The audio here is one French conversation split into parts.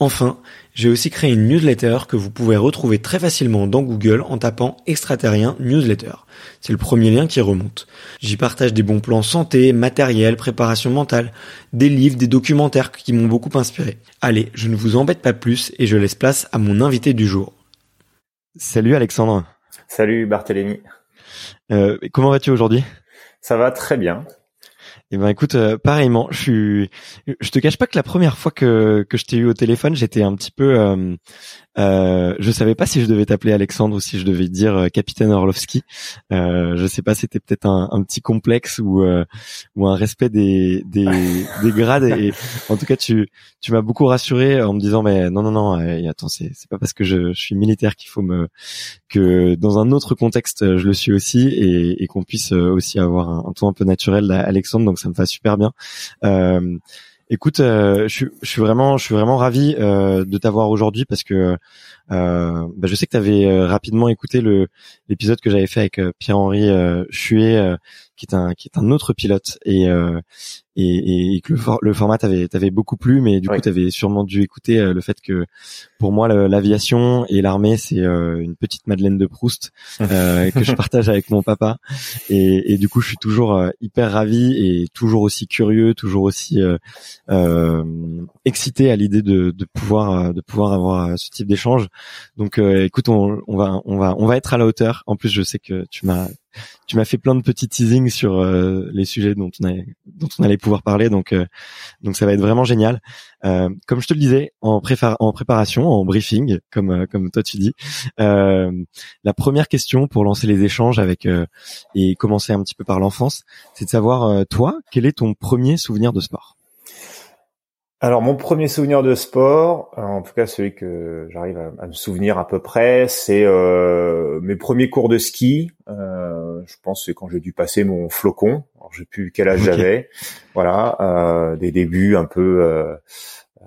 Enfin, j'ai aussi créé une newsletter que vous pouvez retrouver très facilement dans Google en tapant extraterrien newsletter. C'est le premier lien qui remonte. J'y partage des bons plans santé, matériel, préparation mentale, des livres, des documentaires qui m'ont beaucoup inspiré. Allez, je ne vous embête pas plus et je laisse place à mon invité du jour. Salut Alexandre. Salut Barthélémy. Euh, comment vas-tu aujourd'hui? Ça va très bien. Eh ben écoute, euh, pareillement, je suis, je te cache pas que la première fois que que je t'ai eu au téléphone, j'étais un petit peu, euh, euh, je savais pas si je devais t'appeler Alexandre ou si je devais dire euh, Capitaine Orlovski. Euh, je sais pas, c'était peut-être un, un, petit complexe ou euh, ou un respect des des, des grades. Et en tout cas, tu tu m'as beaucoup rassuré en me disant mais non non non, attends, c'est c'est pas parce que je, je suis militaire qu'il faut me que dans un autre contexte je le suis aussi et, et qu'on puisse aussi avoir un, un ton un peu naturel Alexandre. Donc ça me va super bien. Euh, Écoute, euh, je, suis vraiment, je suis vraiment ravi euh, de t'avoir aujourd'hui parce que euh, bah, je sais que tu avais euh, rapidement écouté l'épisode que j'avais fait avec Pierre-Henri Chuet, qui est un qui est un autre pilote et et, et, que le, le format t'avait t'avait beaucoup plu, mais du coup tu avais sûrement dû écouter le fait que pour moi l'aviation et l'armée c'est une petite Madeleine de Proust que je partage avec mon papa. Et, et, du coup je suis toujours hyper ravi et toujours aussi curieux, toujours aussi excité à l'idée de, de pouvoir de pouvoir avoir ce type d'échange. Donc, euh, écoute, on, va, on va, on va être à la hauteur. En plus, je sais que tu m'as, tu m'as fait plein de petits teasings sur euh, les sujets dont on allait, dont on pouvoir parler. Donc, euh, donc ça va être vraiment génial. comme je te le disais, en, préparation, en briefing, comme, comme toi tu dis, la première question pour lancer les échanges avec et commencer un petit peu par l'enfance, c'est de savoir toi, quel est ton premier souvenir de sport? Alors mon premier souvenir de sport, euh, en tout cas celui que j'arrive à, me souvenir à peu près, c'est euh, mes premiers cours de ski. Euh, je pense c'est quand j'ai dû passer mon flocon. Alors j'ai plus quel âge j'avais. Voilà, euh, des débuts un peu, euh,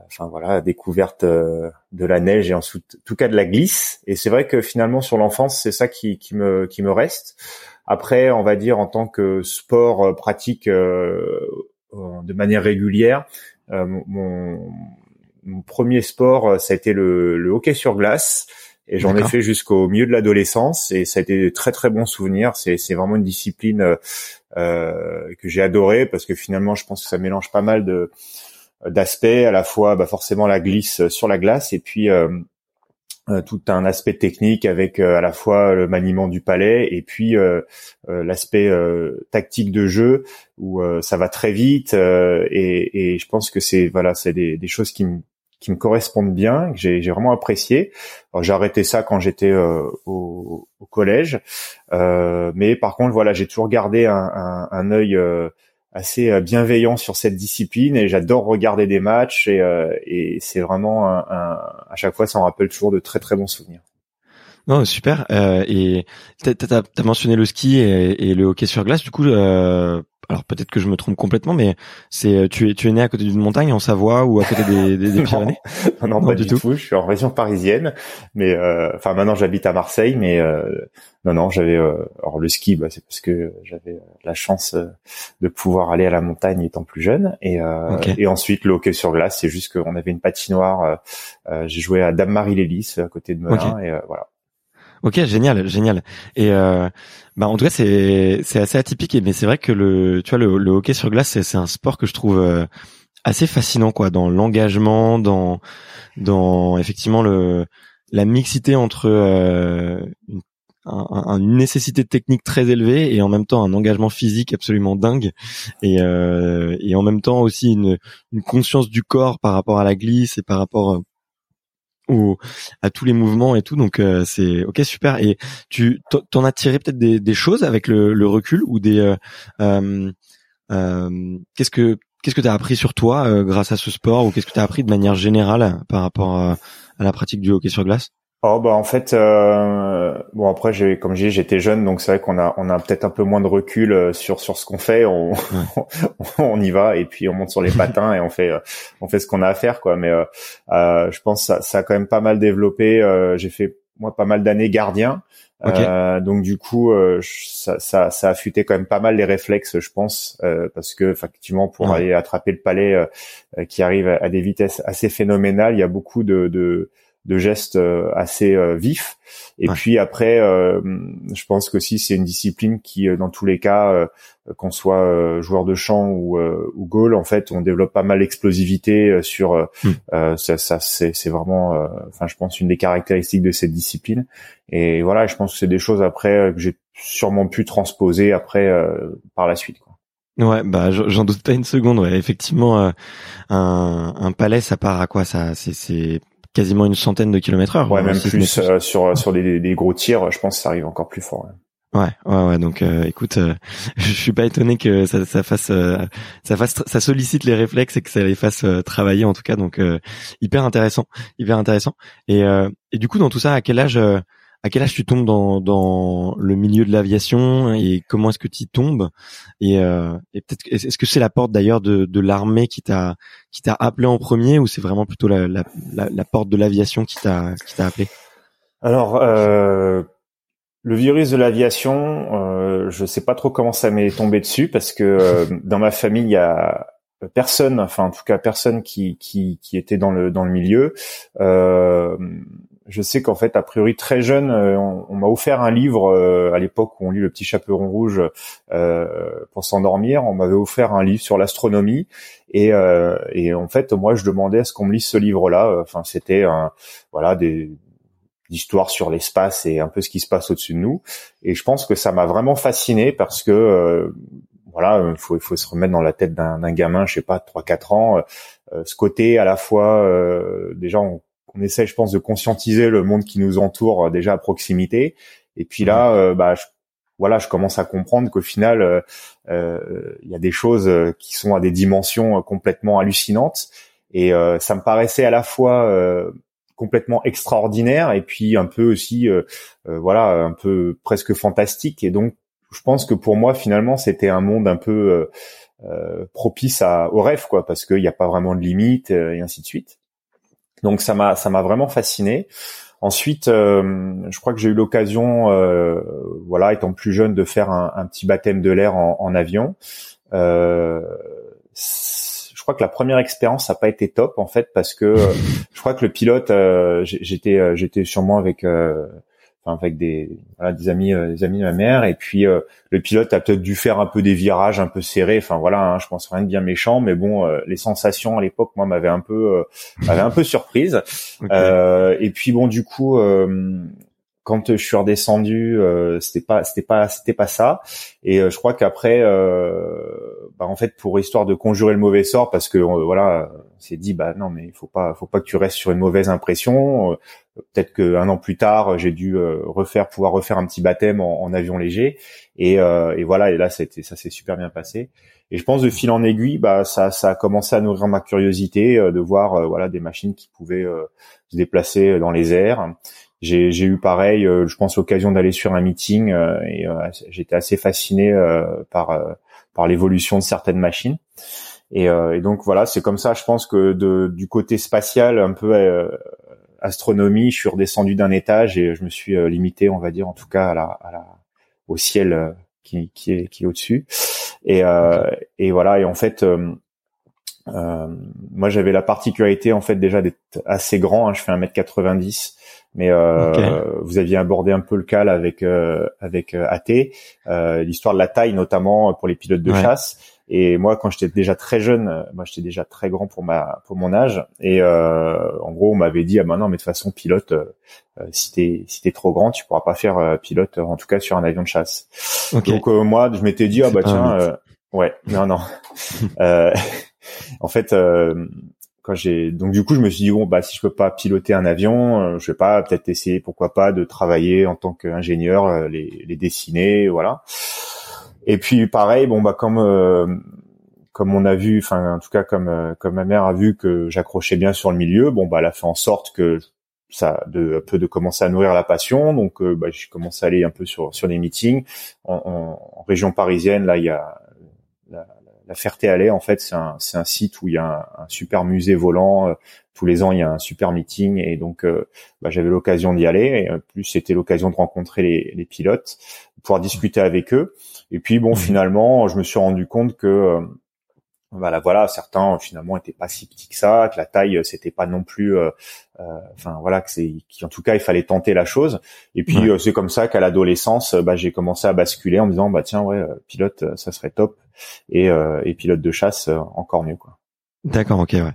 enfin voilà, découverte de la neige et en tout cas de la glisse. Et c'est vrai que finalement sur l'enfance c'est ça qui, qui me qui me reste. Après, on va dire en tant que sport pratique de manière régulière, euh, mon, mon, premier sport, euh, ça a été le, le hockey sur glace. Et j'en ai fait jusqu'au milieu de l'adolescence et ça a été de très très bons souvenirs. C'est, c'est vraiment une discipline euh, que j'ai adorée parce que finalement je pense que ça mélange pas mal de d'aspects, à la fois bah, forcément la glisse sur la glace et puis euh, tout un aspect technique avec à la fois le maniement du palais et puis l'aspect tactique de jeu où ça va très vite et, et, je pense que c'est voilà c'est des, des, choses qui me qui me correspondent bien, que j'ai vraiment apprécié. J'ai arrêté ça quand j'étais euh, au, au, collège, euh, mais par contre voilà, j'ai toujours gardé un, un, un œil euh, assez euh, bienveillant sur cette discipline et j'adore regarder des matchs et, euh, et c'est vraiment un, à chaque fois ça en rappelle toujours de très très bons souvenirs. Non, super. Euh, et t'as as, mentionné le ski et, et, le hockey sur glace. Du coup, euh, alors peut-être que je me trompe complètement, mais c'est euh, tu es tu es né à côté d'une montagne en Savoie ou à côté des, des, des Pyrénées? Non, non, pas du tout. Je suis en région parisienne, mais euh, enfin maintenant j'habite à Marseille, mais euh, non non j'avais alors le ski, bah, c'est parce que j'avais la chance de pouvoir aller à la montagne étant plus jeune, et et ensuite le hockey sur glace, c'est juste qu'on avait une patinoire. J'ai joué à Dame Marie Lélis à côté de Melun, et voilà. Ok, génial, génial. Et euh, bah en tout cas c'est c'est assez atypique, mais c'est vrai que le tu vois le, le hockey sur glace c'est c'est un sport que je trouve euh, assez fascinant quoi, dans l'engagement, dans dans effectivement le la mixité entre euh, une, une nécessité technique très élevée et en même temps un engagement physique absolument dingue et euh, et en même temps aussi une une conscience du corps par rapport à la glisse et par rapport à tous les mouvements et tout. Donc euh, c'est ok super. Et tu t'en as tiré peut-être des, des, choses avec le, le, recul ou des euh, euh, euh qu'est-ce que qu'est-ce que tu as appris sur toi grâce à ce sport ou qu'est-ce que tu as appris de manière générale par rapport à la pratique du hockey sur glace? Oh bah en fait euh, bon après j'ai comme j'ai j'étais jeune donc c'est vrai qu'on a on a peut-être un peu moins de recul euh, sur sur ce qu'on fait. On on y va et puis on monte sur les patins et on fait euh, on fait ce qu'on a à faire quoi. Mais euh, euh, je pense ça ça a quand même pas mal développé j'ai fait moi pas mal d'années gardien. Donc du coup ça, ça ça a affûté quand même pas mal les réflexes je pense parce que effectivement pour aller attraper le palais qui arrive à, des vitesses assez phénoménales il y a beaucoup de, de de gestes euh, assez euh, vifs. Et puis après, euh, je pense que si c'est une discipline qui, dans tous les cas, qu'on soit joueur de champ ou, ou goal, en fait, on développe pas mal l'explosivité sur. Hmm. ça, ça c'est vraiment, enfin, je pense une des caractéristiques de cette discipline. Et voilà, je pense que c'est des choses après que j'ai sûrement pu transposer après par la suite. Quoi. Ouais, bah j'en doute pas une seconde. Ouais. Effectivement, un, un palais, ça part à quoi? Ça, c'est quasiment une centaine de kilomètres heure. Ouais, même plus euh, sur sur des, des, gros tirs, je pense que ça arrive encore plus fort. Ouais, ouais, ouais. Donc, euh, écoute, euh, je suis pas étonné que ça, ça fasse, ça fasse, ça sollicite les réflexes et que ça les fasse travailler en tout cas. Donc, hyper intéressant, hyper intéressant. Et, et du coup, dans tout ça, à quel âge à quel âge tu tombes dans, dans le milieu de l'aviation et comment est-ce que tu y tombes? Et, euh, et peut-être est-ce que c'est la porte d'ailleurs de, de l'armée qui t'a qui t'a appelé en premier ou c'est vraiment plutôt la, la, la, porte de l'aviation qui t'a qui t'a appelé? Alors euh, le virus de l'aviation, euh, je sais pas trop comment ça m'est tombé dessus parce que euh, dans ma famille il y a personne, enfin en tout cas personne qui qui, qui était dans le dans le milieu. Euh, je sais qu'en fait, a priori très jeune, euh, on, m'a offert un livre euh, à l'époque où on lit Le Petit Chaperon Rouge euh, pour s'endormir. On m'avait offert un livre sur l'astronomie et, et en fait, moi, je demandais à ce qu'on me lise ce livre-là. Enfin, c'était voilà des histoires sur l'espace et un peu ce qui se passe au-dessus de nous. Et je pense que ça m'a vraiment fasciné parce que voilà, il faut, faut se remettre dans la tête d'un gamin, je sais pas, 3-4 ans, ce côté à la fois, déjà, on on essaie, je pense, de conscientiser le monde qui nous entoure euh, déjà à proximité. Et puis là, euh, bah, je, voilà, je commence à comprendre qu'au final, euh, il y a des choses qui sont à des dimensions complètement hallucinantes. Et ça me paraissait à la fois complètement extraordinaire et puis un peu aussi, voilà, un peu presque fantastique. Et donc, je pense que pour moi, finalement, c'était un monde un peu propice à, au rêve, quoi, parce qu'il n'y a pas vraiment de limites et ainsi de suite. Donc ça m'a ça m'a vraiment fasciné. Ensuite, euh, je crois que j'ai eu l'occasion, euh, voilà, étant plus jeune, de faire un, petit baptême de l'air en, avion. Euh, je crois que la première expérience n'a pas été top en fait parce que je crois que le pilote, j'étais j'étais sûrement avec enfin avec des voilà, des amis euh, des amis de ma mère. Et puis euh, le pilote a peut-être dû faire un peu des virages un peu serrés. Enfin voilà hein, je pense rien de bien méchant mais bon euh, les sensations à l'époque moi m'avaient un peu m'avaient un peu surprise. Et puis bon du coup quand je suis redescendu, c'était pas, c'était pas, c'était pas ça. Et je crois qu'après, bah, en fait, pour histoire de conjurer le mauvais sort, parce que voilà, c'est dit, bah non, mais il faut pas, faut pas que tu restes sur une mauvaise impression. Peut-être qu'un an plus tard, j'ai dû euh, refaire, pouvoir refaire un petit baptême en, avion léger, et, euh, et, voilà. Et là, ça, ça s'est super bien passé. Et je pense de fil en aiguille, bah ça, ça a commencé à nourrir ma curiosité euh, de voir, voilà, des machines qui pouvaient se déplacer dans les airs. J'ai, eu pareil, je pense l'occasion d'aller sur un meeting et j'étais assez fasciné par par l'évolution de certaines machines. Et, et, donc voilà, c'est comme ça, je pense que de, du côté spatial, un peu astronomie, je suis redescendu d'un étage et je me suis euh, limité, on va dire, en tout cas à la, à la au ciel euh, qui, qui est qui est au-dessus. Et, euh, et voilà. Et en fait, euh, moi j'avais la particularité en fait déjà d'être assez grand. Hein, je fais 1m90 mais euh, vous aviez abordé un peu le cas avec euh, avec AT, euh, l'histoire de la taille notamment pour les pilotes de chasse. Et moi, quand j'étais déjà très jeune, euh, moi j'étais déjà très grand pour ma pour mon âge. Et euh, en gros, on m'avait dit ah ben non, mais de toute façon, pilote, euh, si t'es si t'es trop grand, tu pourras pas faire euh, pilote, en tout cas sur un avion de chasse. Donc moi, je m'étais dit ah bah tiens, ouais, non non. en fait, quand j'ai donc du coup, je me suis dit bon bah si je peux pas piloter un avion, je vais pas peut-être essayer pourquoi pas de travailler en tant qu'ingénieur, les les dessiner, voilà. Et puis pareil, bon bah comme euh, comme on a vu, enfin en tout cas comme euh, comme ma mère a vu que j'accrochais bien sur le milieu, bon bah elle a fait en sorte que ça de un peu de commencer à nourrir la passion. Donc euh, bah, j'ai commencé à aller un peu sur sur les meetings en, en, région parisienne. Là il y a la, la Ferté-Alais en fait c'est un c'est un site où il y a un, super musée volant. tous les ans il y a un super meeting et donc bah, j'avais l'occasion d'y aller. Et en plus c'était l'occasion de rencontrer les, les pilotes, de pouvoir discuter avec eux. Et puis bon, mmh. finalement, je me suis rendu compte que euh, voilà, voilà, certains finalement étaient pas si petits que ça, que la taille euh, c'était pas non plus, euh, enfin voilà, que c'est, qu'en tout cas il fallait tenter la chose. Et puis c'est comme ça qu'à l'adolescence, bah, j'ai commencé à basculer en me disant bah tiens ouais, pilote ça serait top et, et pilote de chasse encore mieux quoi. D'accord, ok, ouais.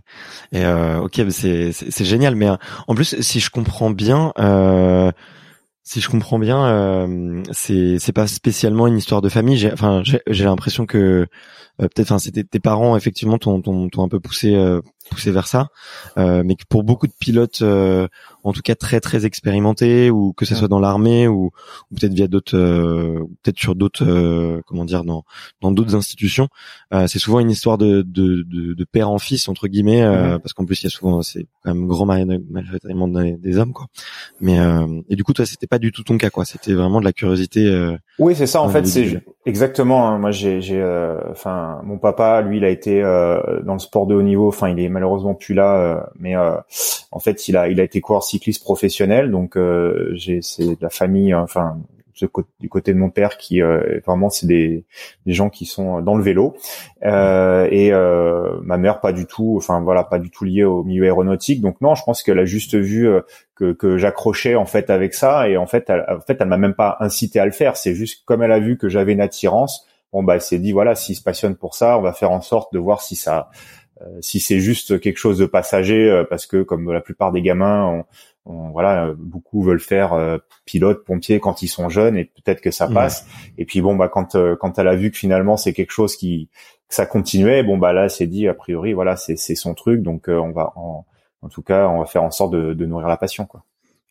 Et ok, c'est c'est génial, mais en plus si je comprends bien. Euh, si je comprends bien, euh, c'est c'est pas spécialement une histoire de famille. J'ai, enfin, j'ai l'impression que euh, peut-être, enfin, c'était tes parents effectivement t'ont t'ont un peu poussé euh, poussé vers ça, euh, mais pour beaucoup de pilotes, euh, en tout cas très très expérimentés, ou que ce soit dans l'armée ou, ou peut-être via d'autres, euh, peut-être sur d'autres, euh, comment dire, dans dans d'autres institutions, c'est souvent une histoire de, de, de, de, père en fils entre guillemets, parce qu'en plus il y a souvent c'est quand même grand majoritairement des, des hommes quoi. Mais et du coup toi c'était pas du tout ton cas quoi, c'était vraiment de la curiosité. oui c'est ça en fait c'est exactement. Hein. moi j'ai j'ai, enfin mon papa lui il a été dans le sport de haut niveau, enfin il est malheureusement plus là, euh, mais euh, en fait, il a il a été coureur cycliste professionnel, donc euh, c'est de la famille, enfin du côté de mon père qui vraiment c'est des, des gens qui sont dans le vélo. Euh, et ma mère pas du tout enfin voilà pas du tout liée au milieu aéronautique. Donc non je pense qu'elle a juste vu que, que j'accrochais en fait avec ça. Et en fait elle, en fait elle m'a même pas incité à le faire. C'est juste comme elle a vu que j'avais une attirance bon bah elle s'est dit voilà s'il se passionne pour ça on va faire en sorte de voir si ça euh, si c'est juste quelque chose de passager, euh, parce que comme la plupart des gamins, on, voilà, beaucoup veulent faire euh, pilote, pompier quand ils sont jeunes, et peut-être que ça passe. Et puis bon, bah quand quand elle a vu que finalement c'est quelque chose qui que ça continuait, bon bah là c'est dit a priori voilà c'est c'est son truc, donc on va en, en tout cas on va faire en sorte de, de nourrir la passion quoi.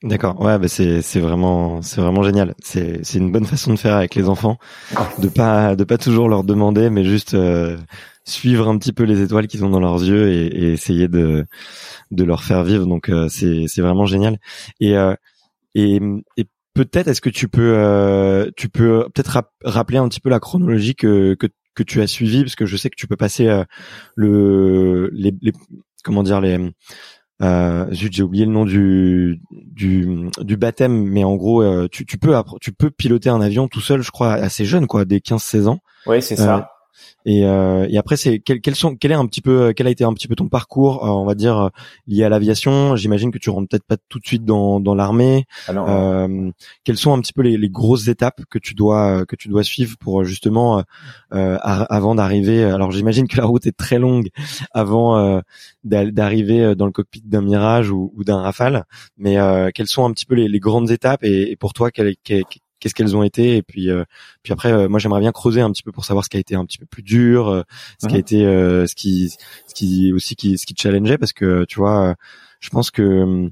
D'accord. Ouais, bah c'est c'est vraiment c'est vraiment génial. C'est c'est une bonne façon de faire avec les enfants, de pas de pas toujours leur demander, mais juste euh, suivre un petit peu les étoiles qui sont dans leurs yeux et, et essayer de de leur faire vivre. Donc euh, c'est c'est vraiment génial. Et euh, et, et peut-être est-ce que tu peux tu peux peut-être rappeler un petit peu la chronologie que que que tu as suivie? Parce que je sais que tu peux passer le les, les comment dire les euh, j'ai oublié le nom du, du, du baptême, mais en gros, euh, tu, tu peux tu peux piloter un avion tout seul, je crois, assez jeune, quoi, dès 15-16 ans. Oui, c'est ça. Et, euh, et après, c'est quel, quels sont, quel est un petit peu, quel a été un petit peu ton parcours, euh, on va dire lié à l'aviation? J'imagine que tu rentres peut-être pas tout de suite dans, dans l'armée. Euh, quelles sont un petit peu les, les, grosses étapes que tu dois que tu dois suivre pour justement euh, avant d'arriver. Alors j'imagine que la route est très longue avant d'arriver dans le cockpit d'un Mirage ou, ou d'un Rafale. Mais quelles sont un petit peu les, les grandes étapes et, et pour toi, quelle, quelle, qu'est-ce qu'elles ont été et puis euh, puis après euh, moi j'aimerais bien creuser un petit peu pour savoir ce qui a été un petit peu plus dur euh, ce qui a mhm. été ce qui ce qui aussi qui ce qui challengeait parce que tu vois je pense que hum,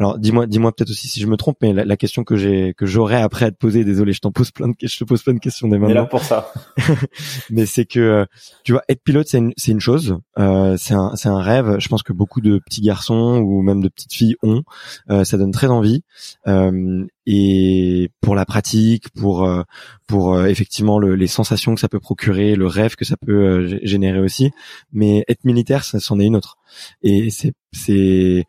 alors dis-moi, dis-moi peut-être aussi si je me trompe, mais la, question que j'ai, que j'aurais après à te poser, désolé, je t'en pose plein de, je te pose plein de questions dès maintenant. là pour ça. mais c'est que tu vois, être pilote, c'est une, c'est une chose, euh, c'est un, c'est un rêve. Je pense que beaucoup de petits garçons ou même de petites filles ont. Euh, ça donne très envie. Euh, et pour la pratique, pour euh, pour euh, effectivement le, les sensations que ça peut procurer, le rêve que ça peut générer aussi. Mais être militaire, ça c'en est une autre. Et c'est c'est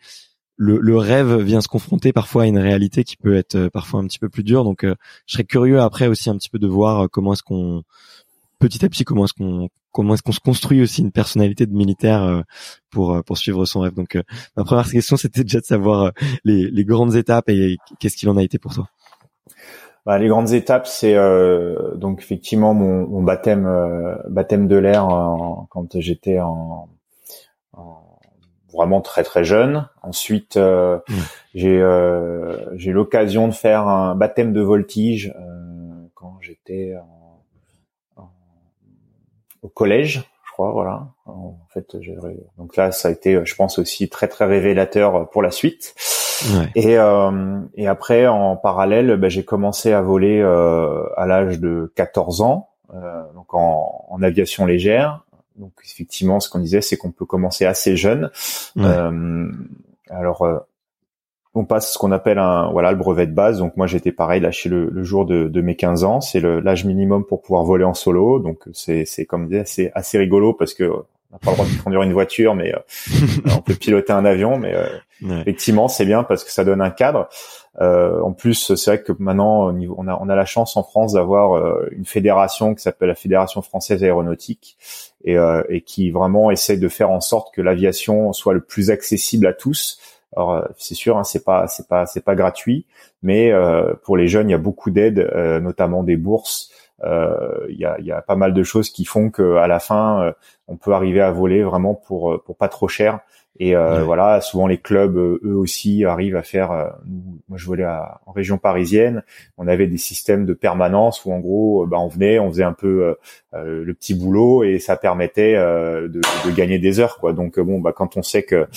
le, rêve vient se confronter parfois à une réalité qui peut être euh, parfois un petit peu plus dure. Donc, euh, je serais curieux après aussi un petit peu de voir euh, comment est-ce qu'on petit à petit comment est-ce qu'on comment est-ce qu'on se construit aussi une personnalité de militaire pour pour suivre son rêve. Donc, ma première question c'était déjà de savoir les, les grandes étapes et qu'est-ce qu'il en a été pour toi? Bah, les grandes étapes, c'est donc effectivement mon, mon baptême baptême de l'air quand j'étais en, en vraiment très très jeune. Ensuite, euh, mmh. j'ai euh, j'ai l'occasion de faire un baptême de voltige euh, quand j'étais au collège, je crois. Voilà. En fait, donc là, ça a été, je pense aussi très très révélateur pour la suite. Et et après, en parallèle, bah, j'ai commencé à voler à l'âge de 14 ans, donc en, en aviation légère. Donc effectivement, ce qu'on disait, c'est qu'on peut commencer assez jeune. Euh, alors, euh, on passe ce qu'on appelle un voilà le brevet de base. Donc moi, j'étais pareil lâché le, le jour de, de, mes 15 ans. C'est l'âge minimum pour pouvoir voler en solo. Donc c'est c'est comme dit assez assez rigolo parce que on n'a pas le droit de conduire une voiture, mais euh, on peut piloter un avion. Mais euh, effectivement, c'est bien parce que ça donne un cadre. Euh, en plus, c'est vrai que maintenant, on a, on a la chance en France d'avoir euh, une fédération qui s'appelle la Fédération française aéronautique et, euh, et, qui vraiment essaie de faire en sorte que l'aviation soit le plus accessible à tous. Alors c'est sûr, hein, c'est pas c'est pas c'est pas gratuit, mais pour les jeunes, il y a beaucoup d'aides, notamment des bourses. Il y, a, y, a, pas mal de choses qui font que à la fin, on peut arriver à voler vraiment pour pour pas trop cher et euh, voilà, souvent les clubs, euh, eux aussi, arrivent à faire. Euh, moi, je volais en région parisienne. On avait des systèmes de permanence où, en gros, bah, on venait, on faisait un peu le petit boulot et ça permettait de, de, gagner des heures, quoi. Donc bon, bah, quand on sait que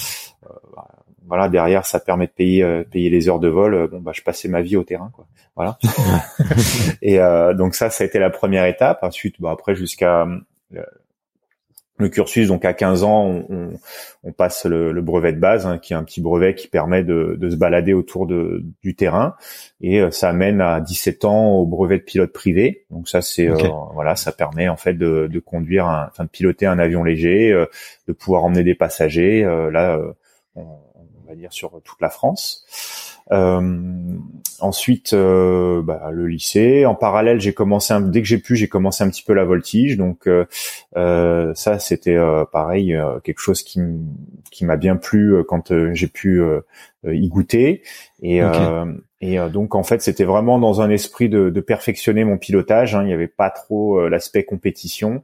voilà derrière, ça permet de payer payer les heures de vol. bon, bah, je passais ma vie au terrain, quoi. Voilà. et donc ça, ça a été la première étape. Ensuite, bah, après jusqu'à le cursus, donc à 15 ans, on, on, passe le, brevet de base, hein, qui est un petit brevet qui permet de, de se balader autour de, du terrain, et euh, ça amène à 17 ans au brevet de pilote privé. Donc ça, c'est euh, voilà, ça permet en fait de, de conduire, un, enfin de piloter un avion léger, euh, de pouvoir emmener des passagers. là, on, on, dire sur toute la France. Euh, ensuite, euh, bah, le lycée. En parallèle, j'ai commencé dès que j'ai pu, j'ai commencé un petit peu la voltige. Donc euh, ça, c'était pareil, quelque chose qui qui m'a bien plu quand j'ai pu y goûter. Et et donc en fait, c'était vraiment dans un esprit de, de perfectionner mon pilotage. Hein. Il n'y avait pas trop l'aspect compétition.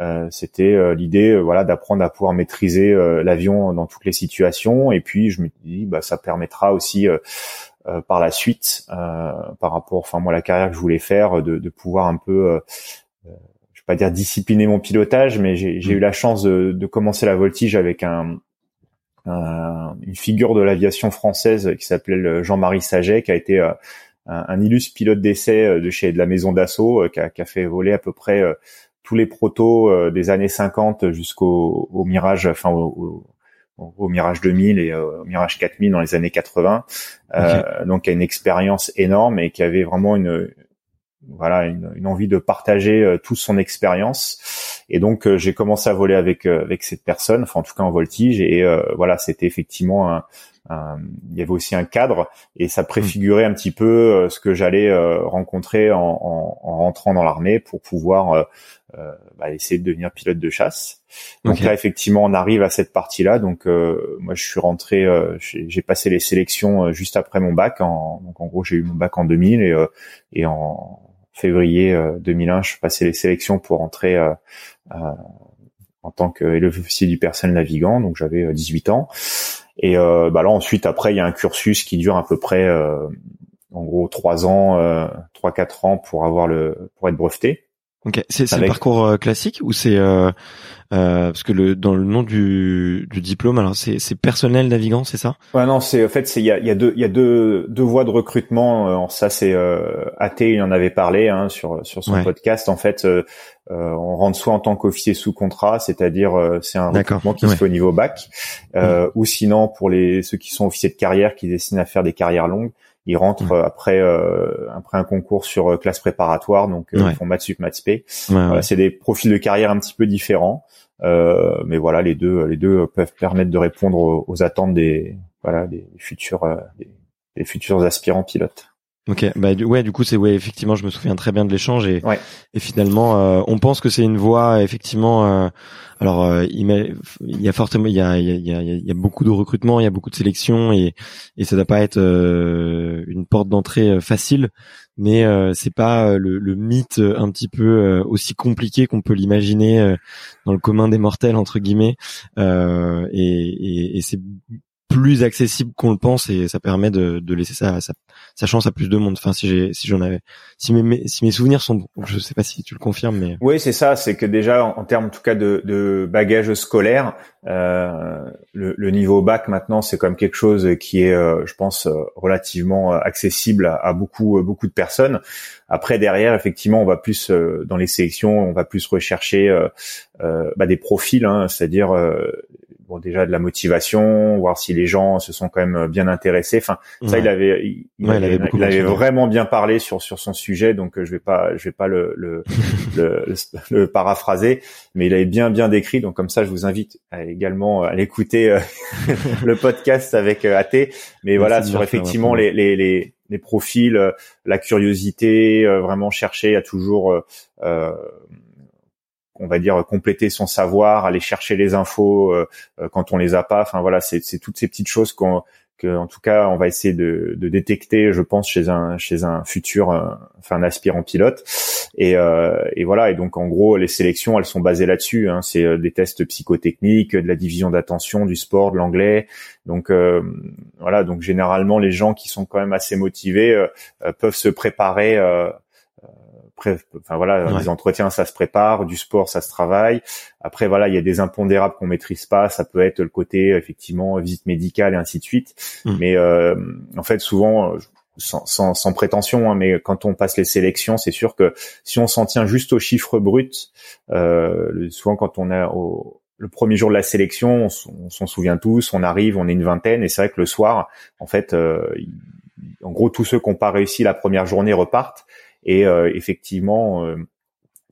Euh, c'était euh, l'idée, euh, voilà, d'apprendre à pouvoir maîtriser l'avion dans toutes les situations. Et puis je me dis, bah, ça permettra aussi par la suite, par rapport, enfin moi, la carrière que je voulais faire, de, de pouvoir un peu je vais pas dire discipliner mon pilotage, mais j'ai mmh. eu la chance de, de, commencer la voltige avec un, une figure de l'aviation française qui s'appelait Jean-Marie Saget, qui a été un, un, illustre pilote d'essai de chez de la maison d'assaut, qui a, qui, a, fait voler à peu près tous les protos euh, des années 50 jusqu'au au Mirage, enfin au, au, Mirage 2000 et euh, au Mirage 4000 dans les années 80. Euh, donc, il a une expérience énorme et qui avait vraiment une voilà une, envie de partager toute son expérience. Et donc, j'ai commencé à voler avec avec cette personne, enfin en tout cas en voltige. Et voilà, c'était effectivement un, il y avait aussi un cadre et ça préfigurait un petit peu ce que j'allais rencontrer en, en, en, rentrant dans l'armée pour pouvoir bah, essayer de devenir pilote de chasse. Donc là, effectivement, on arrive à cette partie-là. Donc moi, je suis rentré, j'ai passé les sélections juste après mon bac. En, donc en gros, j'ai eu mon bac en 2000 et, et en février 2001, je passais les sélections pour entrer en tant qu'élève officier du personnel navigant, donc j'avais 18 euh, ans. Et euh, bah là ensuite après il y a un cursus qui dure à peu près euh, en gros trois ans, euh, trois quatre ans pour avoir le pour être breveté. Ok, c'est le parcours euh, classique ou c'est euh, euh, parce que le dans le nom du, du diplôme, alors c'est c'est personnel navigant, c'est ça? Ouais, non, c'est en fait c'est il y a, y a deux il y a deux deux voies de recrutement. ça c'est euh, AT, il en avait parlé hein, sur sur son podcast. En fait, on rentre soit en tant qu'officier sous contrat, c'est-à-dire c'est un recrutement qui se fait au niveau bac, ou sinon pour les ceux qui sont officiers de carrière qui destinent à faire des carrières longues ils rentrent mmh. après euh, après un concours sur euh, classe préparatoire, donc euh, ils font maths sup, maths spé. c'est des profils de carrière un petit peu différents, mais voilà, les deux les deux peuvent permettre de répondre aux, attentes des voilà des futurs des futurs aspirants pilotes. Ok, bah ouais, du coup c'est ouais effectivement, je me souviens très bien de l'échange et et finalement euh, on pense que c'est une voie effectivement. Euh, alors euh, il, il y a fortement il y a il y a il y a beaucoup de recrutement, il y a beaucoup de sélection et et ça doit pas être une porte d'entrée facile, mais c'est pas le, le, mythe un petit peu aussi compliqué qu'on peut l'imaginer dans le commun des mortels entre guillemets et, et, et c'est plus accessible qu'on le pense et ça permet de, de laisser sa, sa, chance à plus de monde. Enfin, si j'ai, si j'en avais, si mes, si mes souvenirs sont bons, je sais pas si tu le confirmes, mais oui, c'est ça. C'est que déjà en, termes en tout cas de, de bagage scolaire, euh, le, le, niveau bac maintenant c'est comme quelque chose qui est, euh, je pense, euh, relativement accessible à, beaucoup beaucoup de personnes. Après derrière, effectivement, on va plus dans les sélections, on va plus rechercher bah, des profils, hein, c'est-à-dire déjà de la motivation, voir si les gens se sont quand même bien intéressés. Enfin, ça, il avait, il, avait, vraiment bien parlé sur sur son sujet, donc euh, je vais pas, je vais pas le le, le, paraphraser, mais il avait bien bien décrit. Donc comme ça, je vous invite à, également à l'écouter euh, le podcast avec euh, AT. Mais voilà, sur effectivement les, les, les les profils, la curiosité, vraiment chercher à toujours euh, on va dire compléter son savoir, aller chercher les infos euh, euh, quand on les a pas. Enfin voilà, c'est toutes ces petites choses qu'on que, en tout cas on va essayer de, de, détecter, je pense, chez un chez un futur, euh, enfin un aspirant pilote. Et, et, voilà. Et donc en gros, les sélections, elles sont basées là-dessus. Hein. C'est des tests psychotechniques, de la division d'attention, du sport, de l'anglais. Donc voilà. Donc généralement, les gens qui sont quand même assez motivés peuvent se préparer enfin voilà, les entretiens ça se prépare, du sport ça se travaille. Après voilà, il y a des impondérables qu'on maîtrise pas, ça peut être le côté effectivement visite médicale et ainsi de suite. Mmh. Mais euh, en fait souvent sans, sans, sans prétention, hein, mais quand on passe les sélections, c'est sûr que si on s'en tient juste aux chiffres bruts, euh, souvent quand on est au, le premier jour de la sélection, on, s'en souvient tous, on arrive, on est une vingtaine, et c'est vrai que le soir, en fait, euh, en gros, tous ceux qui n'ont pas réussi la première journée repartent, et euh, effectivement, euh,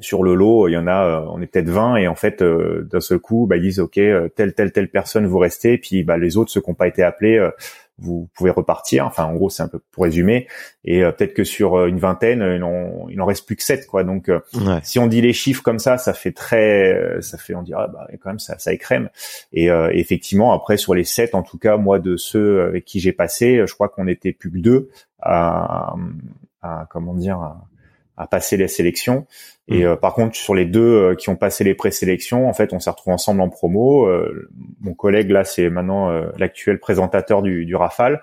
sur le lot, il y en a, euh, on est peut-être 20 et en fait, d'un seul coup, bah, ils disent ok, telle telle telle personne vous restez, puis bah, les autres ceux qui n'ont pas été appelés, vous pouvez repartir. Enfin, en gros, c'est un peu pour résumer. Et peut-être que sur une vingtaine, il en, il en reste plus que sept, quoi. Donc, si on dit les chiffres comme ça, ça fait très, ça fait, on dirait, bah, quand même, ça, ça écrème. Et effectivement, après, sur les sept, en tout cas, moi, de ceux avec qui j'ai passé, je crois qu'on était plus que deux à, à comment dire à, passer les sélections. Et mmh. euh, par contre, sur les deux euh, qui ont passé les présélections, en fait, on s'est retrouvés ensemble en promo. Euh, mon collègue là, c'est maintenant l'actuel présentateur du, du Rafale.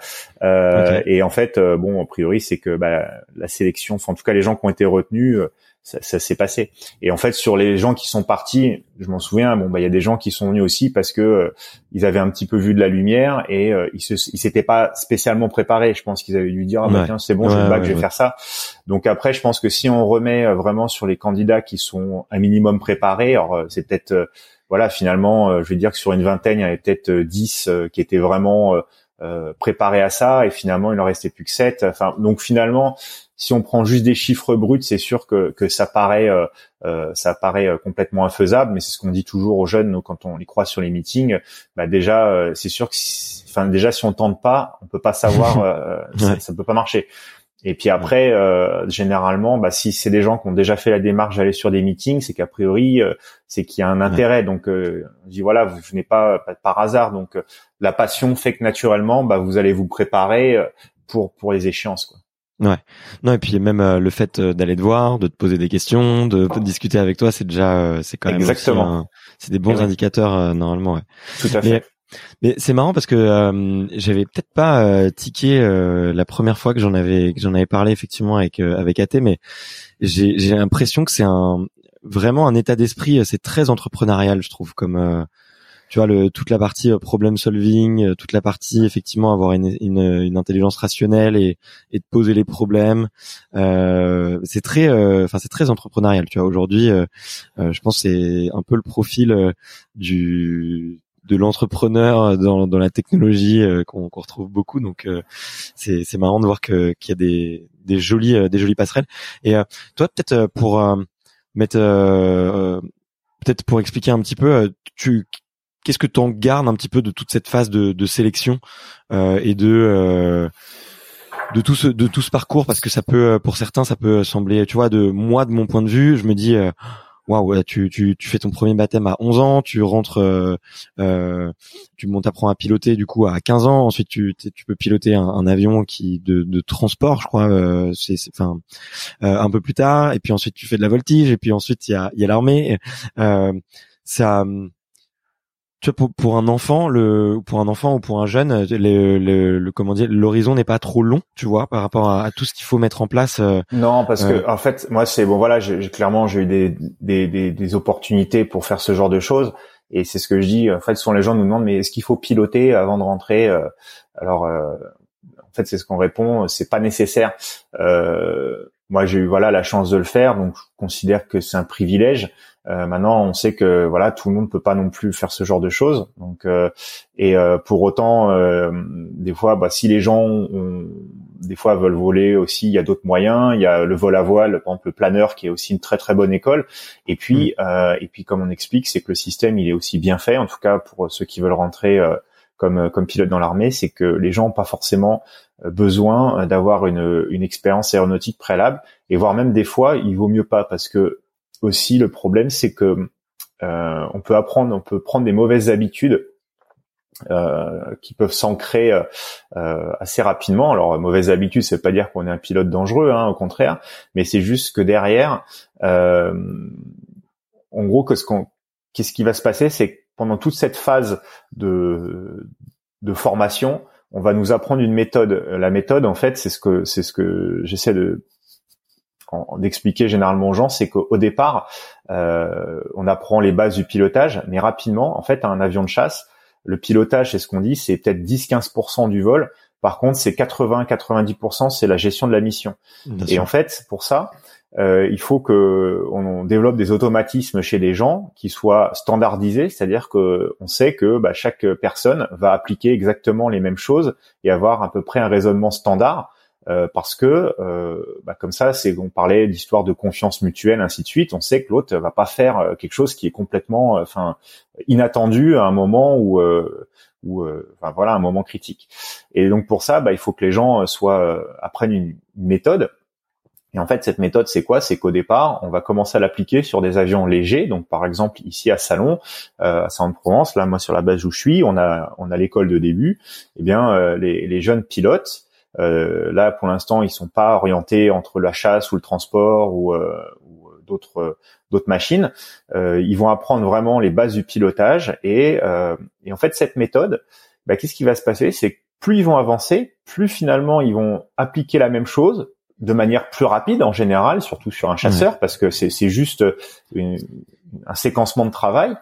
Et en fait, bon, a priori, c'est que bah, la sélection, enfin, en tout cas, les gens qui ont été retenus ça, ça s'est passé. Et en fait, sur les gens qui sont partis, je m'en souviens. Bon, bah, il y a des gens qui sont venus aussi parce que euh, ils avaient un petit peu vu de la lumière et euh, ils se, ils s'étaient pas spécialement préparés. Je pense qu'ils avaient dû dire, ah bah tiens, c'est bon, j'ai le bac, je vais faire ça. Donc après, je pense que si on remet euh, vraiment sur les candidats qui sont un minimum préparés, alors c'est peut-être, voilà, finalement, je vais dire que sur une vingtaine, il y avait peut-être 10 qui étaient vraiment préparés à ça et finalement il en restait plus que sept. Enfin donc finalement si on prend juste des chiffres bruts, c'est sûr que, que ça paraît euh, euh ça paraît euh, complètement infaisable, mais c'est ce qu'on dit toujours aux jeunes quand on les croit sur les meetings. Bah déjà, euh, c'est sûr que, si, enfin déjà si on tente pas, on peut pas savoir, ça, ça peut pas marcher. Et puis après, généralement, bah, si c'est des gens qui ont déjà fait la démarche d'aller sur des meetings, c'est qu'a priori, c'est qu'il y a un intérêt. Donc, je dis voilà, vous venez pas, pas par hasard. Donc, la passion fait que naturellement, bah, vous allez vous préparer pour pour les échéances. Quoi. Ouais. Non et puis même euh, le fait euh, d'aller te voir, de te poser des questions, de, discuter avec toi, c'est déjà euh, c'est quand même exactement. C'est des bons indicateurs normalement. Ouais. Tout à fait. Mais, c'est marrant parce que j'avais peut-être pas tiqué la première fois que j'en avais que j'en avais parlé effectivement avec avec AT, mais j'ai j'ai l'impression que c'est un vraiment un état d'esprit. C'est très entrepreneurial, je trouve, comme tu vois le toute la partie euh, problem solving, euh, toute la partie effectivement avoir une, une, une intelligence rationnelle et, et de poser les problèmes. Euh, c'est très, euh, enfin c'est très entrepreneurial. Tu vois aujourd'hui, euh, je pense c'est un peu le profil du de l'entrepreneur dans, dans la technologie qu'on retrouve beaucoup. Donc c'est c'est marrant de voir que qu'il y a des des jolies des jolies passerelles. Et toi peut-être pour mettre peut-être pour expliquer un petit peu, tu qu'est-ce que tu en gardes un petit peu de toute cette phase de, sélection euh, et de euh, de tout ce de tout ce parcours? Parce que ça peut euh, pour certains ça peut sembler tu vois de moi de mon point de vue je me dis waouh tu, tu tu fais ton premier baptême à 11 ans tu rentres euh, tu montes apprends à piloter du coup à 15 ans. Ensuite tu tu peux piloter un, avion qui de, de transport je crois c'est enfin un peu plus tard. Et puis ensuite tu fais de la voltige. Et puis ensuite il y a il y a l'armée. Ça tu vois, pour, pour un enfant, le pour un enfant ou pour un jeune, le, le, le comment dire, l'horizon n'est pas trop long, tu vois, par rapport à, tout ce qu'il faut mettre en place. Euh, non, parce que euh. en fait, moi, c'est bon, voilà, j'ai clairement, j'ai eu des, des, des, des, opportunités pour faire ce genre de choses, et c'est ce que je dis. En fait, souvent les gens nous demandent, mais est-ce qu'il faut piloter avant de rentrer euh, Alors, en fait, c'est ce qu'on répond, c'est pas nécessaire. Moi, j'ai eu voilà la chance de le faire, donc je considère que c'est un privilège. Euh, maintenant, on sait que voilà, tout le monde peut pas non plus faire ce genre de choses. Donc, euh, et euh, pour autant, des fois, bah, si les gens ont, des fois veulent voler aussi, il y a d'autres moyens. Il y a le vol à voile, par exemple le planeur, qui est aussi une très très bonne école. Et puis, mm. et puis comme on explique, c'est que le système il est aussi bien fait. En tout cas, pour ceux qui veulent rentrer comme comme pilote dans l'armée, c'est que les gens n'ont pas forcément besoin d'avoir une, une expérience aéronautique préalable. Et voire même des fois il vaut mieux pas. Parce que aussi le problème, c'est que euh, on peut apprendre, on peut prendre des mauvaises habitudes euh, qui peuvent s'ancrer euh, assez rapidement. Alors mauvaise habitude, ça veut pas dire qu'on est un pilote dangereux, hein, au contraire, mais c'est juste que derrière, en gros, ce qu'est-ce qui va se passer, c'est pendant toute cette phase de de formation, on va nous apprendre une méthode. La méthode, en fait, c'est ce que c'est ce que j'essaie de d'expliquer généralement aux gens, c'est qu'au départ, euh, on apprend les bases du pilotage, mais rapidement, en fait, un avion de chasse, le pilotage, c'est ce qu'on dit, c'est peut-être 10-15% du vol. Par contre, c'est 80-90%, c'est la gestion de la mission. et en fait, pour ça, euh, il faut que on, développe des automatismes chez les gens qui soient standardisés, c'est-à-dire que on sait que bah, chaque personne va appliquer exactement les mêmes choses et avoir à peu près un raisonnement standard euh, parce que euh, bah, comme ça, c'est on parlait d'histoire de confiance mutuelle, ainsi de suite. On sait que l'autre va pas faire euh, quelque chose qui est complètement, enfin, inattendu à un moment où, ou enfin voilà, un moment critique. Et donc pour ça, bah, il faut que les gens soient apprennent une, méthode. Et en fait, cette méthode, c'est quoi? C'est qu'au départ, on va commencer à l'appliquer sur des avions légers. Donc, par exemple, ici à Salon, à Salon-de-Provence, là, moi, sur la base où je suis, on a on a l'école de début. Eh bien, les, les jeunes pilotes, euh, là, pour l'instant, ils sont pas orientés entre la chasse ou le transport ou, euh, ou d'autres d'autres machines. Euh, ils vont apprendre vraiment les bases du pilotage et, et en fait, cette méthode, bah, qu'est-ce qui va se passer? C'est plus ils vont avancer, plus finalement ils vont appliquer la même chose de manière plus rapide en général, surtout sur un chasseur, parce que c'est juste un séquencement de travail.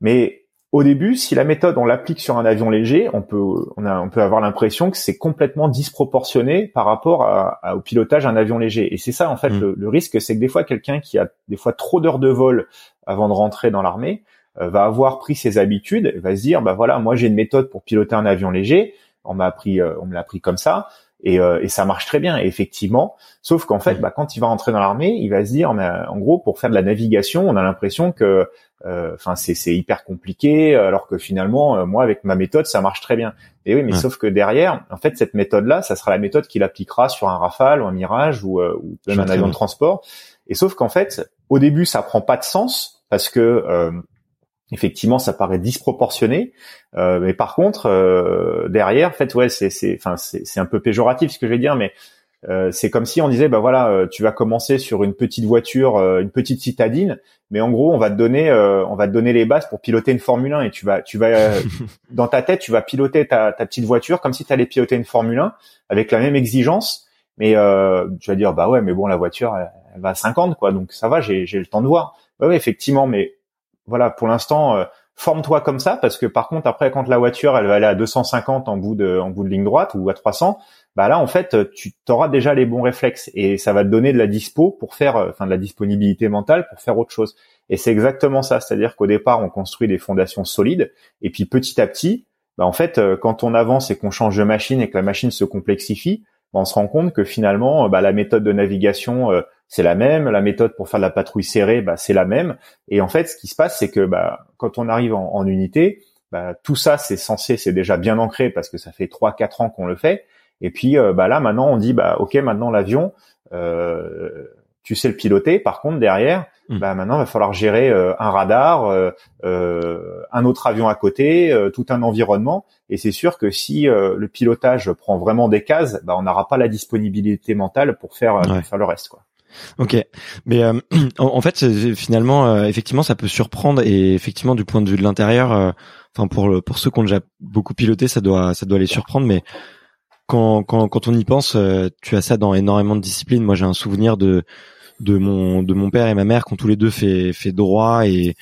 Mais au début, si la méthode on l'applique sur un avion léger, on peut on, a, on peut avoir l'impression que c'est complètement disproportionné par rapport à, au pilotage d'un avion léger. Et c'est ça en fait mm. le, risque, c'est que des fois quelqu'un qui a des fois trop d'heures de vol avant de rentrer dans l'armée euh, va avoir pris ses habitudes, va se dire bah voilà moi j'ai une méthode pour piloter un avion léger, on m'a appris, on me l'a appris comme ça. Et, et, ça marche très bien, effectivement. Sauf qu'en fait, bah, quand il va rentrer dans l'armée, il va se dire, en gros, pour faire de la navigation, on a l'impression que, enfin, c'est hyper compliqué, alors que finalement, moi, avec ma méthode, ça marche très bien. Et oui, mais sauf que derrière, en fait, cette méthode-là, ça sera la méthode qu'il appliquera sur un Rafale ou un Mirage ou, ou même un avion de transport. Et sauf qu'en fait, au début, ça prend pas de sens parce que euh, effectivement, ça paraît disproportionné. Euh, mais par contre, euh, derrière, en fait, ouais, c'est, c'est, enfin, c'est, un peu péjoratif ce que je vais dire, mais euh, c'est comme si on disait, bah voilà, euh, tu vas commencer sur une petite voiture, euh, une petite citadine, mais en gros, on va te donner, on va te donner les bases pour piloter une Formule 1 et tu vas, tu vas, dans ta tête, tu vas piloter ta, ta petite voiture comme si tu allais piloter une Formule 1 avec la même exigence, mais tu vas dire, bah ouais, mais bon, la voiture, elle va à 50 quoi, donc ça va, j'ai le temps de voir. Ouais, effectivement, mais voilà, pour l'instant, euh, forme-toi comme ça parce que par contre après quand la voiture elle va aller à 250 en bout de en bout de ligne droite ou à 300, bah là en fait tu auras déjà les bons réflexes et ça va te donner de la dispo pour faire, euh, enfin de la disponibilité mentale pour faire autre chose. Et c'est exactement ça, c'est-à-dire qu'au départ on construit des fondations solides et puis petit à petit, bah en fait euh, quand on avance et qu'on change de machine et que la machine se complexifie, bah, on se rend compte que finalement bah, la méthode de navigation c'est la même. La méthode pour faire de la patrouille serrée, bah, c'est la même. Et en fait, ce qui se passe, c'est que bah, quand on arrive en, unité, bah, tout ça, c'est censé, c'est déjà bien ancré parce que ça fait trois, quatre ans qu'on le fait. Et puis euh, bah, là, maintenant, on dit, bah, ok, maintenant l'avion, euh, tu sais le piloter. Par contre, derrière, hmm. bah, maintenant, il va falloir gérer euh, un radar, un autre avion à côté, tout un environnement. Et c'est sûr que si le pilotage prend vraiment des cases, bah, on n'aura pas la disponibilité mentale pour faire, pour faire le reste, quoi. Ok, mais euh, en, fait finalement euh, effectivement ça peut surprendre et effectivement du point de vue de l'intérieur, euh, enfin pour pour ceux qui ont déjà beaucoup piloté ça doit ça doit les surprendre, mais quand quand quand on y pense, tu as ça dans énormément de disciplines. Moi j'ai un souvenir de de mon de mon père et ma mère qui ont tous les deux fait fait droit et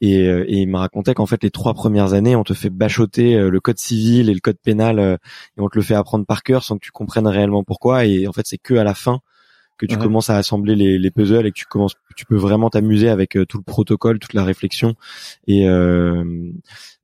et, et il me racontait qu'en fait les trois premières années on te fait bachoter le code civil et le code pénal et on te le fait apprendre par cœur sans que tu comprennes réellement pourquoi et en fait c'est que à la fin que tu commences à assembler les, les, puzzles et que tu commences, tu peux vraiment t'amuser avec euh, tout le protocole, toute la réflexion et euh,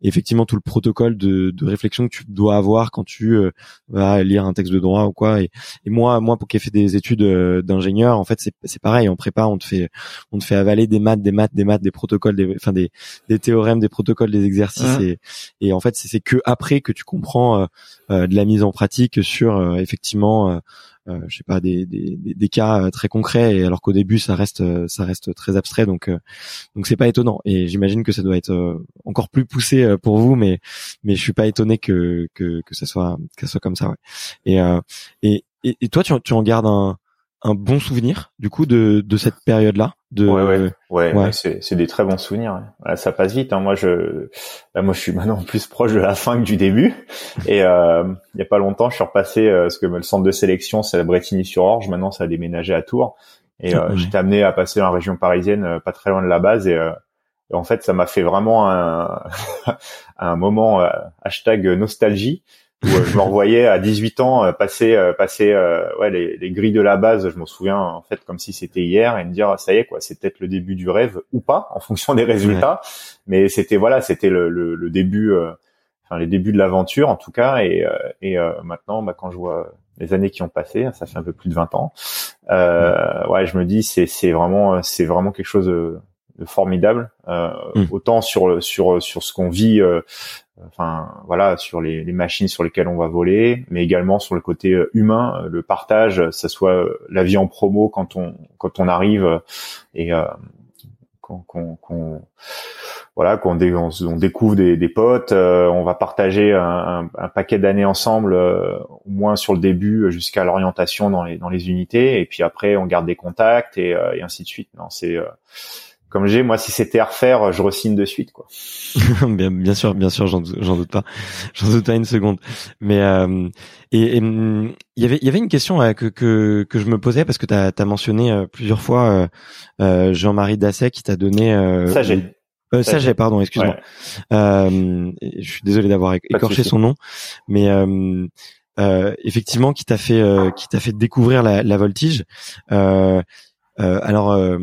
effectivement tout le protocole de, de, réflexion que tu dois avoir quand tu euh, vas lire un texte de droit ou quoi. Et, et moi, moi, pour qui ai fait des études euh, d'ingénieur, en fait, c'est pareil. En prépa, on te fait, on te fait avaler des maths, des maths, des maths, des protocoles, des, enfin des, des théorèmes, des protocoles, des exercices. Et, et en fait, c'est que après que tu comprends de la mise en pratique sur effectivement euh, je sais pas des, des, des, cas euh, très concrets et alors qu'au début ça reste euh, ça reste très abstrait donc donc c'est pas étonnant et j'imagine que ça doit être encore plus poussé pour vous mais mais je suis pas étonné que que que ça soit que ça soit comme ça ouais. et et et, toi tu, tu en gardes un un bon souvenir du coup de de cette période là de ouais ouais. Ouais, c'est c'est des très bons souvenirs. Ça passe vite hein. moi je moi je suis maintenant plus proche de la fin que du début. Et euh, il y a pas longtemps je suis repassé euh, parce que le centre de sélection c'est la Bretigny-sur-Orge maintenant ça a déménagé à Tours. Et euh, j'étais amené à passer dans la région parisienne euh, pas très loin de la base. Et, et en fait ça m'a fait vraiment un un moment hashtag nostalgie où euh, je me revoyais à 18 ans euh, passer euh, passer ouais les, les, grilles de la base je m'en souviens en fait comme si c'était hier et me dire ça y est quoi c'est peut-être le début du rêve ou pas en fonction des résultats. Mais c'était voilà c'était le, le, le, début enfin les débuts de l'aventure en tout cas et et maintenant bah, quand je vois les années qui ont passé ça fait un peu plus de 20 ans euh, ouais. je me dis c'est c'est vraiment c'est vraiment quelque chose formidable euh, mm. autant sur sur sur ce qu'on vit enfin voilà sur les, les, machines sur lesquelles on va voler mais également sur le côté euh, humain euh, le partage ça soit euh, la vie en promo quand on quand on arrive et euh, qu'on voilà qu'on on, découvre des, des potes on va partager un, un, paquet d'années ensemble au moins sur le début jusqu'à l'orientation dans les dans les unités et puis après on garde des contacts et, et ainsi de suite non c'est comme j'ai, moi, si c'était à refaire, je resigne de suite, quoi. bien, bien sûr, bien sûr, j'en doute pas, j'en doute pas une seconde. Mais euh, et il y avait, il y avait une question euh, que, que que je me posais parce que tu as, mentionné euh, plusieurs fois euh, Jean-Marie Dasset qui t'a donné. ça j'ai. ça j'ai, pardon, excuse-moi. je suis désolé d'avoir écorché son nom, mais effectivement, qui t'a fait, qui t'a fait découvrir la, la voltige. alors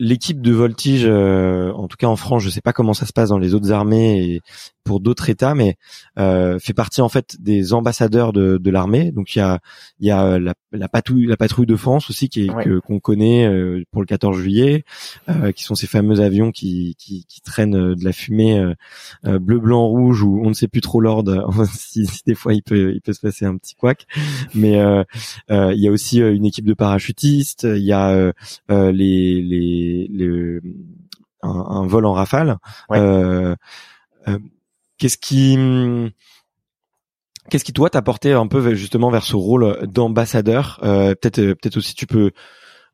l'équipe de voltige, euh, en tout cas en France, je sais pas comment ça se passe dans les autres armées pour d'autres États, mais euh, fait partie en fait des ambassadeurs de, de l'armée. Donc il y a il y a la, la patrouille la patrouille de France aussi qui est qu'on connaît euh, pour le 14 juillet, euh, qui sont ces fameux avions qui qui, qui traînent de la fumée bleu blanc rouge ou on ne sait plus trop l'ordre si, si, des fois il peut il peut se passer un petit couac. Mais il y a aussi une équipe de parachutistes, il y a les les, les un, un, vol en rafale. Euh, euh, qu'est-ce qui Qu'est-ce qui un peu justement vers ce rôle d'ambassadeur? Euh, Peut-être, peut-être aussi tu peux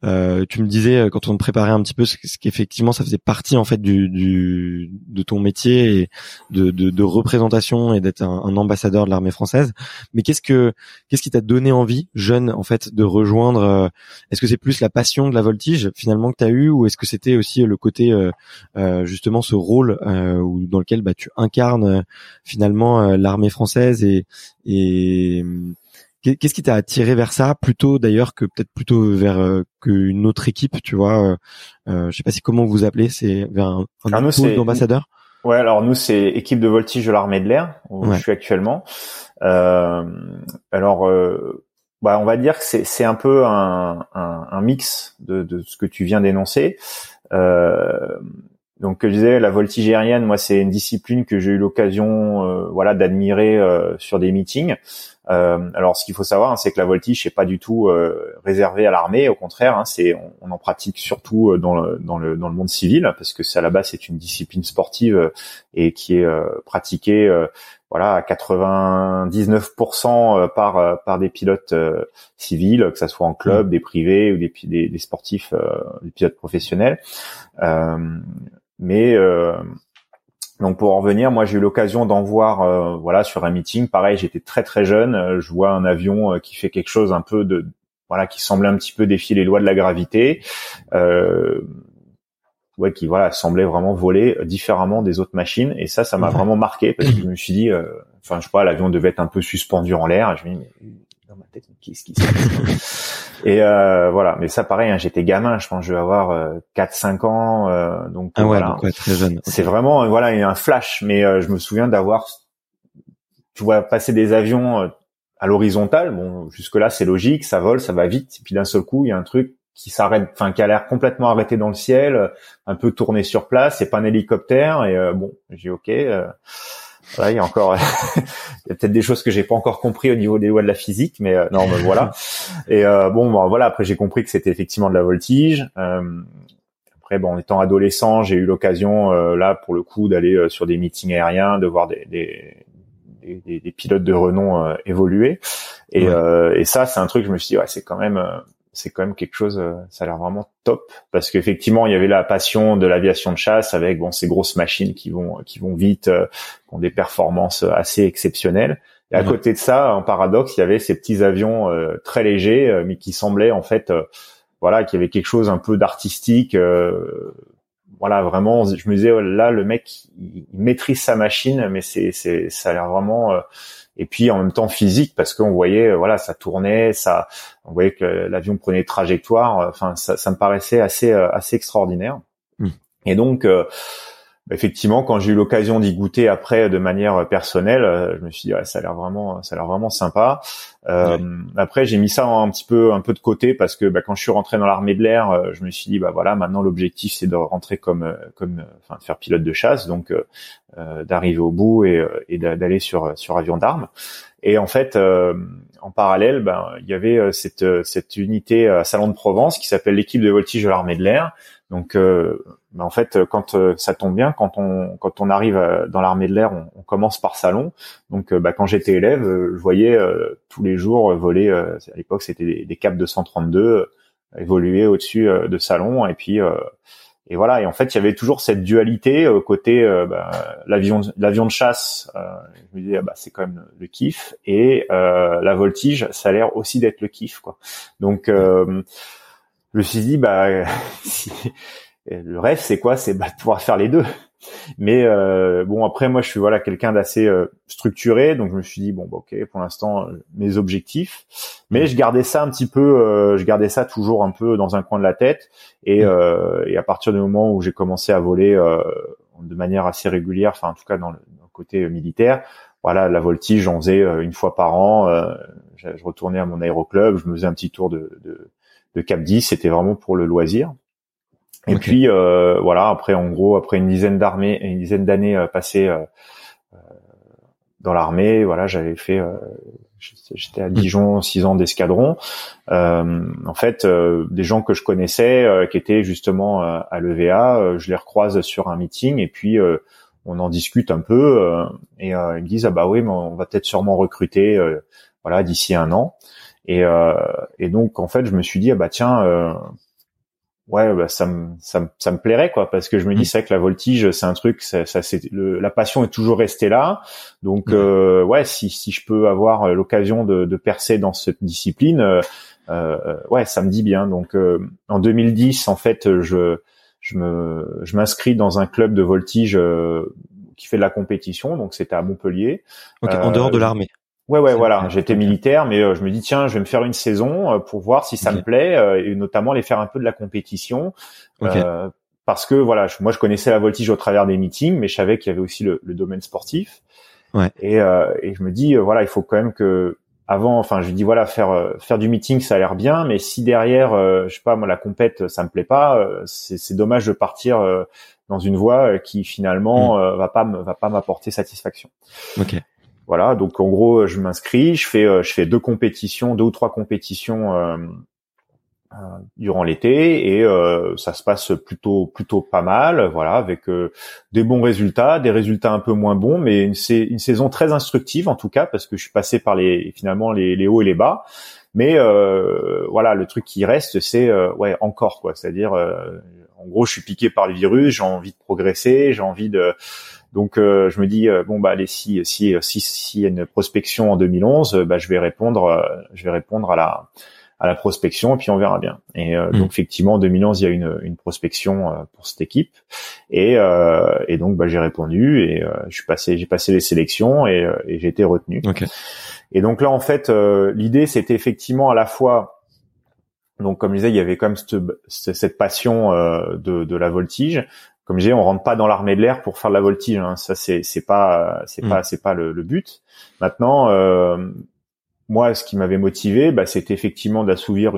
euh, tu me disais euh, quand on te préparait un petit peu ce, qu'effectivement ça faisait partie en fait du, du de ton métier et de, de, de représentation et d'être un, un, ambassadeur de l'armée française. Mais qu'est-ce que qu'est-ce qui t'a donné envie, jeune en fait, de rejoindre euh, Est-ce que c'est plus la passion de la voltige finalement que tu as eu, ou est-ce que c'était aussi le côté euh, justement ce rôle où, dans lequel bah, tu incarnes finalement l'armée française et, et Qu'est-ce qui t'a attiré vers ça plutôt d'ailleurs que peut-être plutôt vers euh, qu'une autre équipe, tu vois euh, euh, Je sais pas si comment vous appelez, c'est vers un, un ah, d'ambassadeur. Ouais, alors nous c'est équipe de voltige de l'armée de l'air où je suis actuellement. Euh, alors, euh, bah on va dire que c'est un peu un, un, un mix de, de, ce que tu viens d'énoncer. Euh, donc, je disais, la voltige aérienne, moi, c'est une discipline que j'ai eu l'occasion, euh, voilà, d'admirer euh, sur des meetings. Euh, alors, ce qu'il faut savoir, hein, c'est que la voltige, c'est pas du tout réservé à l'armée. Au contraire, hein, c'est on, en pratique surtout dans le, dans le dans le monde civil, parce que c'est à la base c'est une discipline sportive et qui est pratiquée, voilà, à 99% par par des pilotes civils, que ça soit en club, mmh. des privés ou des des, des sportifs, des pilotes professionnels. Mais euh, donc pour en revenir, moi j'ai eu l'occasion d'en voir, euh, voilà, sur un meeting. Pareil, j'étais très très jeune. Euh, je vois un avion qui fait quelque chose un peu de, voilà, qui semblait un petit peu défier les lois de la gravité. Euh, ouais, qui voilà semblait vraiment voler différemment des autres machines et ça ça m'a vraiment marqué parce que je me suis dit enfin je sais pas l'avion devait être un peu suspendu en l'air je me dis mais dans ma tête qu'est-ce qui se passe et euh, voilà, mais ça pareil, hein, j'étais gamin, je pense que je vais avoir euh, 4-5 ans, euh, donc ah voilà. Donc, très jeune. C'est vraiment euh, voilà un flash, mais euh, je me souviens d'avoir, tu vois, passer des avions à l'horizontale. Bon, jusque là c'est logique, ça vole, ça va vite, et puis d'un seul coup il y a un truc qui s'arrête, enfin qui a l'air complètement arrêté dans le ciel, un peu tourné sur place, c'est pas un hélicoptère, et bon, j'ai ok il y a encore, il y a peut-être des choses que j'ai pas encore compris au niveau des lois de la physique, mais euh, non, mais voilà. Et euh, bon, bon, voilà. Après, j'ai compris que c'était effectivement de la voltige. Euh, après, bon, en étant adolescent, j'ai eu l'occasion là, pour le coup, d'aller sur des meetings aériens, de voir des, des, des, des pilotes de renom évoluer. Et, et ça, c'est un truc. Je me suis dit, ouais, c'est quand même c'est quand même quelque chose, euh, ça a l'air vraiment top parce qu'effectivement il y avait la passion de l'aviation de chasse avec bon ces grosses machines qui vont qui vont vite, euh, qui ont des performances assez exceptionnelles. Et à mhm. côté de ça, en paradoxe, il y avait ces petits avions euh, très légers, mais qui semblaient en fait, voilà, qu'il y avait quelque chose un peu d'artistique. voilà, vraiment, je me disais oh là, le mec, il, maîtrise sa machine, mais c'est, c'est, ça a l'air vraiment et puis en même temps physique parce qu'on voyait euh, voilà ça tournait ça on voyait que l'avion prenait trajectoire euh, enfin ça, ça, me paraissait assez euh, assez extraordinaire mmh. et donc effectivement, quand j'ai eu l'occasion d'y goûter après de manière personnelle, euh, je me suis dit ça a l'air vraiment, ça a l'air vraiment sympa. Euh, Après, j'ai mis ça un petit peu, un peu de côté parce que bah, quand je suis rentré dans l'armée de l'air, euh, je me suis dit bah voilà, maintenant l'objectif c'est de rentrer comme, euh, comme, enfin de faire pilote de chasse, donc euh, d'arriver au bout et, et d'aller sur sur avion d'armes. Et en fait, en parallèle, ben il y avait cette cette unité à Salon de Provence qui s'appelle l'équipe de voltige de l'armée de l'air. Donc en fait, quand euh, ça tombe bien, quand on quand on arrive euh, dans l'armée de l'air, on, commence par salon. Donc, euh, bah, quand j'étais élève, je voyais tous les jours voler. à l'époque, c'était des, des Cap 232 évoluer au-dessus de salon, et puis et voilà. Et en fait, il y avait toujours cette dualité côté bah, l'avion l'avion de chasse. je me disais, ah, bah, c'est quand même le kiff, et la voltige, ça a l'air aussi d'être le kiff, quoi. Donc, je me suis dit, bah le rêve, c'est quoi? C'est bah, de pouvoir faire les deux. Mais euh, bon, après, moi, je suis voilà quelqu'un d'assez euh, structuré, donc je me suis dit bon, bah, ok, pour l'instant, euh, mes objectifs. Mais je gardais ça un petit peu, je gardais ça toujours un peu dans un coin de la tête. Et, et à partir du moment où j'ai commencé à voler de manière assez régulière, enfin en tout cas dans le, côté militaire. Voilà, la voltige, j'en faisais une fois par an. je, retournais à mon aéroclub, je me faisais un petit tour de, de, de Cap 10. C'était vraiment pour le loisir. Et puis voilà, après en gros, après une dizaine d'armées, une dizaine d'années passées dans l'armée, voilà, j'avais fait j'étais à Dijon six ans d'escadron. Euh, en fait, euh, des gens que je connaissais, euh, qui étaient justement à l'EVA, je les recroise sur un meeting et puis on en discute un peu et ils me disent ah bah oui, mais on va peut-être sûrement recruter, voilà, d'ici un an. Et, et donc en fait, je me suis dit ah bah tiens ouais bah, ça me ça me ça me plairait quoi parce que je me dis mm. c'est que la voltige c'est un truc ça, ça c'est la passion est toujours restée là. Donc euh, ouais si si je peux avoir euh, l'occasion de, de percer dans cette discipline euh, euh ouais ça me dit bien. Donc euh, en 2010 en fait je je me je m'inscris dans un club de voltige qui fait de la compétition. Donc c'était à Montpellier. Okay, en dehors de l'armée Ouais, ouais, voilà. J'étais militaire, mais euh, je me dis tiens, je vais me faire une saison euh, pour voir si ça me plaît euh, et notamment aller faire un peu de la compétition. parce que voilà, moi je connaissais la voltige au travers des meetings, mais je savais qu'il y avait aussi le, domaine sportif. Ouais. Et, et je me dis voilà, il faut quand même que avant, enfin, je dis voilà, faire faire du meeting, ça a l'air bien, mais si derrière, je sais pas, moi la compète, ça me plaît pas, c'est dommage de partir dans une voie qui finalement mm. va pas va pas m'apporter satisfaction. Ok. Voilà, donc en gros, je m'inscris, je fais euh, je fais deux compétitions, deux ou trois compétitions euh, euh durant l'été et euh, ça se passe plutôt plutôt pas mal, voilà, avec des bons résultats, des résultats un peu moins bons, mais une, une saison très instructive en tout cas parce que je suis passé par les finalement les, hauts et les bas. Mais voilà, le truc qui reste, c'est ouais encore quoi, c'est-à-dire en gros, je suis piqué par le virus, j'ai envie de progresser, j'ai envie de donc euh, je me dis euh, bon bah allez si si si s'il y a une prospection en 2011, euh, bah je vais répondre je vais répondre à la à la prospection et puis on verra bien. Et hmm. donc effectivement en 2011 il y a une, une prospection pour cette équipe et, et donc bah, j'ai répondu et je suis passé j'ai passé les sélections et, et j'ai été retenu. Et donc là en fait l'idée c'était effectivement à la fois donc comme je disais il y avait comme cette, cette passion de, de la voltige comme je disais, on rentre pas dans l'armée de l'air pour faire de la voltige. Hein. Ça, c'est c'est pas c'est mm. pas c'est pas le, but. Maintenant, euh, moi, ce qui m'avait motivé, bah, c'était effectivement d'assouvir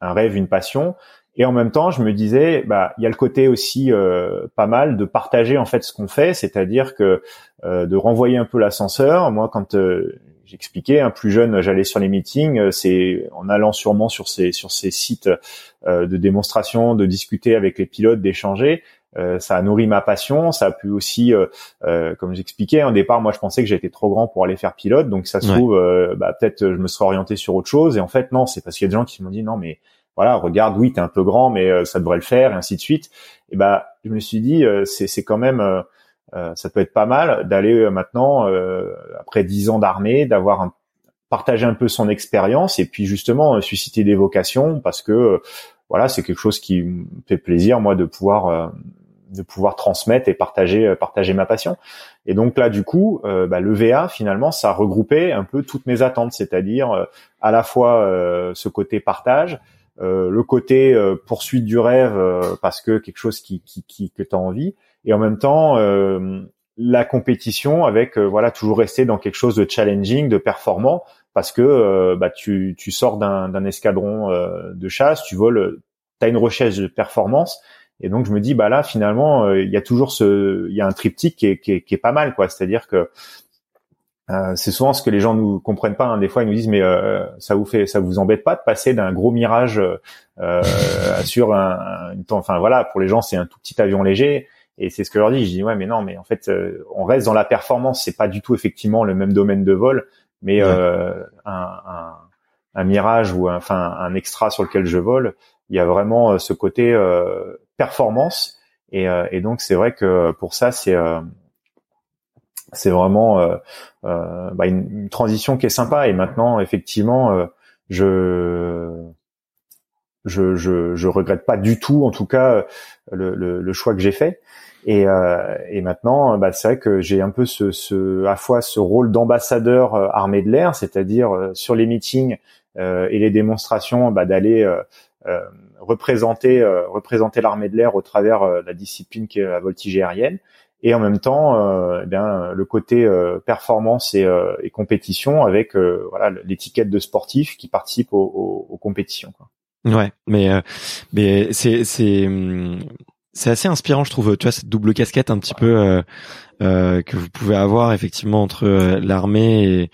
un rêve, une passion. Et en même temps, je me disais, bah, il y a le côté aussi euh, pas mal de partager en fait ce qu'on fait, c'est-à-dire que euh, de renvoyer un peu l'ascenseur. Moi, quand j'expliquais, un plus jeune, j'allais sur les meetings, c'est en allant sûrement sur ces sur ces sites de démonstration, de discuter avec les pilotes, d'échanger. Euh, ça a nourri ma passion, ça a pu aussi, euh, euh, comme j'expliquais, au départ, moi je pensais que j'étais trop grand pour aller faire pilote, donc ça se trouve, bah, peut-être je me serais orienté sur autre chose, et en fait non, c'est parce qu'il y a des gens qui m'ont dit non mais voilà, regarde, oui, t'es un peu grand, mais ça devrait le faire, et ainsi de suite. Et bah, je me suis dit, c'est quand même, ça peut être pas mal d'aller maintenant, après dix ans d'armée, d'avoir un, partager un peu son expérience, et puis justement susciter des vocations, parce que voilà, c'est quelque chose qui me fait plaisir, moi, de pouvoir de pouvoir transmettre et partager euh, partager ma passion. Et donc là, du coup, euh, bah, le VA finalement, ça regroupait un peu toutes mes attentes, c'est-à-dire euh, à la fois ce côté partage, le côté poursuite du rêve parce que quelque chose qui, qui, qui que tu as envie, et en même temps la compétition avec voilà toujours rester dans quelque chose de challenging, de performant, parce que bah, tu, tu sors d'un escadron de chasse, tu voles, tu as une recherche de performance et donc je me dis bah là finalement euh, il y a toujours ce il y a un triptyque qui est, qui est, qui est pas mal quoi. C'est-à-dire que euh, c'est souvent ce que les gens nous comprennent pas. Hein. Des fois, ils nous disent mais euh, ça vous fait, ça vous embête pas de passer d'un gros mirage euh, sur un, une enfin voilà, pour les gens c'est un tout petit avion léger. Et c'est ce que je leur dis. Je dis ouais mais non, mais en fait on reste dans la performance. C'est pas du tout effectivement le même domaine de vol, mais un, un, un, mirage ou un, enfin un extra sur lequel je vole, il y a vraiment ce côté performance. Et, euh, et donc c'est vrai que pour ça c'est euh, c'est vraiment euh, bah, une, transition qui est sympa. Et maintenant effectivement je je, je je regrette pas du tout en tout cas le, le, le choix que j'ai fait. Et, euh, et maintenant, bah, c'est vrai que j'ai un peu ce, ce, à fois ce rôle d'ambassadeur armé de l'air, c'est-à-dire sur les meetings euh, et les démonstrations, bah, d'aller représenter euh, représenter l'armée de l'air au travers euh, la discipline qui est la voltige aérienne. et en même temps, eh bien le côté performance et, et, compétition avec voilà l'étiquette de sportif qui participe aux, aux, compétitions. Quoi. Ouais, mais mais c'est c'est hum, c'est assez inspirant, je trouve. Tu vois cette double casquette un petit peu euh, que vous pouvez avoir effectivement entre l'armée et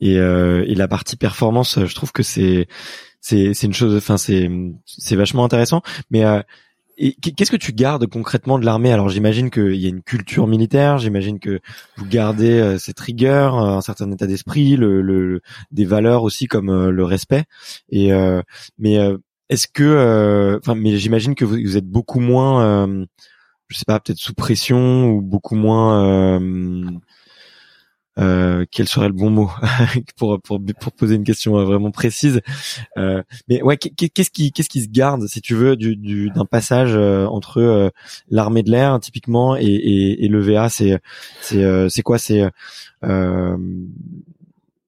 et, et, la partie performance. Je trouve que c'est c'est c'est une chose. Enfin, c'est c'est vachement intéressant. Mais et qu'est-ce que tu gardes concrètement de l'armée? Alors j'imagine qu'il y a une culture militaire, j'imagine que vous gardez euh, cette rigueur, un certain état d'esprit, le, le, des valeurs aussi comme euh, le respect. Et euh, mais est-ce que, enfin, mais j'imagine que vous, vous, êtes beaucoup moins, je sais pas, peut-être sous pression ou beaucoup moins euh, quel serait le bon mot pour, pour, pour poser une question euh, vraiment précise. Euh, mais ouais, qu'est-ce qui qu'est-ce qui se garde, si tu veux, du, du d'un passage euh, entre euh, l'armée de l'air typiquement et, et, et le VA, c'est c'est c'est quoi? C'est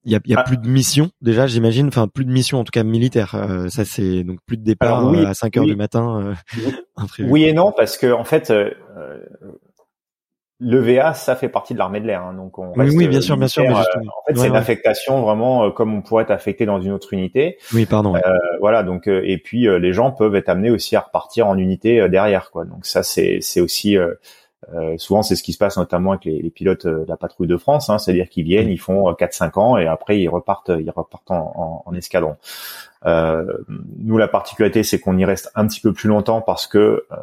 il y a, y a ah. plus de missions déjà, j'imagine. Enfin, plus de missions en tout cas militaires. ça, c'est donc plus de départ à 5 heures du matin. oui et non, parce que en fait, le VA, ça fait partie de l'armée de l'air, hein, donc on reste oui, oui, bien sûr, bien sûr. Mais euh, en fait, c'est une affectation vraiment euh, comme on pourrait être affecté dans une autre unité. Oui, pardon. Euh, voilà, donc et puis les gens peuvent être amenés aussi à repartir en unité derrière, quoi. Donc ça, c'est c'est aussi souvent c'est ce qui se passe notamment avec les, pilotes de la patrouille de France, hein, c'est-à-dire qu'ils viennent, ils font 4-5 ans et après ils repartent, ils repartent en, en, en escadron. Euh, nous, la particularité, c'est qu'on y reste un petit peu plus longtemps parce que euh,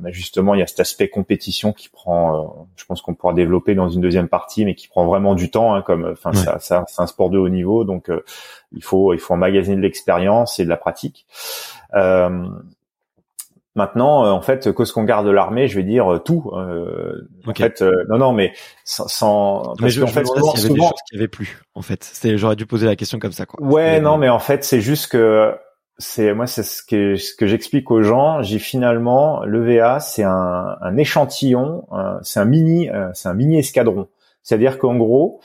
bah, justement, il y a cet aspect compétition qui prend, euh, je pense qu'on pourra développer dans une deuxième partie, mais qui prend vraiment du temps. Hein, comme, enfin, ça, ça c'est un sport de haut niveau, donc il faut, il faut emmagasiner de l'expérience et de la pratique. Euh, Maintenant, euh, en fait, qu'est-ce qu'on garde de l'armée? Je vais dire euh, tout. Euh, En fait, euh, non, non, mais sans. sans mais je, en fait, souvent, y avait des choses qui avait plus. En fait, c'était, j'aurais dû poser la question comme ça, quoi. Ouais, non, mais en fait, c'est juste que c'est moi, c'est ce que ce que j'explique aux gens. J'ai finalement le VA, c'est un, un échantillon, c'est un mini, c'est un mini escadron. C'est-à-dire qu'en gros,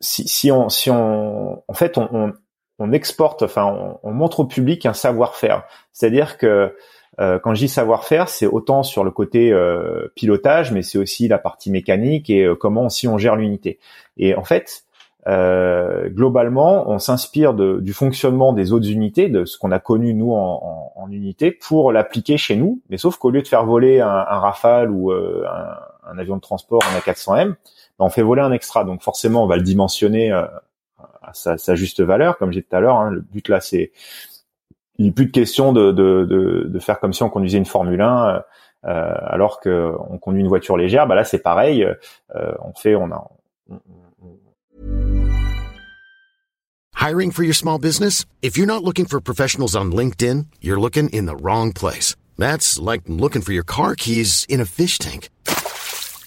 si, si on, si on, en fait, on, on on exporte, enfin, on, montre au public un savoir-faire. C'est-à-dire que euh, quand je dis savoir-faire, c'est autant sur le côté euh, pilotage, mais c'est aussi la partie mécanique et euh, comment aussi on gère l'unité. Et en fait, globalement, on s'inspire du fonctionnement des autres unités, de ce qu'on a connu nous en, unité, pour l'appliquer chez nous. Mais sauf qu'au lieu de faire voler un, Rafale ou un, avion de transport en A400M, ben, on fait voler un extra. Donc forcément, on va le dimensionner à sa, juste valeur, comme j'ai dit tout à l'heure. Hein, le but là, c'est il n'est plus de question de, de, de, de, faire comme si on conduisait une Formule 1 euh, euh, alors que on conduit une voiture légère. Bah là, c'est pareil. Euh, on fait, on a. On, Hiring for your small business? If you're not looking for professionals on LinkedIn, you're looking in the wrong place. That's like looking for your car keys in a fish tank.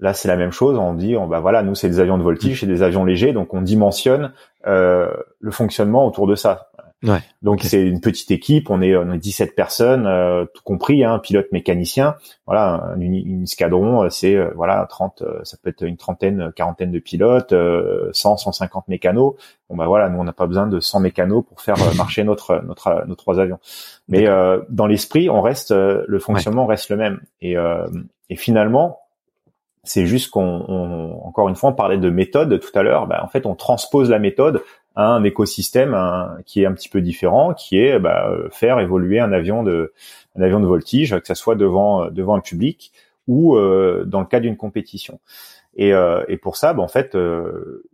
Là, c'est la même chose. On dit, on, bah voilà, nous, c'est des avions de voltige, c'est des avions légers, donc on dimensionne euh, le fonctionnement autour de ça. Ouais, donc c'est une petite équipe, on est, on est 17 personnes, euh, tout compris, hein, pilote, mécanicien. Voilà, une, escadron, euh, c'est euh, voilà 30, ça peut être une trentaine, quarantaine de pilotes, 100, 150 mécanos. Bon bah voilà, nous on n'a pas besoin de 100 mécanos pour faire marcher notre notre nos trois avions. Mais dans l'esprit, on reste, le fonctionnement reste le même. Et, et finalement, c'est juste qu'on, encore une fois, on parlait de méthode tout à l'heure. Bah, en fait, on transpose la méthode à un écosystème qui est un petit peu différent, qui est bah, faire évoluer un avion de, un voltige, que ça soit devant devant un public ou euh, dans le cas d'une compétition. Et, euh, pour ça, bah, en fait, euh,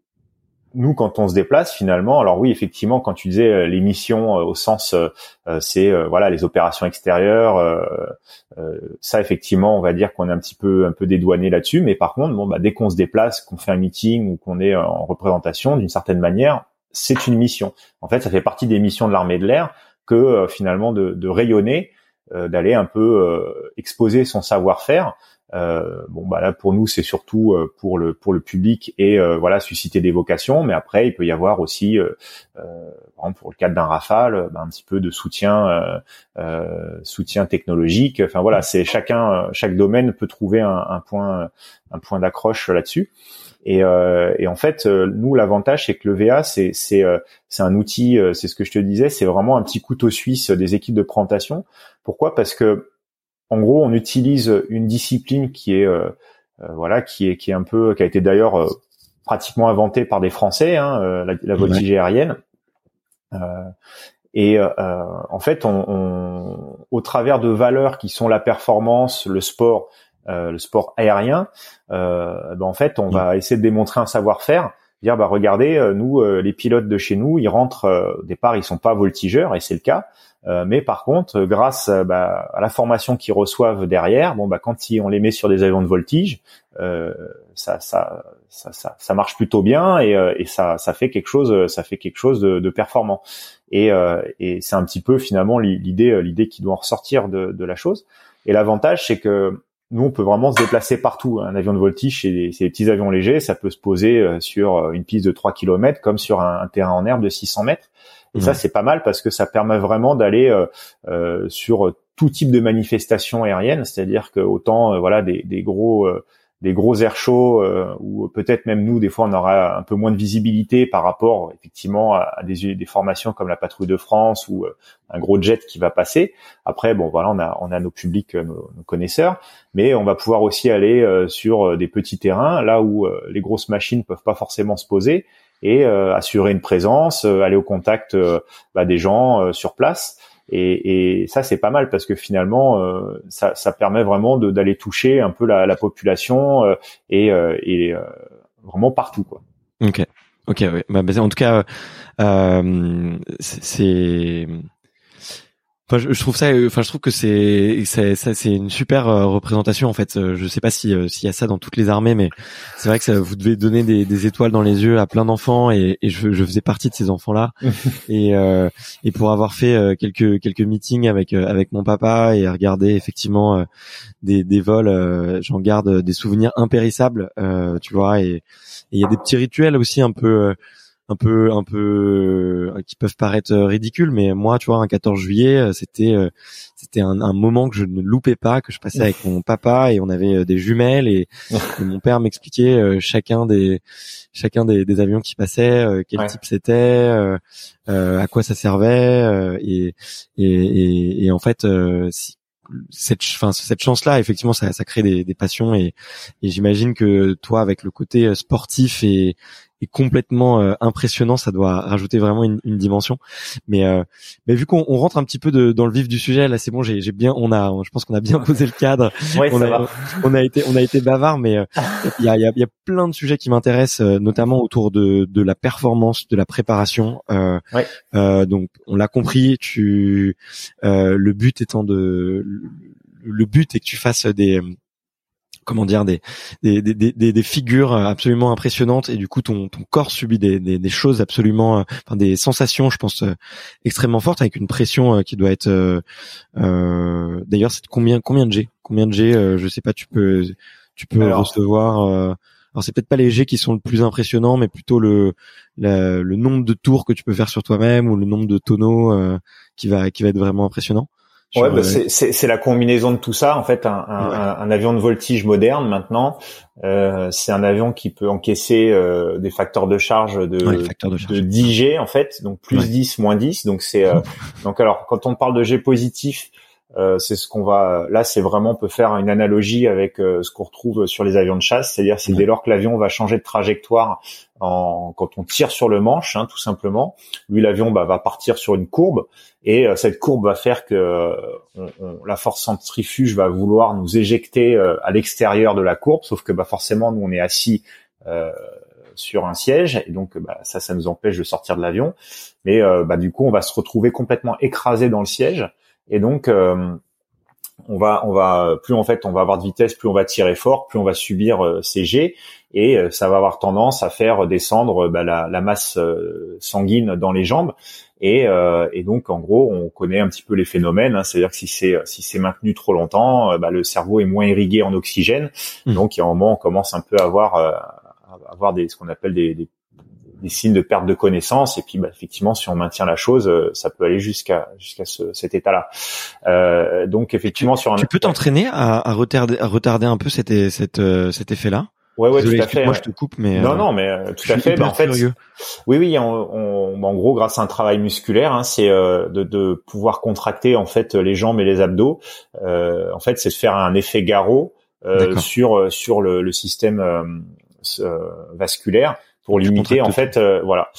nous, quand on se déplace, finalement, alors oui, effectivement, quand tu disais euh, les missions euh, au sens, euh, c'est voilà les opérations extérieures, ça effectivement, on va dire qu'on est un petit peu un peu dédouané là-dessus. Mais par contre, bon, bah, dès qu'on se déplace, qu'on fait un meeting ou qu'on est en représentation, d'une certaine manière, c'est une mission. En fait, ça fait partie des missions de l'armée de l'air que finalement de, de rayonner, d'aller un peu exposer son savoir-faire Euh, bon bah là pour nous c'est surtout euh, pour le pour le public et euh, voilà susciter des vocations, mais après il peut y avoir aussi, par exemple pour le cadre d'un Rafale, bah, un petit peu de soutien soutien technologique. Enfin voilà, c'est chacun chaque domaine peut trouver un, un point un point d'accroche là-dessus. Et, euh, et, en fait, nous, l'avantage, c'est que le VA, c'est c'est c'est un outil, c'est ce que je te disais, c'est vraiment un petit couteau suisse des équipes de présentation. Pourquoi? Parce que en gros, on utilise une discipline qui est euh, euh, voilà, qui est qui est un peu, qui a été d'ailleurs euh, pratiquement inventée par des Français, hein, la, la voltige aérienne. et en fait, on, on, au travers de valeurs qui sont la performance, le sport, le sport aérien, ben en fait, on va essayer de démontrer un savoir-faire. Dire bah regardez nous les pilotes de chez nous ils rentrent au départ ils sont pas voltigeurs et c'est le cas euh, mais par contre, grâce euh, bah, à la formation qu'ils reçoivent derrière, bon bah quand on les met sur des avions de voltige, euh, ça, ça, ça, ça, marche plutôt bien et, euh, et ça, ça fait quelque chose, ça fait quelque chose de, de performant. Et, et c'est un petit peu finalement l'idée, l'idée qui doit ressortir de, de la chose. Et l'avantage, c'est que nous, on peut vraiment se déplacer partout. Un avion de voltige, c'est des, des, petits avions légers, ça peut se poser sur une piste de 3 km comme sur un terrain en herbe de 600 mètres. Et ça, c'est pas mal parce que ça permet vraiment d'aller euh, euh, sur tout type de manifestations aériennes, c'est-à-dire que autant euh, voilà des, des gros des gros airs chauds ou peut-être même nous des fois on aura un peu moins de visibilité par rapport effectivement à, des, des formations comme la patrouille de France ou un gros jet qui va passer. Après bon voilà on a on a nos publics nos, nos connaisseurs, mais on va pouvoir aussi aller sur des petits terrains là où les grosses machines peuvent pas forcément se poser et euh, assurer une présence, euh, aller au contact euh, bah, des gens sur place. Et, et ça, c'est pas mal parce que finalement, ça, ça, permet vraiment d'aller toucher un peu la, la population et, et vraiment partout, quoi. Ok, ok. Bah, bah en tout cas, c'est Enfin, je, trouve ça, euh, enfin, je trouve que c'est, c'est, c'est une super euh, représentation en fait. Euh, je sais pas si s'il y a ça dans toutes les armées, mais c'est vrai que ça, vous devez donner des, des, étoiles dans les yeux à plein d'enfants et, et je, je, faisais partie de ces enfants-là. et, et pour avoir fait quelques quelques meetings avec avec mon papa et regarder effectivement des, des vols, j'en garde des souvenirs impérissables, tu vois. Et il y a des petits rituels aussi un peu un peu un peu euh, qui peuvent paraître euh, ridicules mais moi tu vois un 14 juillet euh, c'était c'était un, un, moment que je ne loupais pas que je passais avec mon papa et on avait des jumelles et, mon père m'expliquait chacun des chacun des, des, avions qui passaient quel type c'était à quoi ça servait et, et, et, en fait cette enfin cette chance là effectivement ça, ça crée des, des passions et, et j'imagine que toi avec le côté sportif et, est complètement euh, impressionnant. Ça doit rajouter vraiment une, une dimension. Mais euh, mais vu qu'on rentre un petit peu de, dans le vif du sujet, là c'est bon. J'ai bien, on a, je pense qu'on a bien posé le cadre. on, a, on a été on a été bavard, mais euh, il y a, y, a, y, a, plein de sujets qui m'intéressent, notamment autour de de la performance, de la préparation. donc on l'a compris. Tu le but étant de le but est que tu fasses des comment dire des des, des, des, des figures absolument impressionnantes. Et du coup ton, ton corps subit des, des, des choses absolument enfin des sensations je pense euh, extrêmement fortes avec une pression euh, qui doit être euh, euh, d'ailleurs c'est combien combien de G? Combien de G je sais pas tu peux tu peux recevoir alors c'est peut-être pas les G qui sont le plus impressionnant mais plutôt le le nombre de tours que tu peux faire sur toi-même ou le nombre de tonneaux qui va qui va être vraiment impressionnant Ouais, bah c'est la combinaison de tout ça. En fait, un, un, un avion de voltige moderne maintenant, euh, c'est un avion qui peut encaisser euh, des facteurs de charge de, de, 10 G en fait, donc plus 10, moins 10. Donc c'est euh, donc alors quand on parle de G positif, euh, c'est ce qu'on va là c'est vraiment on peut faire une analogie avec euh, ce qu'on retrouve sur les avions de chasse. C'est-à-dire c'est dès lors que l'avion va changer de trajectoire en, quand on tire sur le manche hein, tout simplement lui l'avion bah, va partir sur une courbe. Et euh, cette courbe va faire que la force centrifuge va vouloir nous éjecter à l'extérieur de la courbe. Sauf que bah forcément nous on est assis sur un siège. Et donc bah, ça ça nous empêche de sortir de l'avion. Mais bah, du coup on va se retrouver complètement écrasé dans le siège et donc, euh, on va, on va, plus en fait, on va avoir de vitesse, plus on va tirer fort, plus on va subir euh, ces jets, et euh, ça va avoir tendance à faire descendre bah, la, la, masse sanguine dans les jambes. Et, euh, et, donc en gros, on connaît un petit peu les phénomènes. Hein, C'est-à-dire que si c'est si c'est maintenu trop longtemps, bah, le cerveau est moins irrigué en oxygène. Mmh. Donc il y a un moment, on commence un peu à avoir à avoir des ce qu'on appelle des, des des signes de perte de connaissance et puis bah, effectivement si on maintient la chose euh, ça peut aller jusqu'à jusqu'à ce, cet état-là euh, donc effectivement tu, sur un tu peux t'entraîner à, à, retarder à retarder un peu cet, cet, euh, cet effet-là? Ouais, ouais, tout à fait. Moi, je te coupe, mais non, non, mais tout à fait. Bah, en fait, oui, oui, on, on, en gros, grâce à un travail musculaire, hein, c'est de, de, pouvoir contracter en fait les jambes et les abdos. Euh, en fait, c'est de faire un effet garrot sur sur le, le système vasculaire pour limiter en fait euh, voilà.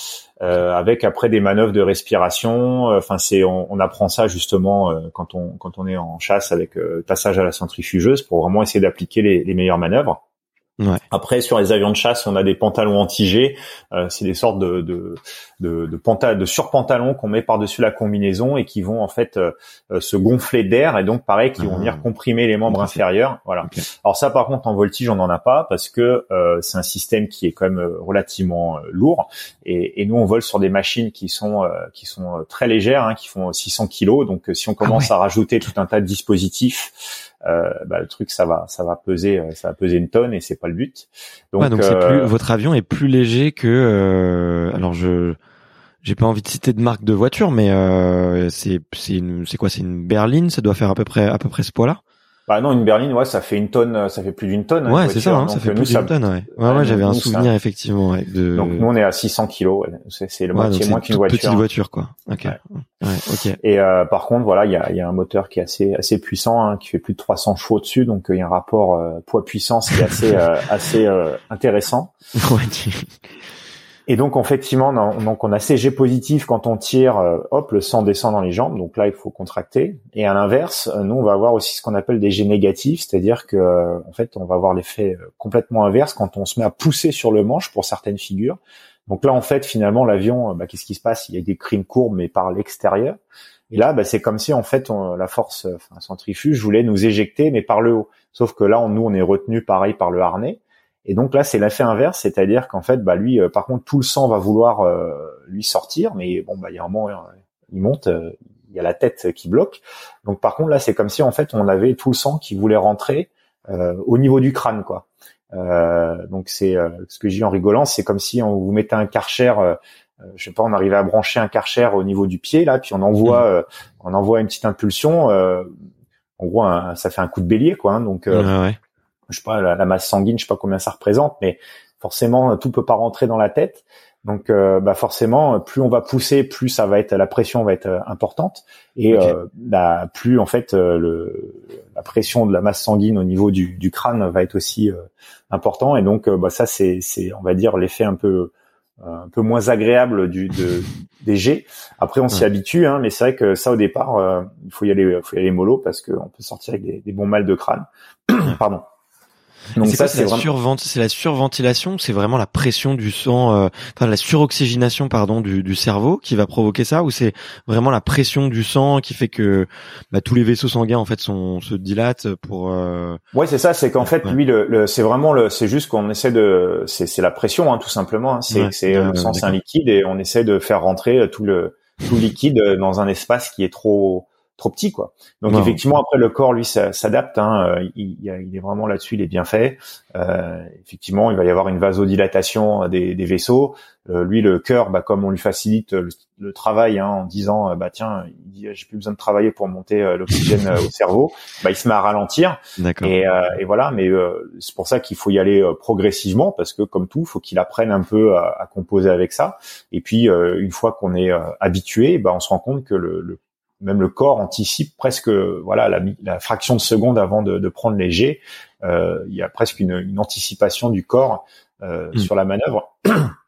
Euh, avec après des manœuvres de respiration euh, enfin c'est on, on, apprend ça justement quand on quand on est en chasse avec passage à la centrifugeuse pour vraiment essayer d'appliquer les, les meilleures manœuvres Ouais. Après, sur les avions de chasse, on a des pantalons anti-G. Euh, c'est des sortes de de de, de, pantal de surpantalons qu'on met par-dessus la combinaison et qui vont en fait euh, euh, se gonfler d'air et donc pareil qui vont venir ah. comprimer les membres inférieurs. Voilà. Alors ça, par contre, en voltige, on n'en a pas parce que c'est un système qui est quand même relativement lourd et, et, nous on vole sur des machines qui sont qui sont très légères, hein, qui font 600 kilos. Donc si on ah commence à rajouter tout un tas de dispositifs euh, bah, le truc ça va ça va peser euh, ça va peser une tonne et c'est pas le but. Donc, donc c'est plus, euh, votre avion est plus léger que euh, alors je j'ai pas envie de citer de marque de voiture, mais euh, c'est c'est c'est quoi? C'est une berline, ça doit faire à peu près à peu près ce poids-là? Bah non, une berline, ouais, ça fait une tonne, ça fait plus d'une tonne. Hein, ouais, c'est ça, hein, ça fait plus d'une tonne. Ouais, ouais, ouais j'avais un souvenir effectivement. Ouais, de... Donc nous, on est à 600 kilos. C'est le moitié moins qu'une voiture. Petite voiture, quoi. Ok. Ouais. ok. Et euh, par contre, voilà, il y a, y a un moteur qui est assez assez puissant, hein, qui fait plus de 300 chevaux dessus, donc euh, il y a un rapport euh, poids puissance qui est assez euh, assez intéressant. Et donc effectivement, donc on a CG positif quand on tire, euh, hop, le sang descend dans les jambes. Donc là, il faut contracter. Et à l'inverse, euh, nous on va avoir aussi ce qu'on appelle des G négatifs, c'est-à-dire que euh, en fait, on va avoir l'effet complètement inverse quand on se met à pousser sur le manche pour certaines figures. Donc là, en fait, finalement, l'avion, bah, qu'est-ce qui se passe? Il y a des crines courbes, mais par l'extérieur. Et là, bah, c'est comme si en fait, la force enfin, centrifuge voulait nous éjecter, mais par le haut. Sauf que là, on, nous, on est retenu pareil par le harnais. Et donc là, c'est l'effet inverse, c'est-à-dire qu'en fait, bah lui, euh, par contre, tout le sang va vouloir euh, lui sortir, mais bon, bah il y a un moment, euh, il monte, il y a la tête qui bloque. Donc par contre, là, c'est comme si en fait, on avait tout le sang qui voulait rentrer au niveau du crâne, quoi. donc c'est ce que je dis en rigolant, c'est comme si on vous mettait un karcher, je sais pas, on arrivait à brancher un karcher au niveau du pied là, puis on envoie, mmh. on envoie une petite impulsion. en gros, ça fait un coup de bélier, quoi. Hein, donc ouais je sais pas la, masse sanguine, je sais pas combien ça représente, mais forcément tout peut pas rentrer dans la tête. Donc, euh, bah forcément, plus on va pousser, plus ça va être la pression va être euh, importante, et euh, bah, plus en fait le, la pression de la masse sanguine au niveau du, du crâne va être aussi important. Et donc, bah, ça c'est, c'est, on va dire l'effet un peu un peu moins agréable du de, des G. Après, on s'y habitue, hein, mais c'est vrai que ça au départ, il faut y aller, faut y aller mollo parce qu'on peut sortir avec des, des bons mal de crâne. Pardon. Donc ça, c'est la, la surventilation, c'est vraiment la pression du sang, euh, enfin la suroxygénation pardon du, du, cerveau qui va provoquer ça, ou c'est vraiment la pression du sang qui fait que bah, tous les vaisseaux sanguins en fait sont, se dilatent pour. Euh... Ouais, c'est ça, c'est qu'en fait lui, le, c'est vraiment le, c'est juste qu'on essaie de, c'est la pression hein, tout simplement. Hein. C'est c'est le sang c'est un liquide et on essaie de faire rentrer euh, tout le tout liquide euh, dans un espace qui est trop trop petit quoi. Donc effectivement après le corps lui s'adapte, hein, euh, il, il, est vraiment là-dessus, il est bien fait. Euh, effectivement il va y avoir une vasodilatation des, des vaisseaux. Euh, lui le cœur, bah, comme on lui facilite le, travail hein, en disant bah tiens j'ai plus besoin de travailler pour monter l'oxygène au cerveau, bah il se met à ralentir. Et, et, voilà mais c'est pour ça qu'il faut y aller progressivement parce que comme tout faut qu'il apprenne un peu à, à, composer avec ça. Et puis une fois qu'on est habitué, bah on se rend compte que le, le même le corps anticipe presque voilà la, la fraction de seconde avant de, de prendre les jets. Euh, il y a presque une, une anticipation du corps euh, mm. sur la manœuvre.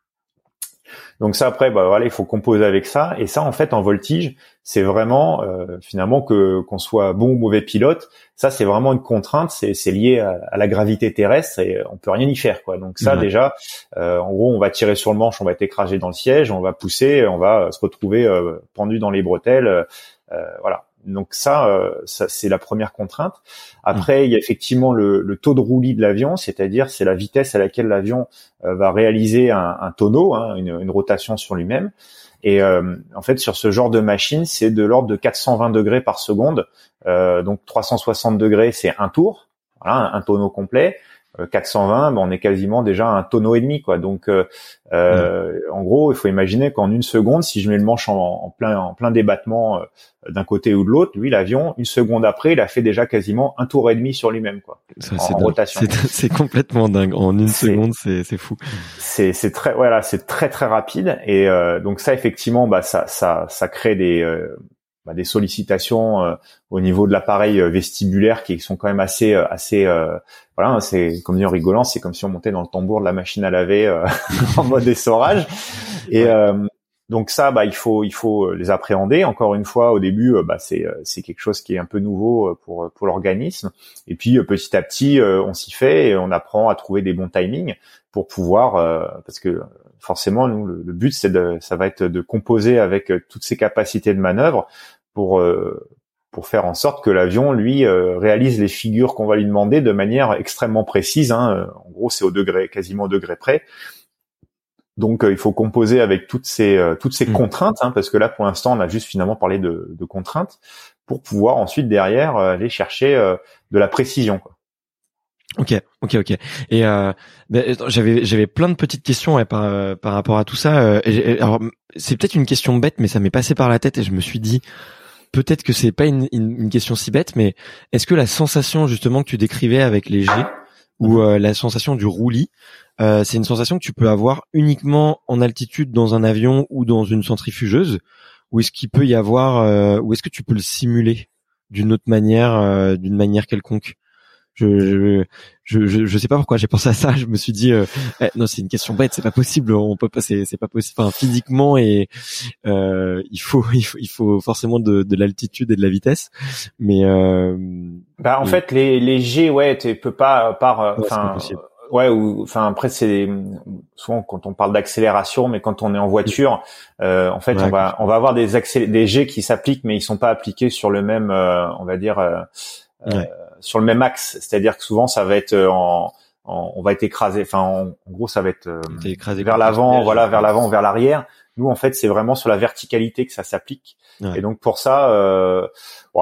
Donc ça après, bah voilà, il faut composer avec ça. Et ça, en fait, en voltige, c'est vraiment euh, finalement que qu'on soit bon ou mauvais pilote, ça c'est vraiment une contrainte. C'est lié à, la gravité terrestre et on peut rien y faire quoi. Donc ça déjà, euh, en gros, on va tirer sur le manche, on va être écrasé dans le siège, on va pousser, on va se retrouver euh, pendu dans les bretelles. Euh, voilà. Donc ça, euh, ça c'est la première contrainte. Après, il y a effectivement le, le taux de roulis de l'avion, c'est-à-dire c'est la vitesse à laquelle l'avion euh, va réaliser un, un tonneau, hein, une, une, rotation sur lui-même. Et en fait, sur ce genre de machine, c'est de l'ordre de 420 degrés par seconde. donc 360 degrés, c'est un tour, voilà, un tonneau complet. 420, ben on est quasiment déjà un tonneau et demi, quoi. Donc, euh, euh, en gros, il faut imaginer qu'en une seconde, si je mets le manche en, plein en plein débattement euh, d'un côté ou de l'autre, lui, l'avion, une seconde après, il a fait déjà quasiment un tour et demi sur lui-même, quoi. en, rotation. C'est complètement dingue. En une seconde, c'est fou. C'est c'est très voilà, c'est très très rapide. Et donc ça, effectivement, bah ça ça ça crée des bah, des sollicitations euh, au niveau de l'appareil euh, vestibulaire qui sont quand même assez euh, assez voilà c'est comme dit en rigolant c'est comme si on montait dans le tambour de la machine à laver en mode essorage. Et donc ça bah il faut il faut les appréhender. Encore une fois au début bah c'est c'est quelque chose qui est un peu nouveau pour pour l'organisme. Et puis petit à petit on s'y fait et on apprend à trouver des bons timings pour pouvoir parce que forcément, nous, le, but, c'est de, ça va être de composer avec euh, toutes ses capacités de manœuvre pour euh, pour faire en sorte que l'avion, lui, euh, réalise les figures qu'on va lui demander de manière extrêmement précise. Hein. En gros, c'est au degré, quasiment au degré près. Donc, il faut composer avec toutes ces toutes ces mmh. contraintes, hein, parce que là, pour l'instant, on a juste finalement parlé de, de contraintes pour pouvoir ensuite derrière aller chercher de la précision. Quoi. Ok, ok, ok. Et euh, j'avais j'avais plein de petites questions par euh, par rapport à tout ça. Euh, alors c'est peut-être une question bête, mais ça m'est passé par la tête et je me suis dit peut-être que c'est pas une, une, question si bête, mais est-ce que la sensation justement que tu décrivais avec les G ou euh, la sensation du roulis, c'est une sensation que tu peux avoir uniquement en altitude dans un avion ou dans une centrifugeuse, ou est-ce qu'il peut y avoir, ou est-ce que tu peux le simuler d'une autre manière, d'une manière quelconque? Je, je, je, je sais pas pourquoi j'ai pensé à ça. Je me suis dit, euh, eh, non, c'est une question bête, c'est pas possible. On peut pas, c'est, c'est pas possible. Enfin, physiquement et euh, il faut, il faut, il faut forcément de, de l'altitude et de la vitesse. Mais euh, bah, en fait, les, les G, ouais, tu peux pas par, euh, enfin. Ouais, ou enfin après c'est souvent quand on parle d'accélération, mais quand on est en voiture, euh, en fait on va on va avoir des accélé des G qui s'appliquent, mais ils sont pas appliqués sur le même, euh, on va dire, euh, sur le même axe, c'est-à-dire que souvent ça va être euh, en, on va être écrasé, enfin en, gros ça va être euh, écrasé vers l'avant, voilà, vers l'avant, vers l'arrière. Nous en fait c'est vraiment sur la verticalité que ça s'applique. Et donc pour ça, euh,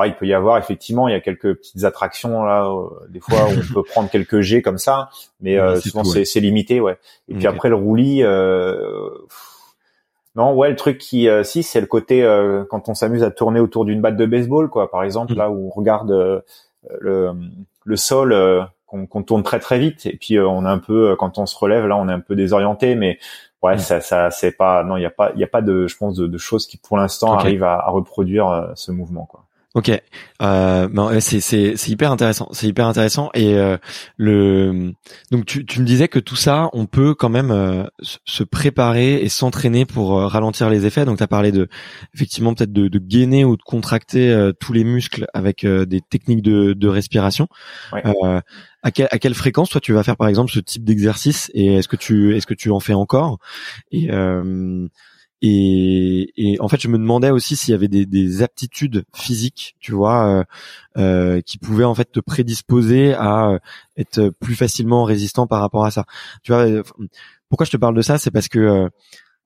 il peut y avoir effectivement, il y a quelques petites attractions là, euh, des fois où on peut prendre quelques G comme ça, mais souvent c'est limité, ouais. Et puis après le roulis. Non, ouais, le truc qui, si, c'est le côté quand on s'amuse à tourner autour d'une batte de baseball, quoi. Par exemple, mm. là où on regarde le, le sol euh, qu'on tourne très très vite. Et puis euh, on est un peu quand on se relève là on est un peu désorienté mais ouais ça ça c'est pas non il y a pas il y a pas de je pense de, de choses qui pour l'instant arrivent à, à, reproduire euh, ce mouvement quoi Ok, euh, ben, c'est c'est c'est hyper intéressant, c'est hyper intéressant. Et euh, le donc tu tu me disais que tout ça on peut quand même euh, se préparer et s'entraîner pour euh, ralentir les effets. Donc tu as parlé de effectivement peut-être de, de gainer ou de contracter tous les muscles avec des techniques de de respiration. à, à quelle fréquence toi tu vas faire par exemple ce type d'exercice et est-ce que tu est-ce que tu en fais encore? Et et, et, en fait, je me demandais aussi s'il y avait des, des, aptitudes physiques, tu vois, euh, euh, qui pouvaient en fait te prédisposer à euh, être plus facilement résistant par rapport à ça. Tu vois, euh, pourquoi je te parle de ça, c'est parce que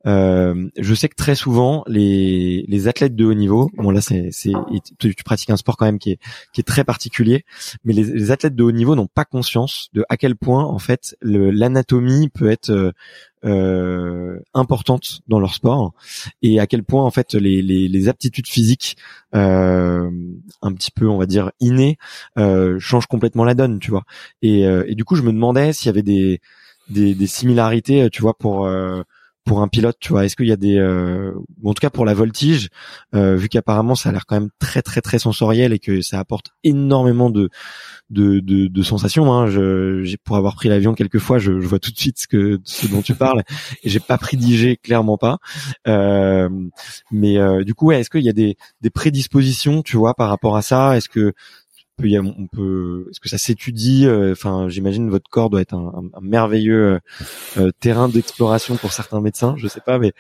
euh, je sais que très souvent les, les athlètes de haut niveau, bon là c'est, c'est tu, pratiques un sport quand même qui est qui est très particulier, mais les, les athlètes de haut niveau n'ont pas conscience de à quel point en fait l'anatomie peut être euh, importante dans leur sport et à quel point en fait les, les, les aptitudes physiques euh, un petit peu on va dire innées euh, changent complètement la donne, tu vois. Et, euh, et du coup je me demandais s'il y avait des des, des similarités, tu vois, pour euh, pour un pilote, tu vois Est-ce qu'il y a des, euh, en tout cas pour la voltige, euh, vu qu'apparemment ça a l'air quand même très très très sensoriel et que ça apporte énormément de de, de, de sensations. Hein. Je, pour avoir pris l'avion quelques fois, je, je, vois tout de suite ce que ce dont tu parles et j'ai pas prédigé clairement pas. Euh, mais euh, du coup, ouais, est-ce qu'il y a des, des prédispositions, tu vois, par rapport à ça? Est-ce que on peut, est-ce que ça s'étudie euh, Enfin, j'imagine votre corps doit être un, merveilleux euh, euh, terrain d'exploration pour certains médecins. Je sais pas, mais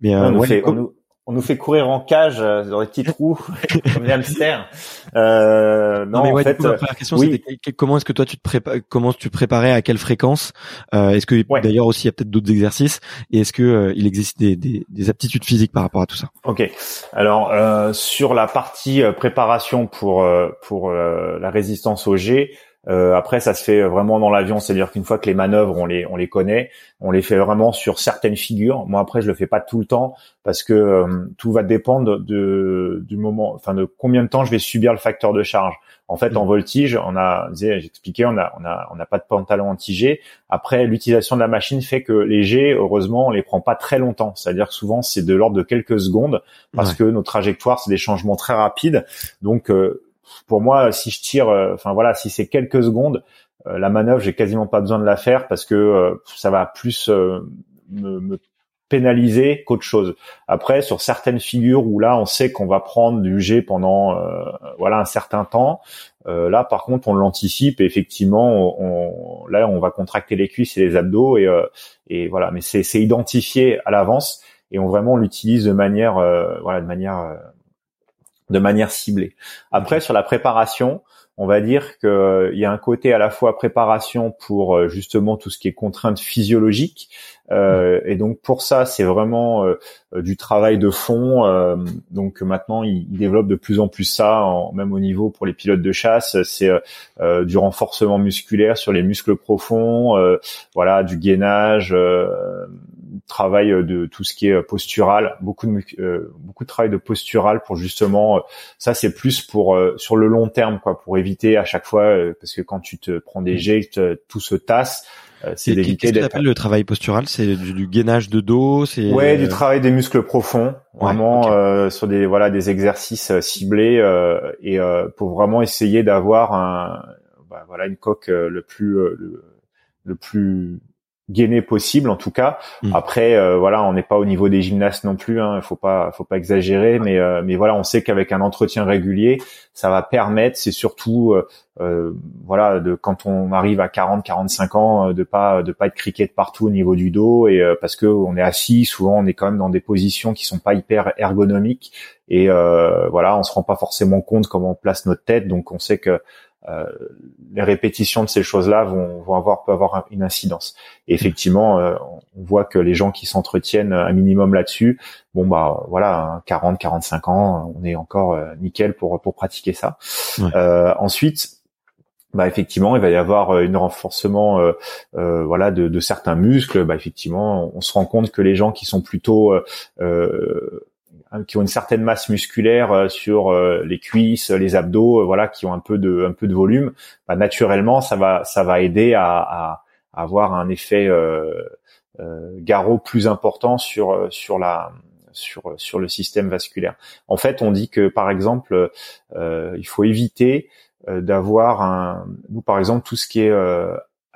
mais on, nous fait, on nous fait courir en cage euh, dans des petits trous comme des hamsters. Euh, non, mais en fait, la première question c'était comment est-ce que toi tu te prépares, comment tu te préparais à quelle fréquence euh, Est-ce que d'ailleurs aussi il y a peut-être d'autres exercices et est-ce que euh, il existe des, des, des, aptitudes physiques par rapport à tout ça? Ok. Alors euh, sur la partie préparation pour pour la résistance au G, euh, après, ça se fait vraiment dans l'avion, c'est-à-dire qu'une fois que les manœuvres, on les, on les connaît, on les fait vraiment sur certaines figures. Moi, après, je le fais pas tout le temps parce que euh, tout va dépendre de, du moment, enfin de combien de temps je vais subir le facteur de charge. En fait, en mmh. voltige, on a, j'expliquais, on a, on a, on n'a pas de pantalon anti-G. Après, l'utilisation de la machine fait que les G, heureusement, on les prend pas très longtemps. C'est-à-dire que souvent, c'est de l'ordre de quelques secondes parce que nos trajectoires, c'est des changements très rapides. Donc, euh, pour moi, si je tire, euh, enfin voilà, si c'est quelques secondes, euh, la manœuvre, j'ai quasiment pas besoin de la faire parce que euh, ça va plus me, me, pénaliser qu'autre chose. Après, sur certaines figures où là, on sait qu'on va prendre du G pendant voilà un certain temps, là, par contre, on l'anticipe et effectivement, on, là, on va contracter les cuisses et les abdos et, et voilà. Mais c'est identifié à l'avance et on vraiment l'utilise de manière voilà de manière de manière ciblée. Après, sur la préparation, on va dire qu'il euh, y a un côté à la fois préparation pour euh, justement tout ce qui est contrainte physiologique. Euh, et donc pour ça, c'est vraiment du travail de fond. donc maintenant, il, il, développe de plus en plus ça, même au niveau pour les pilotes de chasse. C'est du renforcement musculaire sur les muscles profonds, voilà, du gainage travail euh, de tout ce qui est euh, postural, beaucoup de euh, beaucoup de travail de postural pour justement ça c'est plus pour sur le long terme quoi pour éviter à chaque fois parce que quand tu te prends des mm. jets tout se tasse c'est d'éviter Qu'est-ce qu'on le travail postural? C'est du, gainage de dos, c'est ouais du travail des muscles profonds, vraiment sur des voilà des exercices ciblés et pour vraiment essayer d'avoir un bah, voilà une coque le plus le plus gainé possible en tout cas. Hmm. Après euh, voilà, on n'est pas au niveau des gymnastes non plus hein, il faut pas faut pas exagérer mais euh, mais voilà, on sait qu'avec un entretien régulier, ça va permettre c'est surtout euh, voilà de quand on arrive à 40 45 ans de pas de pas être criqué de partout au niveau du dos et parce que on est assis, souvent on est quand même dans des positions qui sont pas hyper ergonomiques et voilà, on se rend pas forcément compte comment on place notre tête donc on sait que euh, les répétitions de ces choses-là vont, vont avoir peut avoir une incidence. Et effectivement, euh, on voit que les gens qui s'entretiennent un minimum là-dessus, bon bah voilà, 40, 45 ans, on est encore euh, nickel pour pour pratiquer ça. ensuite, bah effectivement, il va y avoir un renforcement, voilà, de, de, certains muscles. Bah effectivement, on se rend compte que les gens qui sont plutôt Hein, qui ont une certaine masse musculaire euh, sur euh, les cuisses, les abdos, euh, voilà, qui ont un peu de un peu de volume, bah, naturellement ça va ça va aider à, à, avoir un effet euh, garrot plus important sur sur la sur sur le système vasculaire. En fait, on dit que par exemple, il faut éviter d'avoir un nous par exemple tout ce qui est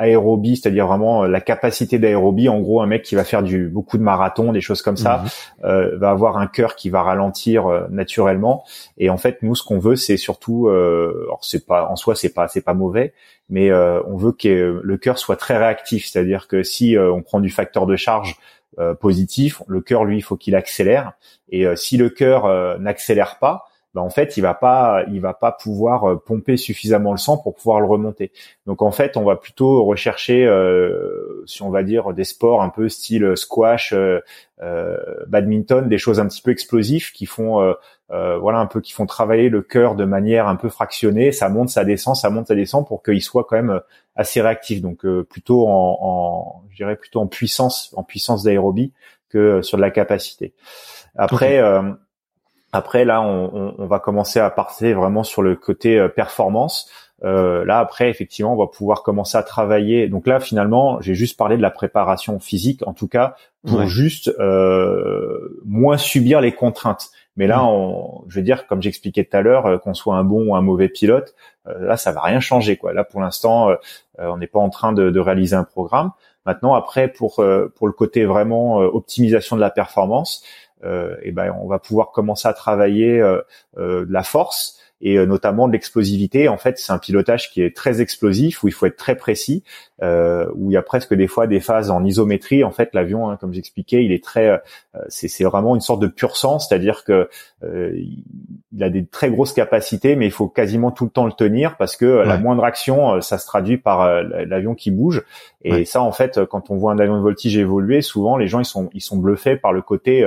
aérobie, c'est-à-dire vraiment euh, la capacité d'aérobie. En gros, un mec qui va faire du beaucoup de marathons, des choses comme ça, mhm. euh, va avoir un cœur qui va ralentir euh, naturellement. Et en fait, nous, ce qu'on veut, c'est surtout, euh, alors c'est pas en soi, c'est pas c'est pas mauvais, mais on veut que le cœur soit très réactif, c'est-à-dire que si on prend du facteur de charge positif, le cœur, lui, il faut qu'il accélère. Et si le cœur n'accélère pas, bah en fait il va pas il va pas pouvoir euh, pomper suffisamment le sang pour pouvoir le remonter. Donc en fait on va plutôt rechercher euh, si on va dire des sports un peu style squash, euh, euh badminton, des choses un petit peu explosives qui font euh, voilà un peu qui font travailler le cœur de manière un peu fractionnée. Ça monte, ça descend, ça monte, ça descend pour qu'il soit quand même assez réactif. Donc plutôt en, en je dirais plutôt en puissance en puissance d'aérobie que sur de la capacité. Après après, là, on, on, va commencer à partir vraiment sur le côté euh, performance. Euh, là, après, effectivement, on va pouvoir commencer à travailler. Donc là, finalement, j'ai juste parlé de la préparation physique, en tout cas, pour juste euh, moins subir les contraintes. Mais là, on, je veux dire, comme j'expliquais tout à l'heure, qu'on soit un bon ou un mauvais pilote, euh, là, ça va rien changer. Quoi. Là, pour l'instant, on n'est pas en train de, de, réaliser un programme. Maintenant, après, pour pour le côté vraiment optimisation de la performance, et ben on va pouvoir commencer à travailler de la force et euh, notamment de l'explosivité. En fait, c'est un pilotage qui est très explosif où il faut être très précis, euh, où il y a presque des fois des phases en isométrie. En fait, l'avion, hein, comme j'expliquais, il est très, euh, c'est vraiment une sorte de pur sang, c'est-à-dire que euh, il a des très grosses capacités, mais il faut quasiment tout le temps le tenir parce que la moindre action, ça se traduit par l'avion qui bouge. Et ça, en fait, quand on voit un avion de voltige évoluer, souvent les gens ils sont ils sont bluffés par le côté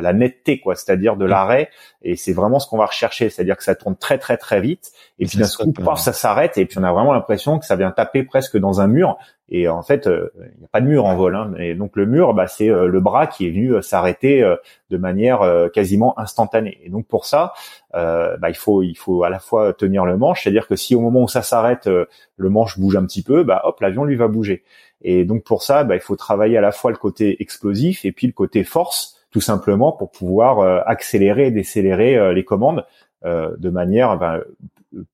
la netteté, quoi, c'est-à-dire de l'arrêt. Et c'est vraiment ce qu'on va rechercher, c'est-à-dire que ça tourne très très très vite. Et, puis d'un coup, paf, ça s'arrête et puis on a vraiment l'impression que ça vient taper presque dans un mur. Et en fait, euh, il n'y a pas de mur en vol. Hein. Et donc le mur, bah, c'est euh, le bras qui est venu euh, s'arrêter de manière quasiment instantanée. Et donc pour ça, bah, il faut il faut à la fois tenir le manche, c'est-à-dire que si au moment où ça s'arrête, le manche bouge un petit peu, bah hop, l'avion lui va bouger. Et donc pour ça, bah, il faut travailler à la fois le côté explosif et puis le côté force, tout simplement pour pouvoir accélérer et décélérer les commandes de manière bah,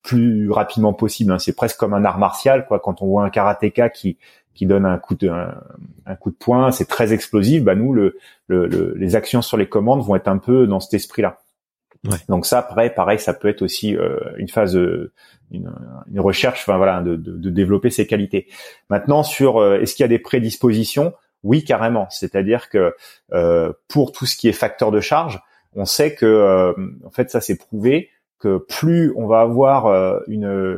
plus rapidement possible. Hein. C'est presque comme un art martial, quoi. Quand on voit un karatéka qui qui donne un coup de un, coup de poing, c'est très explosif. Bah nous, le, le, les actions sur les commandes vont être un peu dans cet esprit-là. Ouais. Donc ça, après, pareil, ça peut être aussi euh, une phase, euh, une, une, recherche, enfin voilà, de, de, de, développer ses qualités. Maintenant, sur euh, est-ce qu'il y a des prédispositions? Oui, carrément. C'est-à-dire que pour tout ce qui est facteur de charge, on sait que, en fait, ça c'est prouvé que plus on va avoir euh,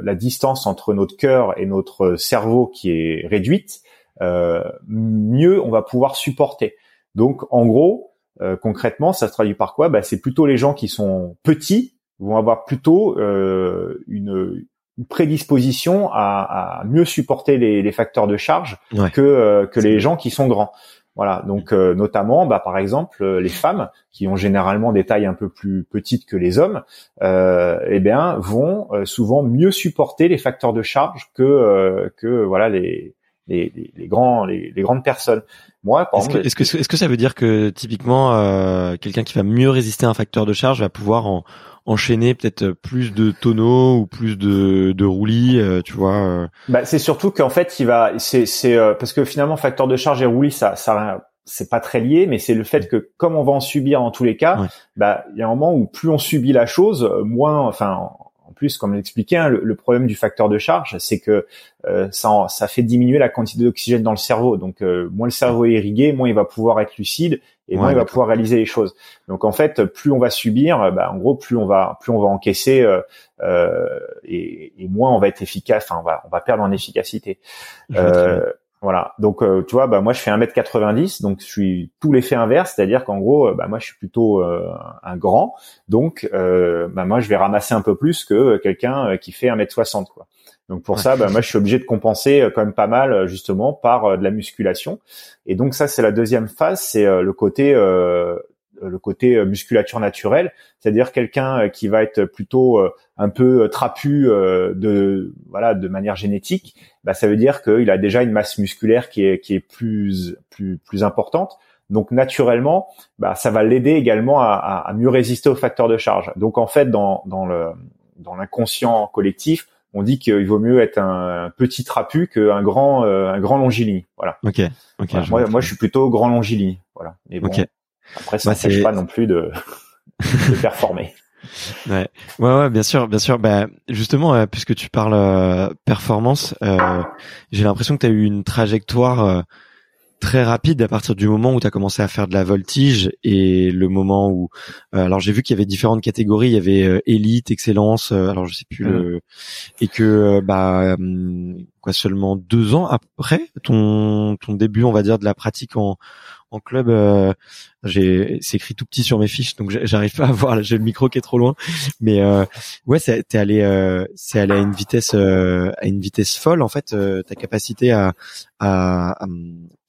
la distance entre notre cœur et notre cerveau qui est réduite, euh, mieux on va pouvoir supporter. Donc en gros, euh, concrètement, ça se traduit par quoi? Bah, C'est plutôt les gens qui sont petits vont avoir plutôt euh, une, une, prédisposition à, à, mieux supporter les, les facteurs de charge que, que les gens qui sont grands. Voilà, donc euh, notamment, bah, par exemple, euh, les femmes qui ont généralement des tailles un peu plus petites que les hommes, euh, eh bien, vont euh, souvent mieux supporter les facteurs de charge que que voilà les les, les, grands les, les, grandes personnes. Moi, est-ce que, est-ce que est-ce que ça veut dire que typiquement quelqu'un qui va mieux résister à un facteur de charge va pouvoir en enchaîner peut-être plus de tonneaux ou plus de, de roulis, euh, tu vois. Euh? Bah, c'est surtout qu'en fait, il va, c'est, c'est euh, parce que finalement, facteur de charge et roulis, ça, ça, c'est pas très lié, mais c'est le fait que comme on va en subir en tous les cas, bah, il y a un moment où plus on subit la chose, moins, enfin, en plus, comme l'expliquait, hein, le, problème du facteur de charge, c'est que euh, ça, ça fait diminuer la quantité d'oxygène dans le cerveau. Donc, euh, moins le cerveau est irrigué, moins il va pouvoir être lucide et moins il va pouvoir réaliser les choses. Donc, en fait, plus on va subir, bah, en gros, plus on va, plus on va encaisser euh, et, et, moins on va être efficace. Enfin, on va, on va perdre en efficacité. Voilà. Donc euh, tu vois, bah moi je fais 1m90, donc je suis tout l'effet inverse, c'est-à-dire qu'en gros, euh, bah moi je suis plutôt euh, un grand, donc bah moi je vais ramasser un peu plus que quelqu'un qui fait 1m60 quoi. Donc pour ça, bah moi je suis obligé de compenser quand même pas mal justement par de la musculation. Et donc ça c'est la deuxième phase, c'est le côté le côté musculature naturelle, c'est-à-dire quelqu'un qui va être plutôt un peu trapu de voilà de manière génétique bah, ça veut dire qu'il a déjà une masse musculaire qui est, qui est plus, plus, plus importante. Donc naturellement, bah, ça va l'aider également à, à, mieux résister aux facteurs de charge. Donc en fait, dans, dans le dans l'inconscient collectif, on dit qu'il vaut mieux être un petit trapu qu'un grand euh, un grand longiligne. Voilà. Ok. Ok. moi, moi, je suis plutôt grand longiligne. Voilà. Mais bon, après, ça bah, n'empêche pas non plus de, de performer. Ouais. ouais, ouais, bien sûr, bien sûr. Bah, justement, euh, puisque tu parles euh, performance, euh, j'ai l'impression que tu as eu une trajectoire très rapide à partir du moment où tu as commencé à faire de la voltige et le moment où alors j'ai vu qu'il y avait différentes catégories il y avait élite excellence alors je sais plus le et que bah hum, quoi seulement deux ans après ton ton début on va dire de la pratique en en club, euh, j'ai c'est écrit tout petit sur mes fiches, donc j'arrive pas à voir. J'ai le micro qui est trop loin, mais euh, ouais, t'es allé, euh, c'est allé à une vitesse, euh, à une vitesse folle en fait. ta capacité à, à,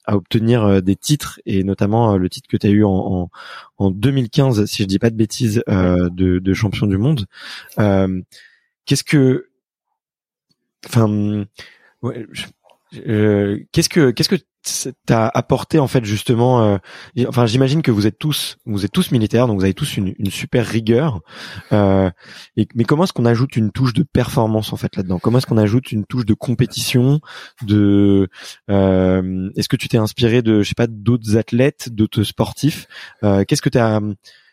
à obtenir des titres et notamment le titre que tu as eu en, en, en, 2015 si je dis pas de bêtises de, de, champion du monde qu'est-ce que enfin ouais, qu'est-ce que qu'est-ce que t'as apporté en fait justement euh, enfin j'imagine que vous êtes tous vous êtes tous militaires donc vous avez tous une, une super rigueur euh, mais comment est-ce qu'on ajoute une touche de performance en fait là-dedans? Comment est-ce qu'on ajoute une touche de compétition de euh, est-ce que tu t'es inspiré de je sais pas d'autres athlètes d'autres sportifs euh, qu'est-ce que tu as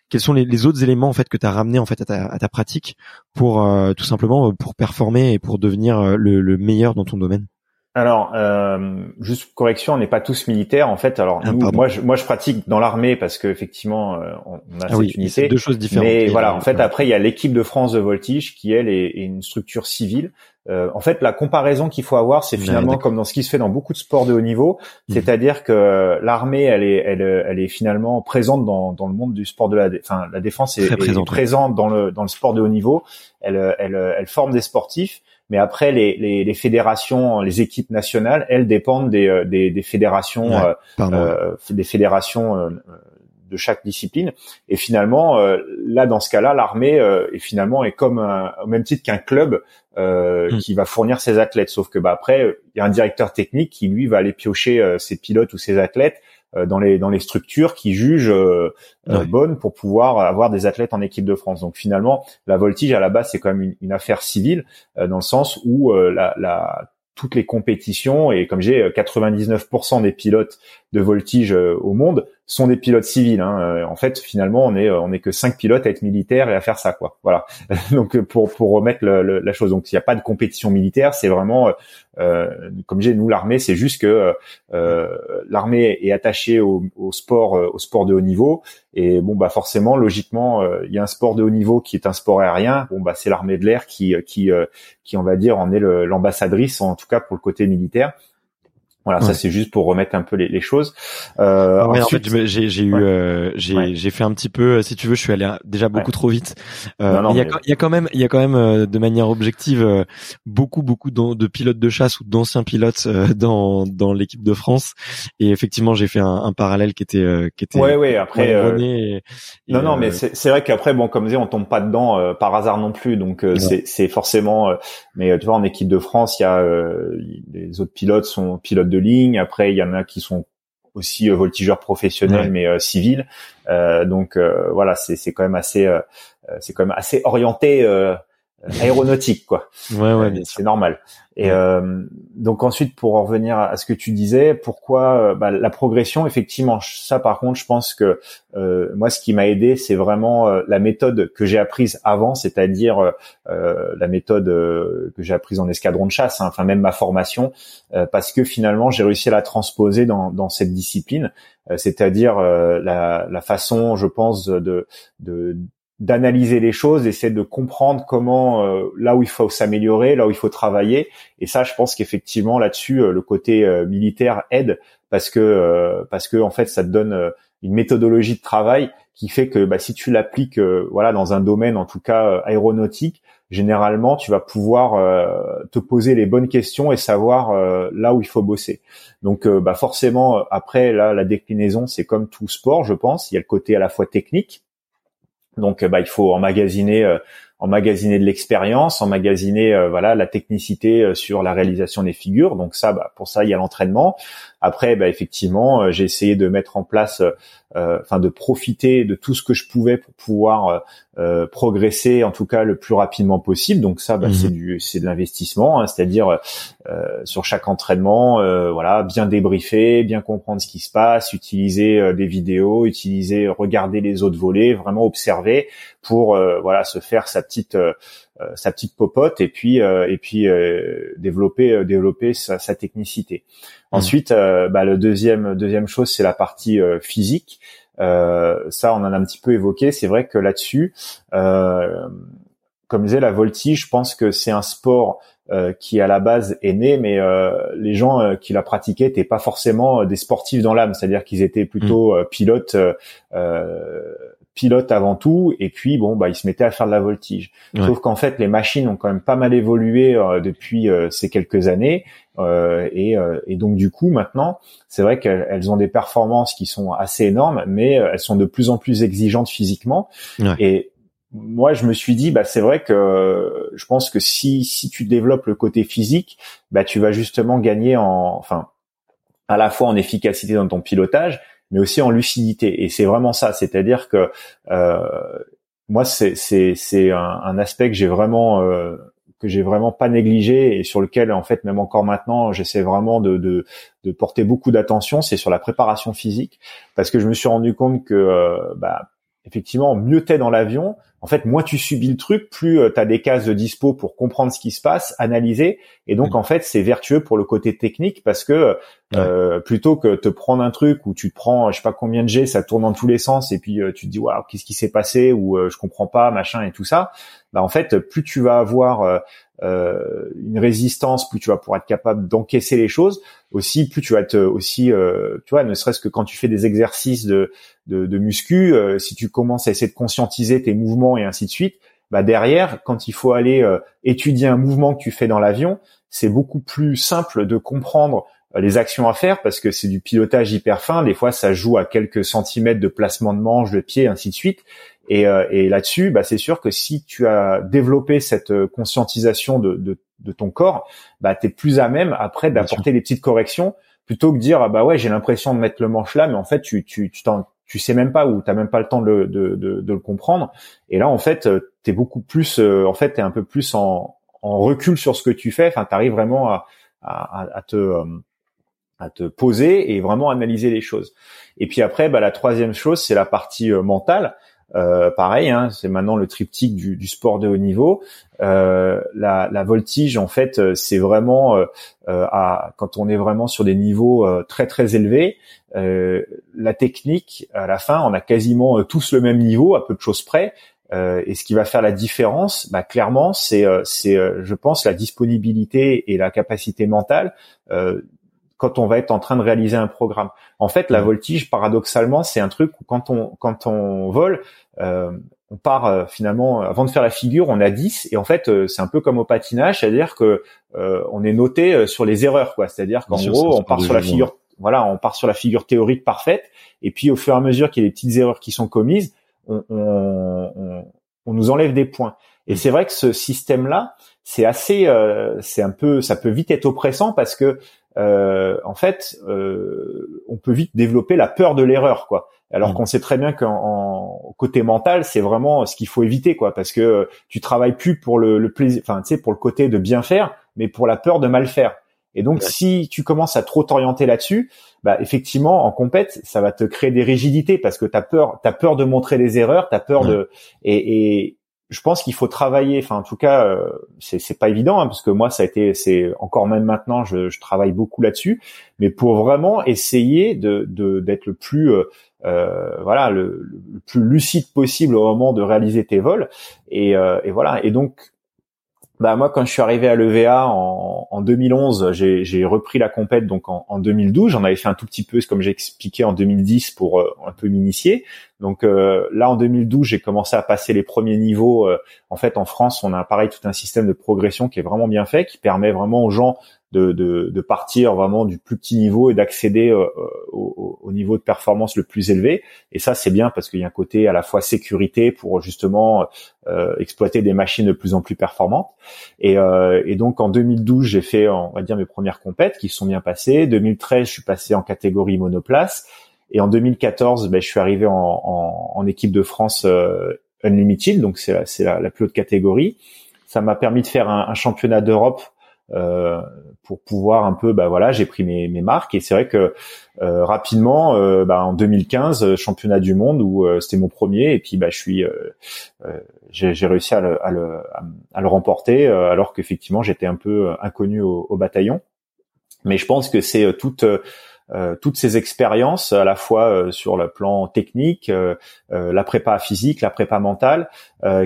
quels sont les, autres éléments en fait que tu ramené en fait à ta, à ta pratique pour euh, tout simplement pour performer et pour devenir le, le meilleur dans ton domaine? Alors, euh, juste correction, on n'est pas tous militaires en fait. Alors ah, moi, je, moi, je pratique dans l'armée parce que effectivement, euh, on a ah cette unité. Deux choses différentes. Mais voilà, en fait, après, il y a l'équipe de France de voltige qui elle est, une structure civile. Euh, en fait, la comparaison qu'il faut avoir, c'est finalement comme dans ce qui se fait dans beaucoup de sports de haut niveau, mhm. c'est-à-dire que l'armée, elle est, elle, elle est finalement présente dans, dans le monde du sport de la, enfin, la défense est, présente, dans le dans le sport de haut niveau. Elle, elle, elle forme des sportifs mais après, les, les, les, fédérations, les équipes nationales, elles dépendent des, euh, des, des fédérations, euh, euh, des fédérations euh, de chaque discipline. Et finalement, là, dans ce cas-là, l'armée est finalement est comme au même titre qu'un club euh, hmm. qui va fournir ses athlètes. Sauf que bah après, il y a un directeur technique qui lui va aller piocher ses pilotes ou ses athlètes dans les dans les structures qui jugent euh, euh, bonnes pour pouvoir avoir des athlètes en équipe de France. Donc finalement, la voltige à la base c'est quand même une, une affaire civile dans le sens où la, la toutes les compétitions et comme j'ai 99% des pilotes de voltige au monde sont des pilotes civils. Hein. Euh, en fait, finalement, on est euh, on est que cinq pilotes à être militaires et à faire ça, quoi. Voilà. donc pour pour remettre la chose, donc il n'y a pas de compétition militaire, c'est vraiment euh, comme j'ai nous l'armée, c'est juste que euh, l'armée est attachée au, au, sport au sport de haut niveau et bon bah forcément logiquement il y a un sport de haut niveau qui est un sport aérien. Bon bah c'est l'armée de l'air qui qui qui on va dire en est l'ambassadrice en tout cas pour le côté militaire. Voilà, ça c'est juste pour remettre un peu les, les choses. Euh, en fait, j'ai j'ai eu euh, j'ai j'ai fait un petit peu. Euh, si tu veux, je suis allé déjà beaucoup trop vite. Euh, il y, a, il y a quand même il y a quand même euh, de manière objective beaucoup beaucoup de, de, pilotes de chasse ou d'anciens pilotes dans dans l'équipe de France. Et effectivement, j'ai fait un, un, parallèle qui était qui était. Ouais ouais. Après. non non, mais c'est vrai qu'après bon comme dit, on tombe pas dedans par hasard non plus. Donc c'est c'est forcément. mais tu vois, en équipe de France, il y a les autres pilotes sont pilotes de ligne. Après, il y en a qui sont aussi euh, voltigeurs professionnels mais euh, civils. Euh, donc voilà, c'est c'est quand même assez c'est quand même assez orienté aéronautique quoi. Ouais ouais, c'est normal. Et euh, donc ensuite, pour en revenir à ce que tu disais, pourquoi euh, bah, la progression Effectivement, ça par contre, je pense que euh, moi, ce qui m'a aidé, c'est vraiment la méthode que j'ai apprise avant, c'est-à-dire la méthode que j'ai apprise en escadron de chasse, hein, enfin même ma formation, parce que finalement, j'ai réussi à la transposer dans, dans cette discipline, c'est-à-dire la, la, façon, je pense, de, de d'analyser les choses, d'essayer de comprendre comment euh, là où il faut s'améliorer, là où il faut travailler. Et ça, je pense qu'effectivement là-dessus, euh, le côté euh, militaire aide parce que parce que en fait, ça te donne une méthodologie de travail qui fait que bah, si tu l'appliques voilà dans un domaine en tout cas aéronautique, généralement tu vas pouvoir te poser les bonnes questions et savoir là où il faut bosser. Donc bah forcément après là la déclinaison c'est comme tout sport je pense, il y a le côté à la fois technique donc, euh, bah, il faut emmagasiner, euh, emmagasiner de l'expérience, emmagasiner, euh, voilà, la technicité sur la réalisation des figures. Donc ça, bah, pour ça, il y a l'entraînement. Après, bah, effectivement, j'ai essayé de mettre en place enfin de profiter de tout ce que je pouvais pour pouvoir euh, euh, progresser en tout cas le plus rapidement possible. Donc ça, bah, mhm. c'est du c'est de l'investissement, hein, c'est-à-dire sur chaque entraînement, voilà, bien débriefer, bien comprendre ce qui se passe, utiliser des vidéos, utiliser, regarder les autres volets, vraiment observer pour voilà se faire sa petite sa petite popote et puis et puis développer développer sa, sa technicité. Mmh. Ensuite, euh, bah, le deuxième deuxième chose, c'est la partie euh, physique. Euh, ça, on en a un petit peu évoqué. C'est vrai que là-dessus, comme disait la voltige, je pense que c'est un sport qui à la base est né, mais les gens qui la pratiquaient n'étaient pas forcément des sportifs dans l'âme, c'est-à-dire qu'ils étaient plutôt mmh. pilotes pilote avant tout, et puis bon, bah, il se mettait à faire de la voltige. Sauf qu'en fait, les machines ont quand même pas mal évolué euh, depuis euh, ces quelques années, euh, et, et, donc du coup, maintenant, c'est vrai qu'elles ont des performances qui sont assez énormes, mais elles sont de plus en plus exigeantes physiquement. Et moi, je me suis dit, bah, c'est vrai que je pense que si si tu développes le côté physique, bah, tu vas justement gagner en, enfin, à la fois en efficacité dans ton pilotage, mais aussi en lucidité. Et c'est vraiment ça, c'est-à-dire que euh, moi, c'est c'est un, un, aspect que j'ai vraiment euh, que j'ai vraiment pas négligé et sur lequel en fait même encore maintenant j'essaie vraiment de, de, de porter beaucoup d'attention, c'est sur la préparation physique parce que je me suis rendu compte que euh, bah, effectivement mieux t'es dans l'avion, en fait, moins tu subis le truc, plus euh, tu as des cases de dispo pour comprendre ce qui se passe, analyser. Et donc, en fait, c'est vertueux pour le côté technique parce que euh, plutôt que te prendre un truc où tu te prends, je sais pas combien de G, ça tourne dans tous les sens et puis euh, tu te dis waouh, qu'est-ce qui s'est passé ou je comprends pas, machin et tout ça. Bah en fait, plus tu vas avoir euh, une résistance, plus tu vas pouvoir être capable d'encaisser les choses. Aussi, plus tu vas être aussi, euh, tu vois, ne serait-ce que quand tu fais des exercices de, de, de muscu, euh, si tu commences à essayer de conscientiser tes mouvements et ainsi de suite, bah derrière, quand il faut aller étudier un mouvement que tu fais dans l'avion, c'est beaucoup plus simple de comprendre les actions à faire parce que c'est du pilotage hyper fin. Des fois, ça joue à quelques centimètres de placement de manche, de pied, ainsi de suite. Et, euh, et là-dessus, bah, c'est sûr que si tu as développé cette euh, conscientisation de, de, de ton corps, bah, tu es plus à même après d'apporter des petites corrections plutôt que dire ah bah ouais j'ai l'impression de mettre le manche là, mais en fait tu tu tu, tu sais même pas ou t'as même pas le temps de, de, de, de, le comprendre. Et là en fait euh, tu es beaucoup plus en fait t'es un peu plus en, en recul sur ce que tu fais. Enfin t'arrives vraiment à, à, à te à te poser et vraiment analyser les choses. Et puis après, bah, la troisième chose, c'est la partie mentale. Euh, pareil, hein, c'est maintenant le triptyque du, du, sport de haut niveau. Euh, la, la, voltige, en fait, euh, c'est vraiment euh, euh, à, quand on est vraiment sur des niveaux très très élevés. la technique, à la fin, on a quasiment tous le même niveau, à peu de choses près. et ce qui va faire la différence, bah, clairement, c'est, c'est, je pense, la disponibilité et la capacité mentale quand on va être en train de réaliser un programme. En fait, la voltige, paradoxalement, c'est un truc où quand on quand on vole, euh, on part euh, finalement avant de faire la figure, on a 10 et en fait euh, c'est un peu comme au patinage, c'est-à-dire que on est noté sur les erreurs quoi, c'est-à-dire qu'en gros on part sur la figure voilà, on part sur la figure théorique parfaite et puis au fur et à mesure qu'il y a des petites erreurs qui sont commises, on, on, on nous enlève des points. Et mm. c'est vrai que ce système-là, c'est assez, c'est un peu, ça peut vite être oppressant parce que euh, en fait, euh, on peut vite développer la peur de l'erreur, quoi. Alors mm. qu'on sait très bien qu'en côté mental, c'est vraiment ce qu'il faut éviter, quoi, parce que tu travailles plus pour le, le plaisir, enfin, tu sais, pour le côté de bien faire, mais pour la peur de mal faire. Et donc, si tu commences à trop t'orienter là-dessus, bah effectivement, en compète, ça va te créer des rigidités parce que t'as peur, t'as peur de montrer les erreurs, t'as peur de et, et, je pense qu'il faut travailler. Enfin, en tout cas, euh, c'est pas évident hein, parce que moi, ça a été, c'est encore même maintenant, je, travaille beaucoup là-dessus. Mais pour vraiment essayer de d'être le plus euh, euh, voilà le, plus lucide possible au moment de réaliser tes vols. Et, euh, et voilà. Et donc bah moi quand je suis arrivé à l'EVA en, en 2011, j'ai repris la compète donc en, en 2012. J'en avais fait un tout petit peu, comme j'ai expliqué en 2010 pour euh, un peu m'initier. Donc euh, là en 2012, j'ai commencé à passer les premiers niveaux. Euh, en fait, en France, on a pareil tout un système de progression qui est vraiment bien fait, qui permet vraiment aux gens de, de, de, partir vraiment du plus petit niveau et d'accéder euh, euh, au, au, niveau de performance le plus élevé. Et ça, c'est bien parce qu'il y a un côté à la fois sécurité pour justement euh, exploiter des machines de plus en plus performantes. Et, euh, et donc en 2012, j'ai fait, on va dire, mes premières compètes qui sont bien passées. 2013, je suis passé en catégorie monoplace. Et en 2014, ben, je suis arrivé en, en, en équipe de France Unlimited, donc c'est la, la, plus haute catégorie. Ça m'a permis de faire un, un championnat d'Europe euh, pour pouvoir un peu, bah voilà, j'ai pris mes, mes, marques et c'est vrai que euh, rapidement, euh, bah, en 2015, championnat du monde où c'était mon premier et puis bah je suis, j'ai réussi à le, à le, à le remporter alors qu'effectivement j'étais un peu inconnu au, au, bataillon. Mais je pense que c'est toute toutes ces expériences, à la fois sur le plan technique, la prépa physique, la prépa mentale,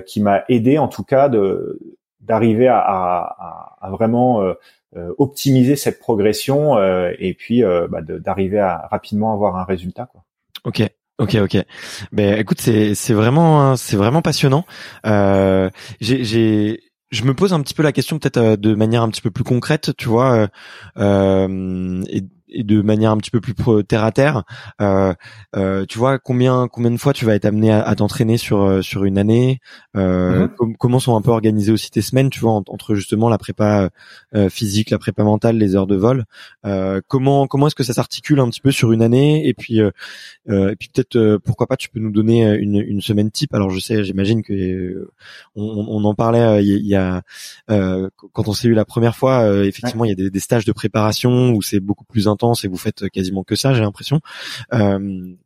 qui m'a aidé en tout cas de d'arriver à, à, à, vraiment euh, euh, optimiser cette progression euh, et puis bah, d'arriver à rapidement avoir un résultat. Quoi. Ok. Ok, ok. Ben, écoute, c'est c'est vraiment c'est vraiment passionnant. Euh, j'ai j'ai je me pose un petit peu la question peut-être de manière un petit peu plus concrète, tu vois. Euh, et de manière un petit peu plus terre à terre, tu vois combien combien de fois tu vas être amené à, t'entraîner sur sur une année mm-hmm. Comment sont un peu organisées aussi tes semaines, tu vois, entre justement la prépa physique, la prépa mentale, les heures de vol. comment comment est-ce que ça s'articule un petit peu sur une année Et puis et puis peut-être pourquoi pas tu peux nous donner une, une semaine type. Alors je sais, j'imagine que on, on, en parlait il y a quand on s'est eu la première fois. effectivement, il y a des, des stages de préparation où c'est beaucoup plus intense et vous faites quasiment que ça, j'ai l'impression, euh,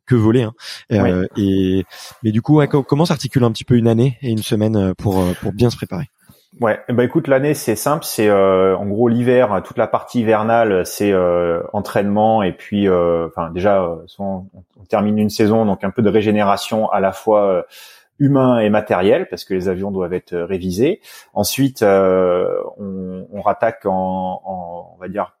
que voler. Hein. Euh, et mais du coup, comment s'articule un petit peu une année et une semaine euh, pour pour bien se préparer? Ouais, bah écoute, l'année c'est simple, c'est en gros l'hiver, toute la partie hivernale, c'est entraînement et puis, enfin déjà, on, on, termine une saison, donc un peu de régénération à la fois humain et matériel parce que les avions doivent être révisés. Ensuite, on, on rattaque en, en, on va dire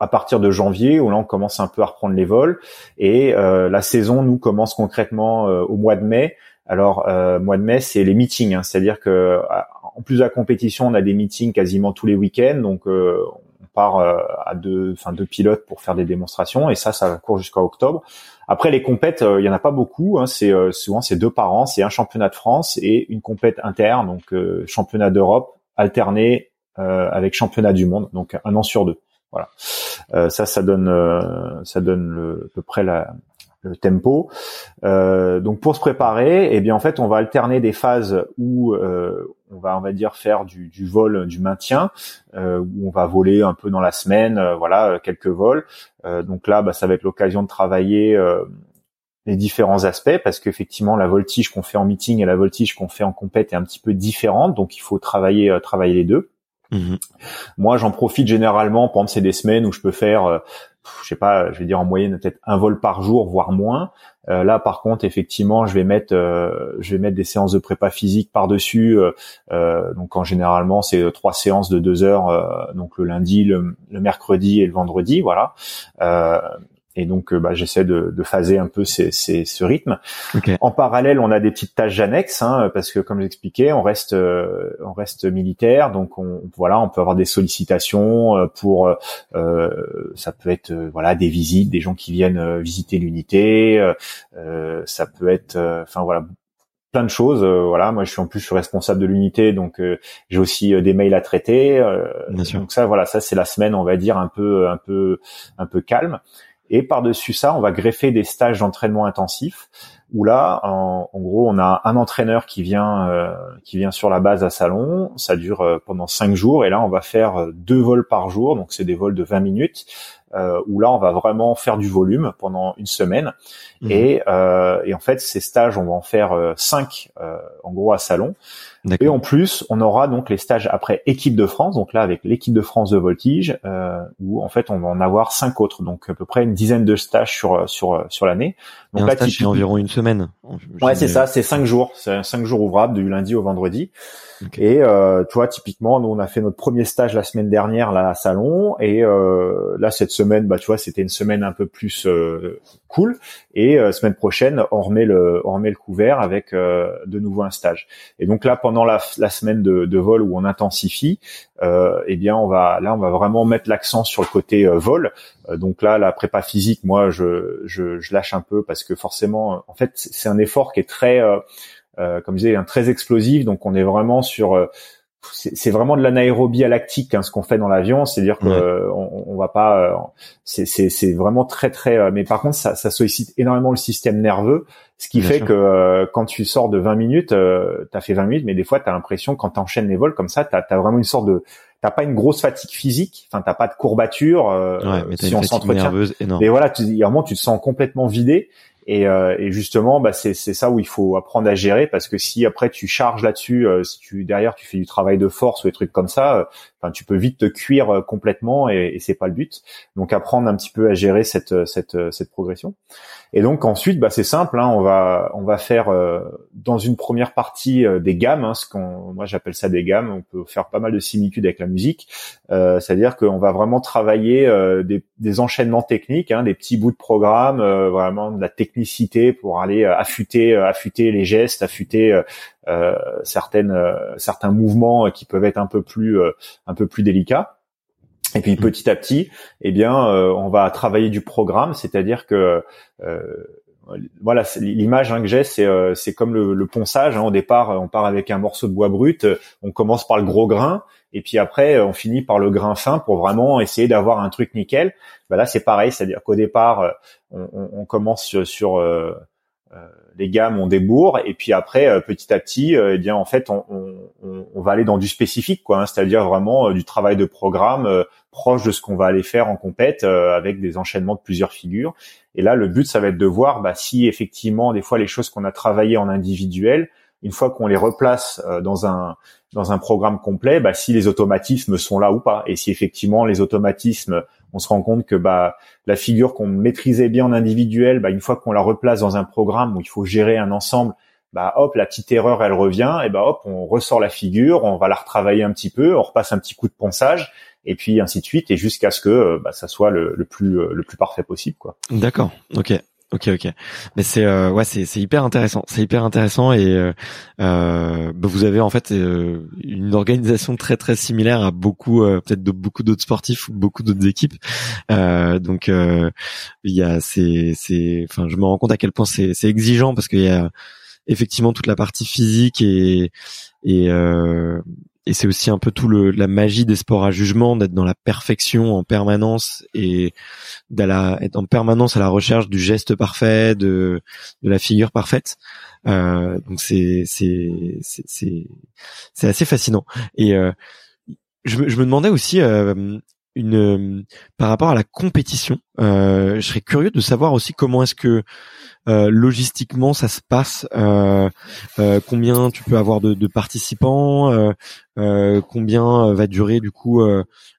à partir de janvier où là on commence un peu à reprendre les vols et euh, la saison nous commence concrètement euh, au mois de mai. Alors euh, mois de mai c'est les meetings, hein. c'est-à-dire que en plus de la compétition on a des meetings quasiment tous les week-ends donc on part à deux, enfin deux pilotes pour faire des démonstrations et ça ça court jusqu'à octobre. Après les compètes il y en a pas beaucoup, hein. c'est souvent c'est deux par an, c'est un championnat de France et une compète interne donc championnat d'Europe alterné avec championnat du monde donc un an sur deux. Voilà. Euh, ça, ça donne, euh, ça donne le, à peu près le tempo. Euh, donc pour se préparer, eh bien en fait on va alterner des phases où on va on va dire faire du, vol, du maintien, où on va voler un peu dans la semaine, voilà quelques vols. donc là, bah, ça va être l'occasion de travailler les différents aspects parce qu'effectivement la voltige qu'on fait en meeting et la voltige qu'on fait en compète est un petit peu différente, donc il faut travailler travailler les deux. Mhm. Moi, j'en profite généralement. Exemple, c'est des semaines où je peux faire, euh, je sais pas, je vais dire en moyenne peut-être un vol par jour, voire moins. Euh, là, par contre, effectivement, je vais mettre, euh, je vais mettre des séances de prépa physique par dessus. donc, en généralement, c'est trois séances de deux heures. donc le lundi, le, mercredi et le vendredi, voilà. Et donc, euh, bah, j'essaie de, de, phaser un peu ces, ces, ce rythme. En parallèle, on a des petites tâches annexes, hein, parce que comme j'expliquais, on reste, euh, on reste militaire, donc on, voilà, on peut avoir des sollicitations euh, pour, euh, ça peut être voilà des visites, des gens qui viennent visiter l'unité, ça peut être, enfin voilà, plein de choses. voilà, moi je suis en plus je suis responsable de l'unité, donc j'ai aussi des mails à traiter. donc ça, voilà, ça c'est la semaine, on va dire un peu, un peu, un peu calme. Et par-dessus ça, on va greffer des stages d'entraînement intensif où là, en, gros, on a un entraîneur qui vient euh, qui vient sur la base à Salon. Ça dure euh, pendant cinq jours et là, on va faire euh, deux vols par jour. Donc, c'est des vols de 20 minutes euh, où là, on va vraiment faire du volume pendant une semaine. Mhm. Et, et, en fait, ces stages, on va en faire cinq en gros à Salon. Et en plus, on aura donc les stages après équipe de France, donc là avec l'équipe de France de voltige, euh, où en fait on va en avoir cinq autres, donc à peu près une dizaine de stages sur sur sur l'année. Donc là, stage, c'est environ une semaine. Ouais, c'est ça, c'est cinq jours, c'est cinq jours ouvrables du lundi au vendredi. Et euh, tu vois, typiquement, nous on a fait notre premier stage la semaine dernière là à Salon, et euh, là cette semaine, bah tu vois, c'était une semaine un peu plus euh, cool. Et euh, semaine prochaine, on remet le on remet le couvert avec euh, de nouveau un stage. Et donc là, pendant la, la semaine de, de, vol où on intensifie, euh, eh bien on va là on va vraiment mettre l'accent sur le côté vol. donc là, la prépa physique, moi je, je, je lâche un peu parce que forcément, en fait, c'est un effort qui est très comme je disais, un très explosif. Donc on est vraiment sur euh, c'est vraiment de l'anaérobie à lactique hein, ce qu'on fait dans l'avion c'est-à-dire que euh, on, va pas c'est vraiment très très mais par contre ça, ça, sollicite énormément le système nerveux ce qui fait que quand tu sors de 20 minutes euh, tu as fait 20 minutes mais des fois tu as l'impression quand tu enchaînes les vols comme ça tu as, vraiment une sorte de t'as pas une grosse fatigue physique enfin t'as pas de courbature ouais, mais si on s'entretient. mais voilà tu, moment tu te sens complètement vidé et, euh, et justement, bah, c'est ça où il faut apprendre à gérer parce que si après tu charges là-dessus, euh, si tu derrière tu fais du travail de force ou des trucs comme ça, euh, enfin tu peux vite te cuire euh, complètement et, et c'est pas le but. Donc apprendre un petit peu à gérer cette cette cette progression. Et donc ensuite, bah, c'est simple, hein, on va on va faire dans une première partie des gammes, hein, ce qu'on moi j'appelle ça des gammes. On peut faire pas mal de similitudes avec la musique, c'est-à-dire qu'on va vraiment travailler des, des enchaînements techniques, hein, des petits bouts de programme, vraiment de la technicité pour aller euh, affûter euh, affûter les gestes, affûter euh, certaines certains mouvements qui peuvent être un peu plus un peu plus délicats. Et puis petit à petit, eh bien, on va travailler du programme, c'est-à-dire que voilà, l'image hein, que j'ai, c'est c'est comme le, le ponçage. Hein. Au départ, on part avec un morceau de bois brut, on commence par le gros grain, et puis après, on finit par le grain fin pour vraiment essayer d'avoir un truc nickel. Bah là, c'est pareil, c'est-à-dire qu'au départ, on, on, commence sur, sur euh, les gammes, on débourre, et puis après, euh, petit à petit, euh, eh bien, en fait, on, on, on, va aller dans du spécifique, quoi. Hein, c'est-à-dire vraiment du travail de programme proche de ce qu'on va aller faire en compète, avec des enchaînements de plusieurs figures. Et là, le but, ça va être de voir bah, si effectivement, des fois, les choses qu'on a travaillées en individuel, une fois qu'on les replace dans un dans un programme complet, bah, si les automatismes sont là ou pas, et si effectivement les automatismes on se rend compte que bah la figure qu'on maîtrisait bien en individuel, bah une fois qu'on la replace dans un programme où il faut gérer un ensemble, bah hop la petite erreur elle revient et bah hop on ressort la figure, on va la retravailler un petit peu, on repasse un petit coup de ponçage et puis ainsi de suite et jusqu'à ce que bah, ça soit le, plus le plus parfait possible quoi. D'accord, ok. Ok, ok. Mais c'est euh, ouais, c'est c'est hyper intéressant. C'est hyper intéressant et euh, euh bah, vous avez en fait euh, une organisation très très similaire à beaucoup euh, peut-être de beaucoup d'autres sportifs ou beaucoup d'autres équipes. donc il y a c'est c'est enfin je me rends compte à quel point c'est c'est exigeant parce qu'il y a effectivement toute la partie physique et et et c'est aussi un peu tout le la magie des sports à jugement d'être dans la perfection en permanence et d'être en permanence à la recherche du geste parfait de de la figure parfaite. Euh, donc c'est c'est c'est c'est assez fascinant. Et euh, je, je me demandais aussi euh, une par rapport à la compétition je serais curieux de savoir aussi comment est-ce que euh, logistiquement ça se passe euh, euh, combien tu peux avoir de, de participants combien va durer du coup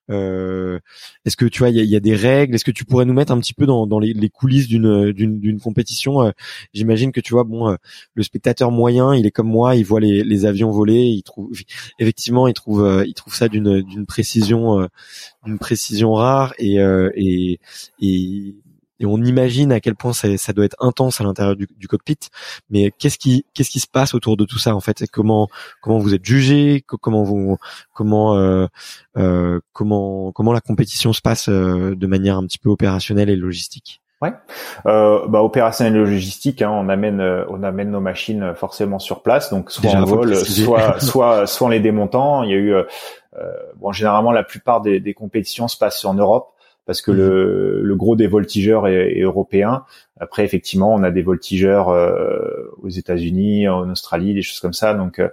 est-ce que tu vois il y a, des règles? Est-ce que tu pourrais nous mettre un petit peu dans, dans les, les, coulisses d'une d'une compétition? J'imagine que tu vois bon le spectateur moyen il est comme moi il voit les, les avions voler il trouve effectivement il trouve il trouve ça d'une d'une précision d'une précision rare et, et et on imagine à quel point ça, ça doit être intense à l'intérieur du, du, cockpit. Mais qu'est-ce qui qu'est-ce qui se passe autour de tout ça en fait? Comment comment vous êtes jugé? Comment vous comment euh, euh, comment comment la compétition se passe euh, de manière un petit peu opérationnelle et logistique? Ouais, euh, bah opérationnel et logistique, hein, on amène euh, on amène nos machines forcément sur place, donc soit en vol, soit soit soit en les démontant. Il y a eu euh, bon généralement la plupart des, des compétitions se passent en Europe parce que le, mhm. le, gros des voltigeurs est, est, européen. Après, effectivement, on a des voltigeurs euh, aux États-Unis, en Australie, des choses comme ça. Donc, euh,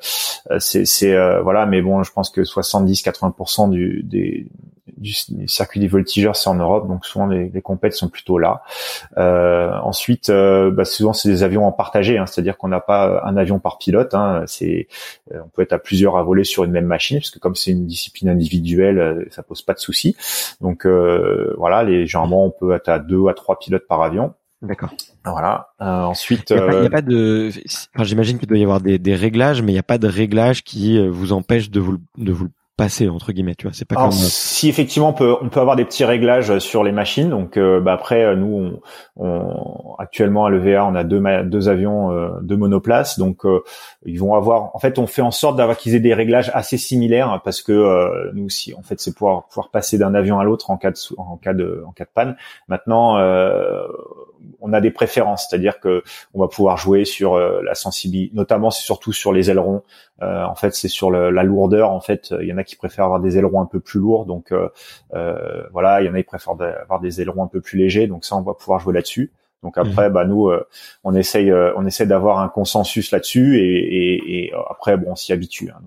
c'est euh, voilà. Mais bon, je pense que 70-80% du, des, du, circuit des voltigeurs, c'est en Europe, donc souvent les, les compètes sont plutôt là. Euh, ensuite, euh, bah, souvent c'est des avions en partagé, hein, c'est-à-dire qu'on n'a pas un avion par pilote. Hein, c'est, euh, on peut être à plusieurs à voler sur une même machine, parce que comme c'est une discipline individuelle, euh, ça pose pas de souci. Donc voilà, les, généralement on peut être à deux à trois pilotes par avion. D'accord. Voilà. ensuite, il n'y a, pas de. Enfin, J'imagine qu'il doit y avoir des, des réglages, mais il n'y a pas de réglages qui vous empêchent de vous de vous passer entre guillemets tu vois c'est pas comme si effectivement on peut on peut avoir des petits réglages sur les machines donc euh, bah après euh, nous on, on, actuellement à l'EVA on a deux deux avions euh, deux monoplaces donc ils vont avoir en fait on fait en sorte d'avoir qu'ils aient des réglages assez similaires parce que nous aussi en fait c'est pouvoir pouvoir passer d'un avion à l'autre en cas de en cas de en cas de panne. Maintenant on a des préférences, c'est-à-dire que on va pouvoir jouer sur euh, la sensibilité, notamment c'est surtout sur les ailerons. Euh, en fait, c'est sur la lourdeur. En fait, il y en a qui préfèrent avoir des ailerons un peu plus lourds, donc euh, voilà, il y en a qui préfèrent avoir des ailerons un peu plus légers, donc ça on va pouvoir jouer là-dessus. Donc mhm. après, bah nous, on essaye, on essaie d'avoir un consensus là-dessus et, après, bon, on s'y habitue. Hein.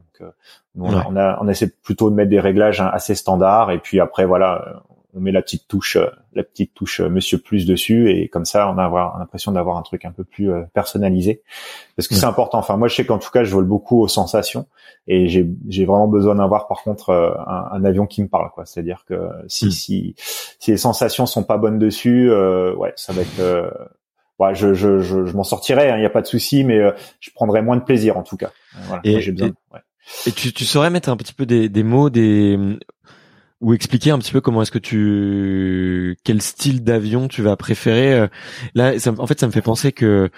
donc on, a, on, essaie plutôt de mettre des réglages hein, assez standards et puis après, voilà, on met la petite touche, euh, la petite touche euh, Monsieur Plus dessus, et comme ça, on a l'impression d'avoir un truc un peu plus euh, personnalisé. Parce que c'est important. Enfin, moi, je sais qu'en tout cas, je vole beaucoup aux sensations, et j'ai, j'ai vraiment besoin d'avoir, par contre, un, avion qui me parle, quoi. C'est-à-dire que si, hmm. si, si les sensations sont pas bonnes dessus, ouais, ça va être ouais, je, je, je, m'en sortirai, il hein, n'y a pas de souci, mais je prendrai moins de plaisir en tout cas. Voilà, et, besoin. Et, tu, tu saurais mettre un petit peu des, des mots, des ou expliquer un petit peu comment est-ce que tu quel style d'avion tu vas préférer euh, là ça, en fait ça me fait penser que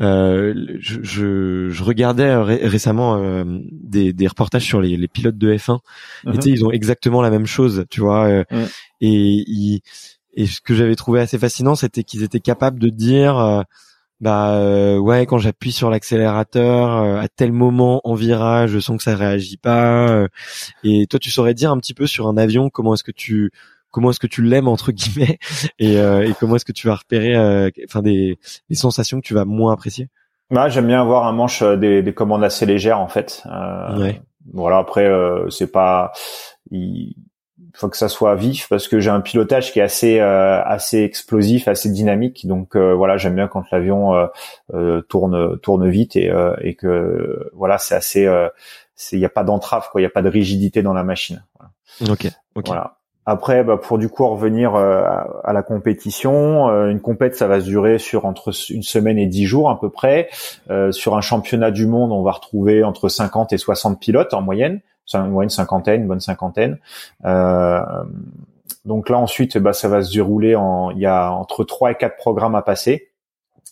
euh, je, je, je, regardais récemment euh, des, des reportages sur les, les pilotes de F1 et tu sais ils ont exactement la même chose tu vois euh, et ils, et ce que j'avais trouvé assez fascinant c'était qu'ils étaient capables de dire bah euh, ouais quand j'appuie sur l'accélérateur euh, à tel moment en virage je sens que ça réagit pas euh, et toi tu saurais dire un petit peu sur un avion comment est-ce que tu comment est-ce que tu l'aimes entre guillemets et, et comment est-ce que tu vas repérer enfin des, des sensations que tu vas moins apprécier? Bah, j'aime bien avoir un manche des, des commandes assez légères en fait ouais. voilà après c'est pas il faut que ça soit vif parce que j'ai un pilotage qui est assez euh, assez explosif, assez dynamique. Donc euh, voilà, j'aime bien quand l'avion euh, tourne tourne vite et, et que voilà, c'est assez il n'y a pas d'entrave quoi, il n'y a pas de rigidité dans la machine. Voilà. Ok. Voilà. Après, bah, pour du coup revenir à, la compétition, une compète ça va se durer sur entre une semaine et dix jours à peu près. sur un championnat du monde, on va retrouver entre 50 et 60 pilotes en moyenne une cinquantaine, une bonne cinquantaine. Euh, donc là ensuite, bah, ça va se dérouler en, il y a entre trois et quatre programmes à passer.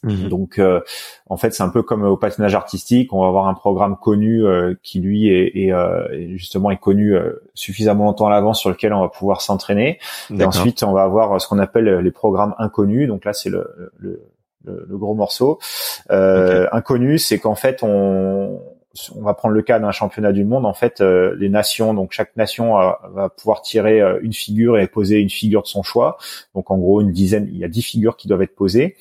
Mhm. Donc, euh, en fait, c'est un peu comme au patinage artistique. On va avoir un programme connu euh, qui lui est, justement est connu suffisamment longtemps à l'avance sur lequel on va pouvoir s'entraîner. Et ensuite, on va avoir ce qu'on appelle les programmes inconnus. Donc là, c'est le, le, le, gros morceau. Inconnu, c'est qu'en fait, on on va prendre le cas d'un championnat du monde. En fait, euh, les nations, donc chaque nation euh, va pouvoir tirer euh, une figure et poser une figure de son choix. Donc en gros, une dizaine, il y a dix figures qui doivent être posées.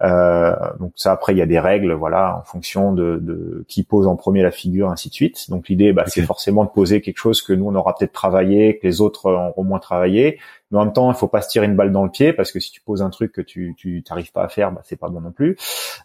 donc ça, après, il y a des règles, voilà, en fonction de, de qui pose en premier la figure, ainsi de suite. Donc l'idée, bah, c'est forcément de poser quelque chose que nous on aura peut-être travaillé, que les autres auront moins travaillé, mais en même temps, il faut pas se tirer une balle dans le pied parce que si tu poses un truc que tu tu t'arrives pas à faire, bah, c'est pas bon non plus.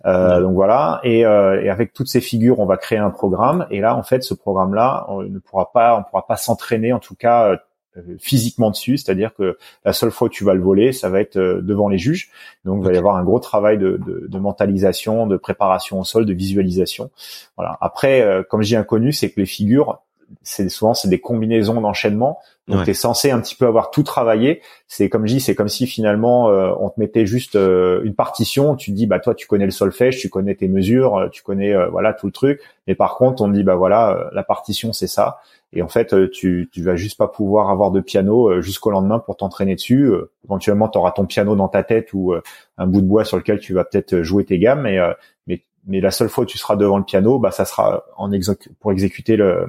Euh, donc voilà. Et, euh, et, avec toutes ces figures, on va créer un programme. Et là, en fait, ce programme-là, on ne pourra pas, on pourra pas s'entraîner, en tout cas euh, physiquement dessus, c'est-à-dire que la seule fois que tu vas le voler, ça va être euh, devant les juges. Donc il va y avoir un gros travail de, de, de, mentalisation, de préparation au sol, de visualisation. Voilà. Après, euh, comme j'ai inconnu, c'est que les figures, c'est souvent c'est des combinaisons d'enchaînement. Donc tu es censé un petit peu avoir tout travaillé. C'est comme je dis, c'est comme si finalement euh, on te mettait juste euh, une partition. Tu te dis bah toi tu connais le solfège, tu connais tes mesures, euh, tu connais voilà tout le truc. Mais par contre on te dit bah voilà la partition c'est ça. Et en fait tu tu vas juste pas pouvoir avoir de piano jusqu'au lendemain pour t'entraîner dessus. éventuellement tu auras ton piano dans ta tête ou un bout de bois sur lequel tu vas peut-être jouer tes gammes. Mais mais mais la seule fois où tu seras devant le piano, bah ça sera en pour exécuter le,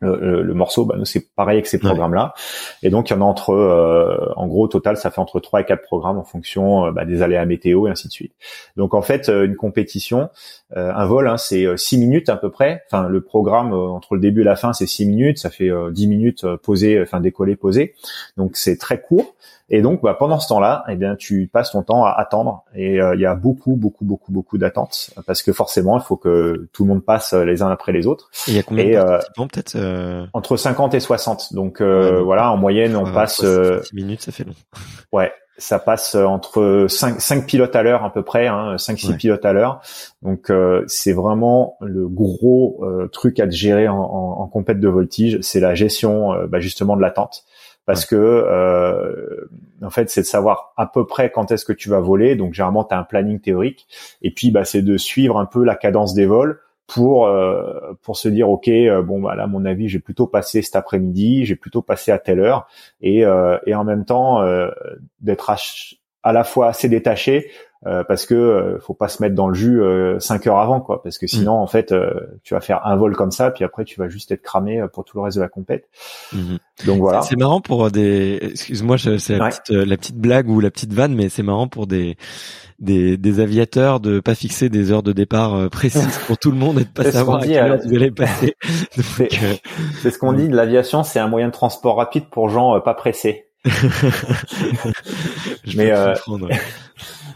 le, le, morceau, bah, c'est pareil avec ces programmes-là. Et donc, il y en a entre, euh, en gros, au total, ça fait entre 3 et 4 programmes en fonction euh, bah, des aléas météo et ainsi de suite. Donc, en fait, euh, une compétition, un vol, hein, c'est 6 minutes à peu près. Enfin, le programme, entre le début et la fin, c'est 6 minutes. Ça fait 10 minutes posé, enfin décoller, posé. Donc, c'est très court. Et donc, bah, pendant ce temps-là, eh bien, tu passes ton temps à attendre. Et euh, il y a beaucoup, beaucoup, beaucoup, beaucoup d'attentes parce que forcément, il faut que tout le monde passe les uns après les autres. il y a combien de euh, peut-être euh? Entre 50 et 60. Donc, voilà, en moyenne, on passe. 6 minutes, ça fait long. Ouais, ça passe entre 5, 5 pilotes à l'heure à peu près, hein, 5-6 pilotes à l'heure. Donc c'est vraiment le gros truc à gérer en, en, en compète de voltige, c'est la gestion bah, justement de l'attente. Parce que euh, en fait c'est de savoir à peu près quand est-ce que tu vas voler. Donc généralement tu as un planning théorique. Et puis bah c'est de suivre un peu la cadence des vols pour euh, pour se dire ok euh, bon bah là mon avis j'ai plutôt passé cet après-midi j'ai plutôt passé à telle heure. Et et en même temps d'être à la fois assez détaché euh, parce que euh, faut pas se mettre dans le jus euh, cinq heures avant quoi. Parce que sinon en fait tu vas faire un vol comme ça puis après tu vas juste être cramé pour tout le reste de la compète. Mhm. donc voilà. C'est marrant pour des excuse-moi c'est la, petite, la petite blague ou la petite vanne mais c'est marrant pour des des, des aviateurs de pas fixer des heures de départ précises pour tout le monde et de pas savoir à quelle heure vous allez passer. C'est ce qu'on dit de l'aviation c'est un moyen de transport rapide pour gens pas pressés mais euh,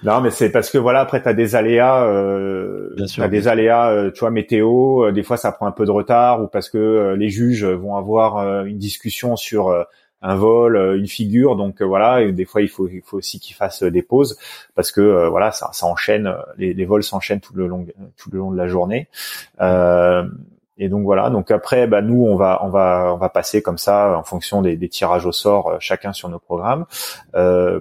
non, mais c'est parce que voilà, après t'as des aléas, euh, t'as des aléas, euh, tu vois, météo. Euh, des fois, ça prend un peu de retard ou parce que les juges vont avoir une discussion sur un vol, une figure. Donc voilà, et des fois, il faut, il faut aussi qu'ils fassent des pauses parce que voilà, ça, ça enchaîne, les, les vols s'enchaînent tout le long, tout le long de la journée. Et donc voilà. Donc après, bah, nous, on va, on va, on va passer comme ça en fonction des, des tirages au sort, chacun sur nos programmes. Euh,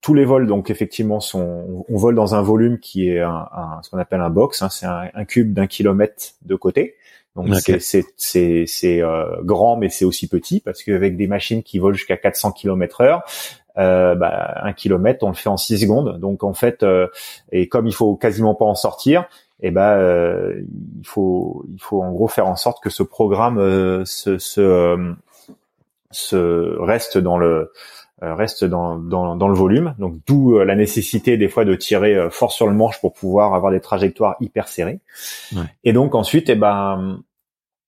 tous les vols, donc effectivement, sont, on, vole dans un volume qui est un, un ce qu'on appelle un box. Hein, c'est un, un, cube d'un kilomètre de côté. Donc c'est c'est c'est euh, grand, mais c'est aussi petit parce qu'avec des machines qui volent jusqu'à 400 km heure, euh, bah, un kilomètre, on le fait en 6 secondes. Donc en fait, euh, et comme il faut quasiment pas en sortir, eh ben euh, il faut il faut en gros faire en sorte que ce programme euh, se se, se reste dans le euh, reste dans, dans, dans, le volume. Donc d'où euh, la nécessité des fois de tirer euh, fort sur le manche pour pouvoir avoir des trajectoires hyper serrées. Ouais. Et donc ensuite, eh ben,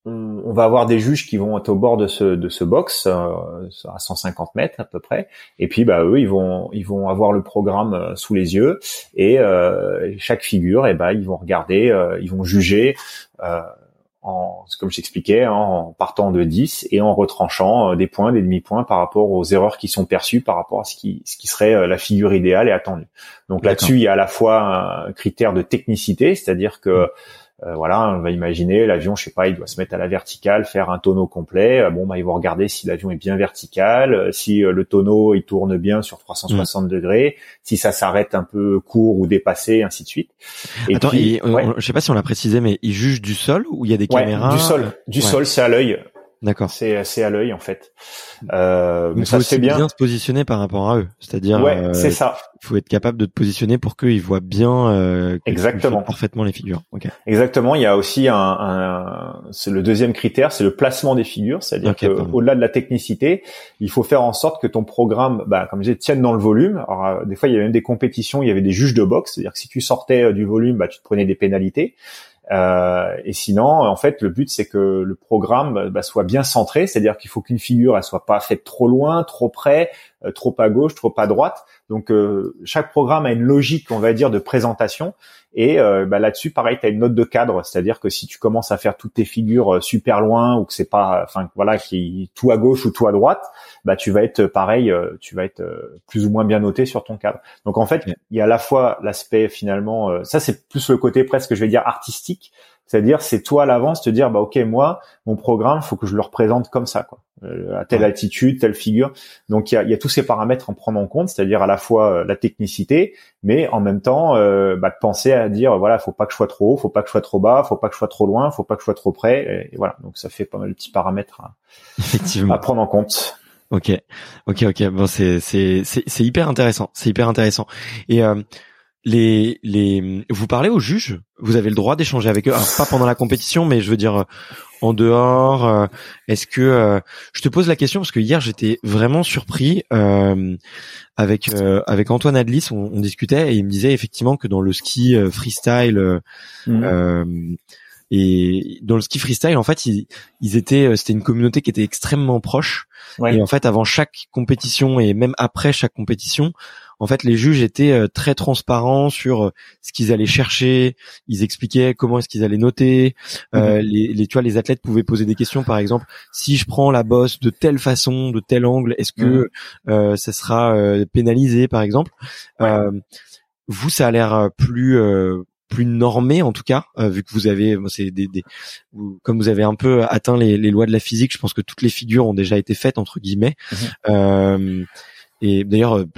on, va avoir des juges qui vont être au bord de ce, de ce box à 150 mètres à peu près. Et puis bah eux, ils vont ils vont avoir le programme sous les yeux et chaque figure, eh ben ils vont regarder, ils vont juger en, comme je t'expliquais, hein, en partant de 10 et en retranchant euh, des points, des demi-points par rapport aux erreurs qui sont perçues par rapport à ce qui, ce qui serait euh, la figure idéale et attendue. Donc là-dessus, il y a à la fois un critère de technicité, c'est-à-dire que mm. Euh, voilà, on va imaginer l'avion, je sais pas, il doit se mettre à la verticale, faire un tonneau complet. Euh, bon, bah ils vont regarder si l'avion est bien vertical, euh, si le tonneau il tourne bien sur 360 degrés, si ça s'arrête un peu court ou dépassé, ainsi de suite. Et Attends, puis, je sais pas si on l'a précisé, mais il juge du sol ou il y a des caméras Du sol, du sol, c'est à l'œil. D'accord. C'est assez à l'œil en fait. Euh, mais ça se fait bien. se positionner par rapport à eux, c'est-à-dire. Ouais, c'est ça. Il faut être capable de te positionner pour qu'ils voient bien. Euh, Exactement. Parfaitement les figures. Okay. Exactement. Il y a aussi un, un c'est le deuxième critère, c'est le placement des figures, c'est-à-dire okay, qu'au-delà de la technicité, il faut faire en sorte que ton programme, bah, comme je disais, tienne dans le volume. Alors euh, des fois, il y avait même des compétitions, il y avait des juges de boxe, c'est-à-dire que si tu sortais euh, du volume, bah, tu te prenais des pénalités. Euh, et sinon, en fait, le but c'est que le programme bah, soit bien centré, c'est-à-dire qu'il faut qu'une figure elle soit pas faite trop loin, trop près, euh, trop à gauche, trop à droite. Donc euh, chaque programme a une logique, on va dire, de présentation. Et euh, bah, là-dessus, pareil, tu as une note de cadre, c'est-à-dire que si tu commences à faire toutes tes figures super loin ou que c'est pas, enfin voilà, qui tout à gauche ou tout à droite, bah tu vas être pareil, tu vas être plus ou moins bien noté sur ton cadre. Donc en fait, il y a à la fois l'aspect finalement, ça c'est plus le côté presque, je vais dire artistique, c'est-à-dire, c'est toi à l'avance te dire, bah ok, moi, mon programme, faut que je le représente comme ça, quoi, euh, à telle altitude, telle figure. Donc il y a, y a, tous ces paramètres à prendre en compte, c'est-à-dire à la fois euh, la technicité, mais en même temps, euh, bah, de penser à dire, voilà, faut pas que je sois trop haut, faut pas que je sois trop bas, faut pas que je sois trop loin, faut pas que je sois trop près, et, voilà. Donc ça fait pas mal de petits paramètres à, Effectivement. à prendre en compte. Ok, ok, ok. Bon, c'est c'est c'est hyper intéressant. C'est hyper intéressant. Et euh, les les vous parlez aux juges? Vous avez le droit d'échanger avec eux? Alors pas pendant la compétition mais je veux dire euh, en dehors euh, est-ce que euh, je te pose la question parce que hier j'étais vraiment surpris avec avec Antoine Adlis on, discutait et il me disait effectivement que dans le ski freestyle mmh. et dans le ski freestyle en fait ils, ils étaient c'était une communauté qui était extrêmement proche. Et en fait avant chaque compétition et même après chaque compétition en fait, les juges étaient euh, très transparents sur euh, ce qu'ils allaient chercher. Ils expliquaient comment est-ce qu'ils allaient noter. Euh, mhm. les, les, tu vois, les athlètes pouvaient poser des questions. Par exemple, si je prends la bosse de telle façon, de tel angle, est-ce que mhm. ça sera pénalisé, par exemple? Vous, ça a l'air plus plus normé en tout cas vu que vous avez c'est des, des comme vous avez un peu atteint les, les, lois de la physique je pense que toutes les figures ont déjà été faites entre guillemets mhm. Et d'ailleurs, euh,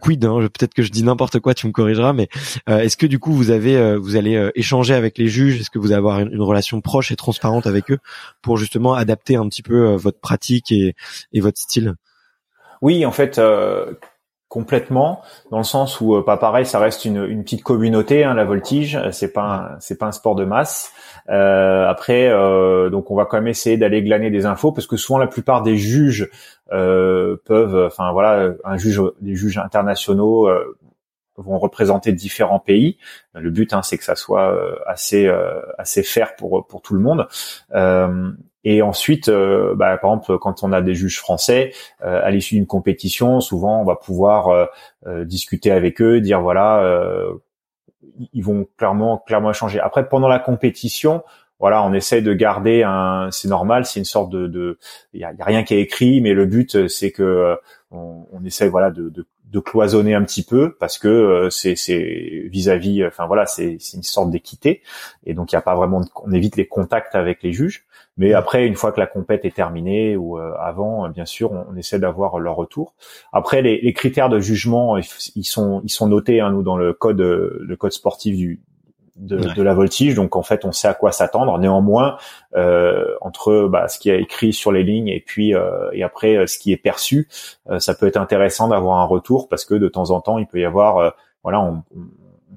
quid hein, Peut-être que je dis n'importe quoi, tu me corrigeras. Mais euh, est-ce que du coup vous avez, euh, vous allez échanger avec les juges? Est-ce que vous allez avoir une, relation proche et transparente avec eux pour justement adapter un petit peu votre pratique et, et votre style? Oui, en fait, complètement dans le sens où pas pareil ça reste une, une petite communauté hein, la voltige c'est pas c'est pas un sport de masse euh, après euh, donc on va quand même essayer d'aller glaner des infos parce que souvent la plupart des juges euh, peuvent enfin voilà un juge des juges internationaux vont représenter différents pays. Le but, hein, c'est que ça soit assez assez fair pour pour tout le monde. Et ensuite, euh, bah, par exemple, quand on a des juges français, euh, à l'issue d'une compétition, souvent on va pouvoir euh, discuter avec eux, dire voilà, ils vont clairement clairement échanger. Après, pendant la compétition, voilà, on essaie de garder un, c'est normal, c'est une sorte de, il y a, rien qui est écrit, mais le but c'est que on, on essaie voilà de, de, de cloisonner un petit peu parce que euh, c'est vis-à-vis enfin voilà c'est une sorte d'équité et donc il y a pas vraiment on évite les contacts avec les juges mais après une fois que la compète est terminée ou euh, avant bien sûr on, essaie d'avoir leur retour après les, les, critères de jugement ils sont ils sont notés hein, nous dans le code le code sportif du de, la voltige. Donc en fait, on sait à quoi s'attendre. Néanmoins, euh, entre bah, ce qui est écrit sur les lignes et puis euh, et après euh, ce qui est perçu, ça peut être intéressant d'avoir un retour parce que de temps en temps, il peut y avoir, voilà, on,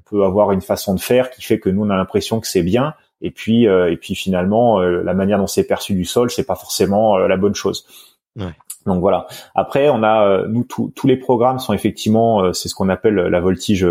peut avoir une façon de faire qui fait que nous on a l'impression que c'est bien. Et puis et puis finalement, la manière dont c'est perçu du sol, c'est pas forcément la bonne chose. Donc voilà. Après, on a nous tous les programmes sont effectivement, c'est ce qu'on appelle la voltige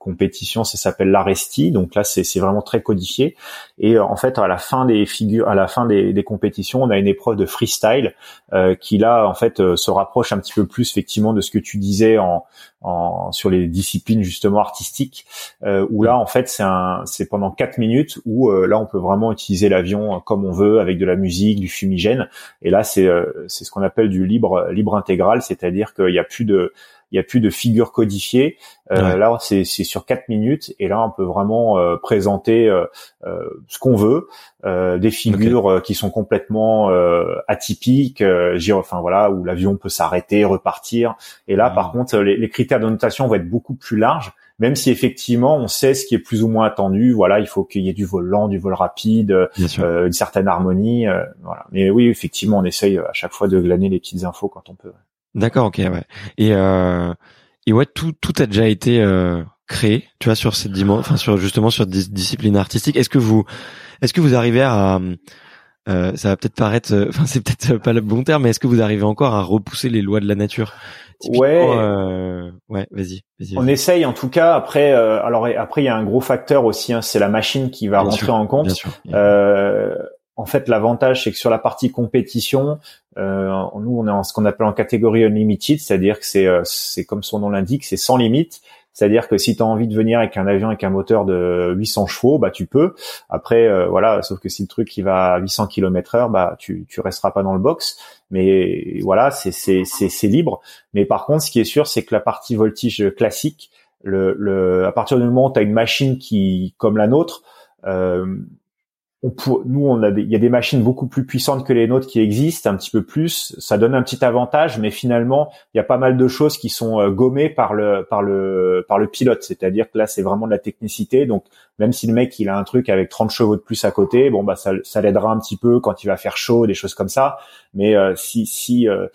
compétition, ça s'appelle l'aresti. Donc là, c'est vraiment très codifié. Et euh, en fait, à la fin des figures, à la fin des, des compétitions, on a une épreuve de freestyle euh, qui là, en fait, euh, se rapproche un petit peu plus effectivement de ce que tu disais en, en sur les disciplines justement artistiques, euh, où là, en fait, c'est pendant quatre minutes où là, on peut vraiment utiliser l'avion comme on veut avec de la musique, du fumigène. Et là, c'est c'est ce qu'on appelle du libre libre intégral, c'est-à-dire qu'il n'y a plus de il y a plus de figures codifiées. Euh, Là, c'est sur quatre minutes et là, on peut vraiment euh, présenter euh, euh ce qu'on veut, euh, des figures qui sont complètement atypiques, enfin voilà, où l'avion peut s'arrêter, repartir. Et là, par contre, les, les, critères de notation vont être beaucoup plus larges. Même si effectivement on sait ce qui est plus ou moins attendu, voilà, il faut qu'il y ait du vol lent, du vol rapide, une certaine harmonie, voilà. Mais oui, effectivement, on essaye à chaque fois de glaner les petites infos quand on peut. D'accord, ok, ouais. Et euh, et ouais, tout tout a déjà été euh, créé, tu vois, sur cette dimension, enfin sur justement sur des disciplines artistiques. Est-ce que vous est-ce que vous arrivez à euh, ça va peut-être paraître, euh, enfin c'est peut-être pas le bon terme, mais est-ce que vous arrivez encore à repousser les lois de la nature? Ouais, euh, ouais, vas-y. Vas on essaye en tout cas. Après, euh, alors après il y a un gros facteur aussi, hein, c'est la machine qui va rentrer en compte. Euh, en fait, l'avantage, c'est que sur la partie compétition, euh, nous, on est en ce qu'on appelle en catégorie unlimited, c'est-à-dire que c'est, euh, c'est comme son nom l'indique, c'est sans limite. C'est-à-dire que si tu as envie de venir avec un avion avec un moteur de 800 chevaux, bah tu peux. Après, euh, voilà, sauf que si le truc qui va à 800 km heure, bah tu tu resteras pas dans le box. Mais voilà, c'est c'est c'est libre. Mais par contre, ce qui est sûr, c'est que la partie voltige classique, le, le à partir du moment où tu as une machine qui comme la nôtre, euh, on nous, on a il y a des machines beaucoup plus puissantes que les nôtres qui existent, un petit peu plus. Ça donne un petit avantage, mais finalement, il y a pas mal de choses qui sont euh, gommées par le par le par le pilote. C'est-à-dire que là, c'est vraiment de la technicité. Donc, même si le mec il a un truc avec 30 chevaux de plus à côté, bon bah ça, ça l'aidera un petit peu quand il va faire chaud, des choses comme ça. Mais euh, si si euh,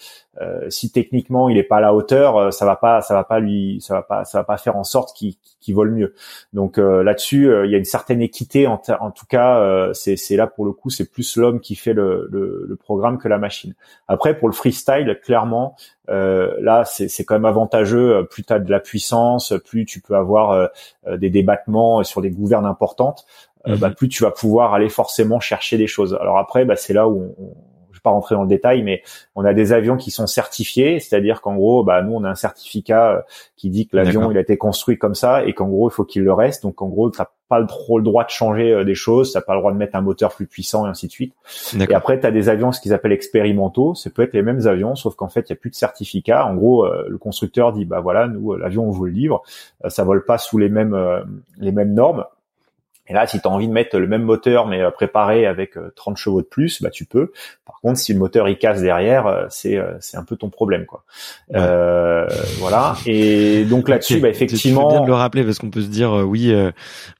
euh, si techniquement il est pas à la hauteur, euh, ça va pas, ça va pas lui, ça va pas, ça va pas faire en sorte qu'il qu vole mieux. Donc euh, là-dessus, il y a une certaine équité. En, tout cas, c'est là pour le coup, c'est plus l'homme qui fait le, le, le, programme que la machine. Après, pour le freestyle, clairement, là, c'est quand même avantageux. Plus tu as de la puissance, plus tu peux avoir des débattements sur des gouvernes importantes. Bah, mhm. plus tu vas pouvoir aller forcément chercher des choses. Alors après, bah, c'est là où on, pas rentrer dans le détail, mais on a des avions qui sont certifiés, c'est-à-dire qu'en gros, bah nous on a un certificat euh, qui dit que l'avion il a été construit comme ça et qu'en gros il faut qu'il le reste. Donc en gros, t'as pas trop le droit de changer euh, des choses, t'as pas le droit de mettre un moteur plus puissant et ainsi de suite. Et après, tu as des avions, ce qu'ils appellent expérimentaux. Ça peut être les mêmes avions, sauf qu'en fait, il y a plus de certificat. En gros, euh, le constructeur dit, bah voilà, nous l'avion on vous le livre, ça vole pas sous les mêmes les mêmes normes. Et là, si tu as envie de mettre le même moteur mais euh, préparé avec 30 euh, chevaux de plus, bah tu peux. Par contre, si le moteur il casse derrière, euh, c'est c'est un peu ton problème quoi. Euh, voilà. Et donc là-dessus, bah effectivement, tu bien de le rappeler parce qu'on peut se dire oui,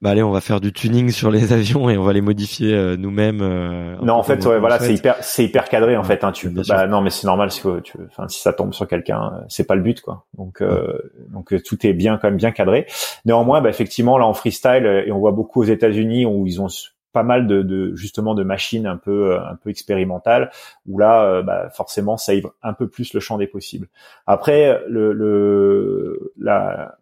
bah allez, on va faire du tuning sur les avions et on va les modifier nous-mêmes. non, en fait, ouais, voilà, c'est hyper c'est hyper cadré en fait. Hein, tu bah non, mais c'est normal si tu, enfin si ça tombe sur quelqu'un, c'est pas le but quoi. Donc donc tout est bien quand même bien cadré. Néanmoins, bah effectivement là en freestyle et on voit beaucoup aux États-Unis où ils ont pas mal de, justement de machines un peu euh, un peu expérimentales où là euh, bah, forcément ça ouvre un peu plus le champ des possibles. Après le le la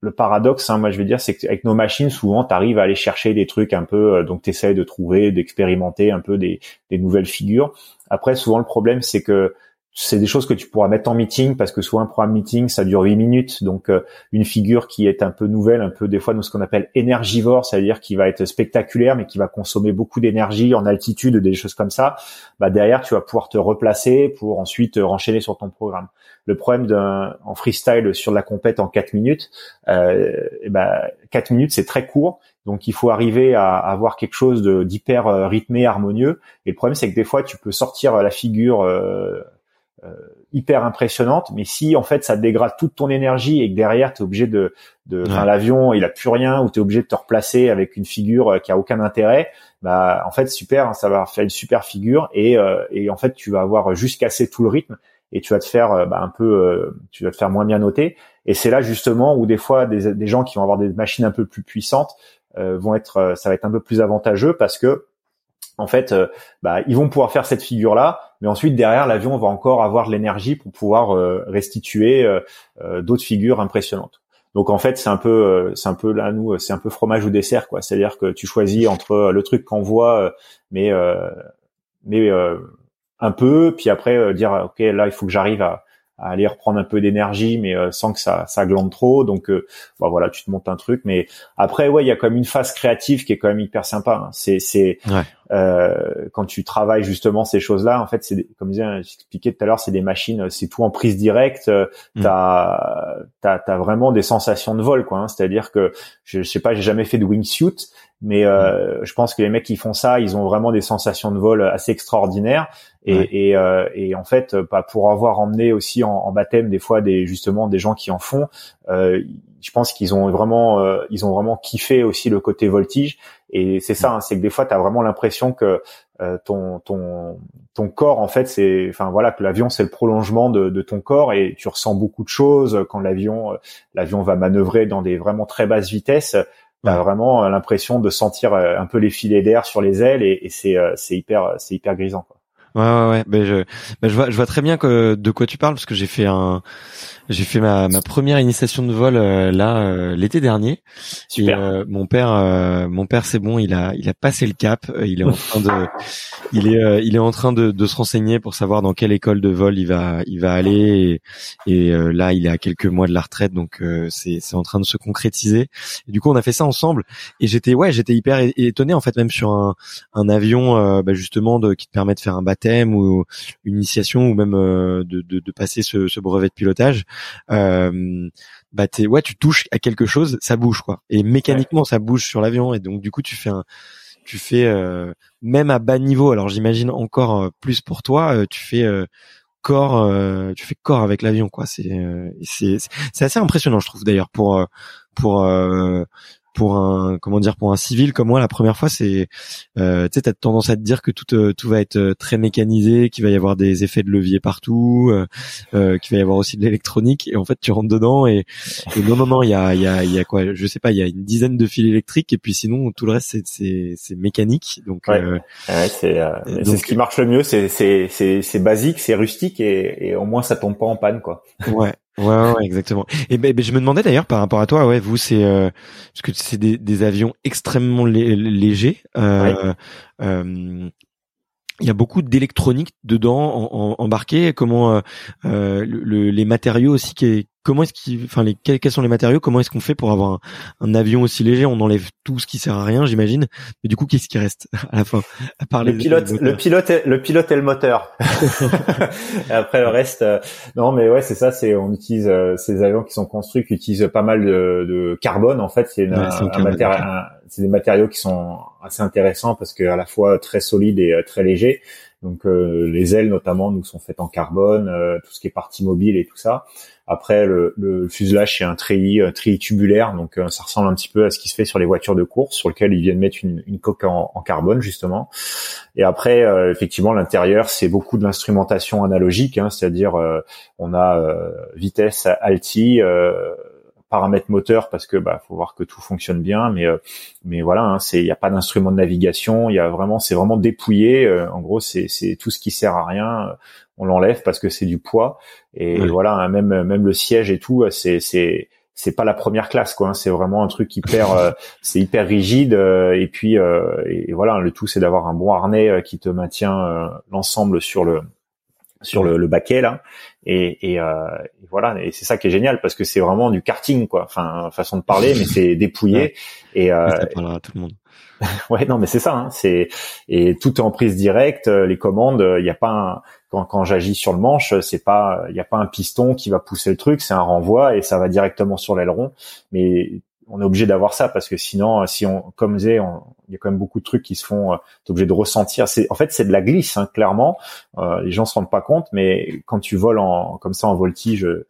le paradoxe, hein, moi je vais dire, c'est qu'avec nos machines, souvent, tu arrives à aller chercher des trucs un peu, euh, donc tu de trouver, d'expérimenter un peu des, des nouvelles figures. Après, souvent, le problème, c'est que c'est des choses que tu pourras mettre en meeting parce que souvent un programme meeting ça dure 8 minutes. Donc euh, une figure qui est un peu nouvelle un peu des fois nous ce qu'on appelle énergivore c'est-à-dire qui va être spectaculaire mais qui va consommer beaucoup d'énergie en altitude des choses comme ça bah derrière tu vas pouvoir te replacer pour ensuite renchaîner sur ton programme. Le problème d'un en freestyle sur la compète en 4 minutes euh, et bah 4 minutes c'est très court. Donc il faut arriver à, avoir quelque chose d'hyper euh, rythmé harmonieux. Et le problème c'est que des fois tu peux sortir la figure euh, euh, hyper impressionnante, mais si en fait ça dégrade toute ton énergie et que derrière tu es obligé de, de l'avion il a plus rien ou tu es obligé de te replacer avec une figure euh, qui a aucun intérêt, bah en fait super, hein, ça va faire une super figure et, euh, et en fait tu vas avoir juste cassé tout le rythme et tu vas te faire bah, un peu, tu vas te faire moins bien noter. Et c'est là justement où des fois des, des, gens qui vont avoir des machines un peu plus puissantes vont être, ça va être un peu plus avantageux parce que en fait, euh, bah, ils vont pouvoir faire cette figure-là, mais ensuite derrière l'avion va encore avoir de l'énergie pour pouvoir euh, restituer euh, d'autres figures impressionnantes. Donc en fait, c'est un peu, c'est un peu là nous, c'est un peu fromage ou dessert quoi. C'est-à-dire que tu choisis entre le truc qu'on voit, mais mais un peu, puis après dire ok là il faut que j'arrive à, à aller reprendre un peu d'énergie mais euh, sans que ça ça glande trop donc euh, bah voilà tu te montes un truc mais après ouais il y a quand même une phase créative qui est quand même hyper sympa hein. c'est c'est euh, quand tu travailles justement ces choses là en fait c'est comme j'expliquais tout à l'heure c'est des machines c'est tout en prise directe euh, mm. t'as t'as as vraiment des sensations de vol quoi hein. c'est à dire que je, je sais pas j'ai jamais fait de wingsuit mais euh, je pense que les mecs qui font ça, ils ont vraiment des sensations de vol assez extraordinaires. Et, et, euh, et en fait, pas bah, pour avoir emmené aussi en, en, baptême des fois des justement des gens qui en font, euh, je pense qu'ils ont vraiment euh, ils ont vraiment kiffé aussi le côté voltige. Et c'est ça, hein, c'est que des fois, tu as vraiment l'impression que euh, ton ton ton corps en fait c'est enfin voilà que l'avion c'est le prolongement de, de, ton corps et tu ressens beaucoup de choses quand l'avion l'avion va manœuvrer dans des vraiment très basses vitesses t'as vraiment euh, l'impression de sentir euh, un peu les filets d'air sur les ailes et, et c'est euh, c'est hyper c'est hyper grisant quoi. Ouais ouais ouais, ben je ben je vois je vois très bien que de quoi tu parles parce que j'ai fait un j'ai fait ma, ma première initiation de vol euh, là euh, l'été dernier. Super. Euh, mon père, mon père, c'est bon, il a il a passé le cap. il est en train de il est il est en train de, de, se renseigner pour savoir dans quelle école de vol il va il va aller. Et, et là, il est à quelques mois de la retraite, donc c'est c'est en train de se concrétiser. Et du coup, on a fait ça ensemble. Et j'étais ouais, j'étais hyper étonné en fait, même sur un un avion bah, justement de, qui te permet de faire un baptême ou une initiation ou même de, de, de passer ce, ce brevet de pilotage euh, bah t'es ouais tu touches à quelque chose ça bouge quoi. Et mécaniquement ça bouge sur l'avion. Et donc du coup tu fais un tu fais euh, même à bas niveau alors j'imagine encore euh, plus pour toi euh, tu fais corps tu fais corps avec l'avion quoi. C'est c'est c'est assez impressionnant je trouve d'ailleurs pour pour pour un comment dire pour un civil comme moi la première fois c'est euh, tu sais t'as tendance à te dire que tout euh, tout va être euh, très mécanisé qu'il va y avoir des effets de levier partout euh, euh, qu'il va y avoir aussi de l'électronique et en fait tu rentres dedans et, et non non non il y a il y a il y a quoi je sais pas il y a une dizaine de fils électriques et puis sinon tout le reste c'est c'est c'est mécanique donc ouais. ouais c'est c'est ce qui marche le mieux c'est c'est c'est c'est basique c'est rustique et, et au moins ça tombe pas en panne quoi ouais Ouais, ouais, exactement. Et ben, ben, je me demandais d'ailleurs par rapport à toi, ouais, vous c'est euh, parce que c'est des, des avions extrêmement légers. Euh, euh, il y a beaucoup d'électronique dedans en, embarqué. Comment euh, euh le, les matériaux aussi qui comment est-ce qu'ils, enfin les quels, sont les matériaux Comment est-ce qu'on fait pour avoir un, avion aussi léger? On enlève tout ce qui sert à rien, j'imagine. Mais du coup, qu'est-ce qui reste à la fin à part le pilote, le pilote, le pilote et le moteur. et après le reste, euh, non, mais ouais, c'est ça. C'est on utilise ces avions qui sont construits qui utilisent pas mal de, de carbone. En fait, c'est un, matériau, c'est des matériaux qui sont assez intéressants parce que à la fois très solides et euh, très légers. Donc euh, les ailes notamment nous sont faites en carbone, euh, tout ce qui est partie mobile et tout ça. Après le, le fuselage c'est un treillis, treillis tubulaire, donc ça ressemble un petit peu à ce qui se fait sur les voitures de course, sur lequel ils viennent mettre une, une coque en, en, carbone justement. Et après effectivement l'intérieur c'est beaucoup de l'instrumentation analogique, hein, c'est-à-dire on a vitesse, alti paramètres moteurs parce que bah faut voir que tout fonctionne bien mais euh, mais voilà hein, c'est il y a pas d'instrument de navigation il y a vraiment c'est vraiment dépouillé euh, en gros c'est c'est tout ce qui sert à rien euh, on l'enlève parce que c'est du poids. Et voilà hein, même même le siège et tout c'est c'est c'est pas la première classe quoi hein, c'est vraiment un truc hyper c'est hyper rigide et puis et voilà le tout c'est d'avoir un bon harnais qui te maintient l'ensemble sur le sur le, le baquet là. Et, et, euh, et voilà. Et c'est ça qui est génial parce que c'est vraiment du karting quoi. Enfin façon de parler mais c'est dépouillé. Et euh, ça parlera à tout le monde. Ouais non mais c'est ça hein, c'est et tout est en prise directe les commandes il n'y a pas un, quand, quand j'agis sur le manche c'est pas il n'y a pas un piston qui va pousser le truc c'est un renvoi et ça va directement sur l'aileron. Mais on est obligé d'avoir ça parce que sinon, si on, comme disait, il y a quand même beaucoup de trucs qui se font, euh, obligé de ressentir. C'est, en fait, c'est de la glisse, hein, clairement. Euh, les gens se rendent pas compte, mais quand tu voles en, comme ça en voltige, euh,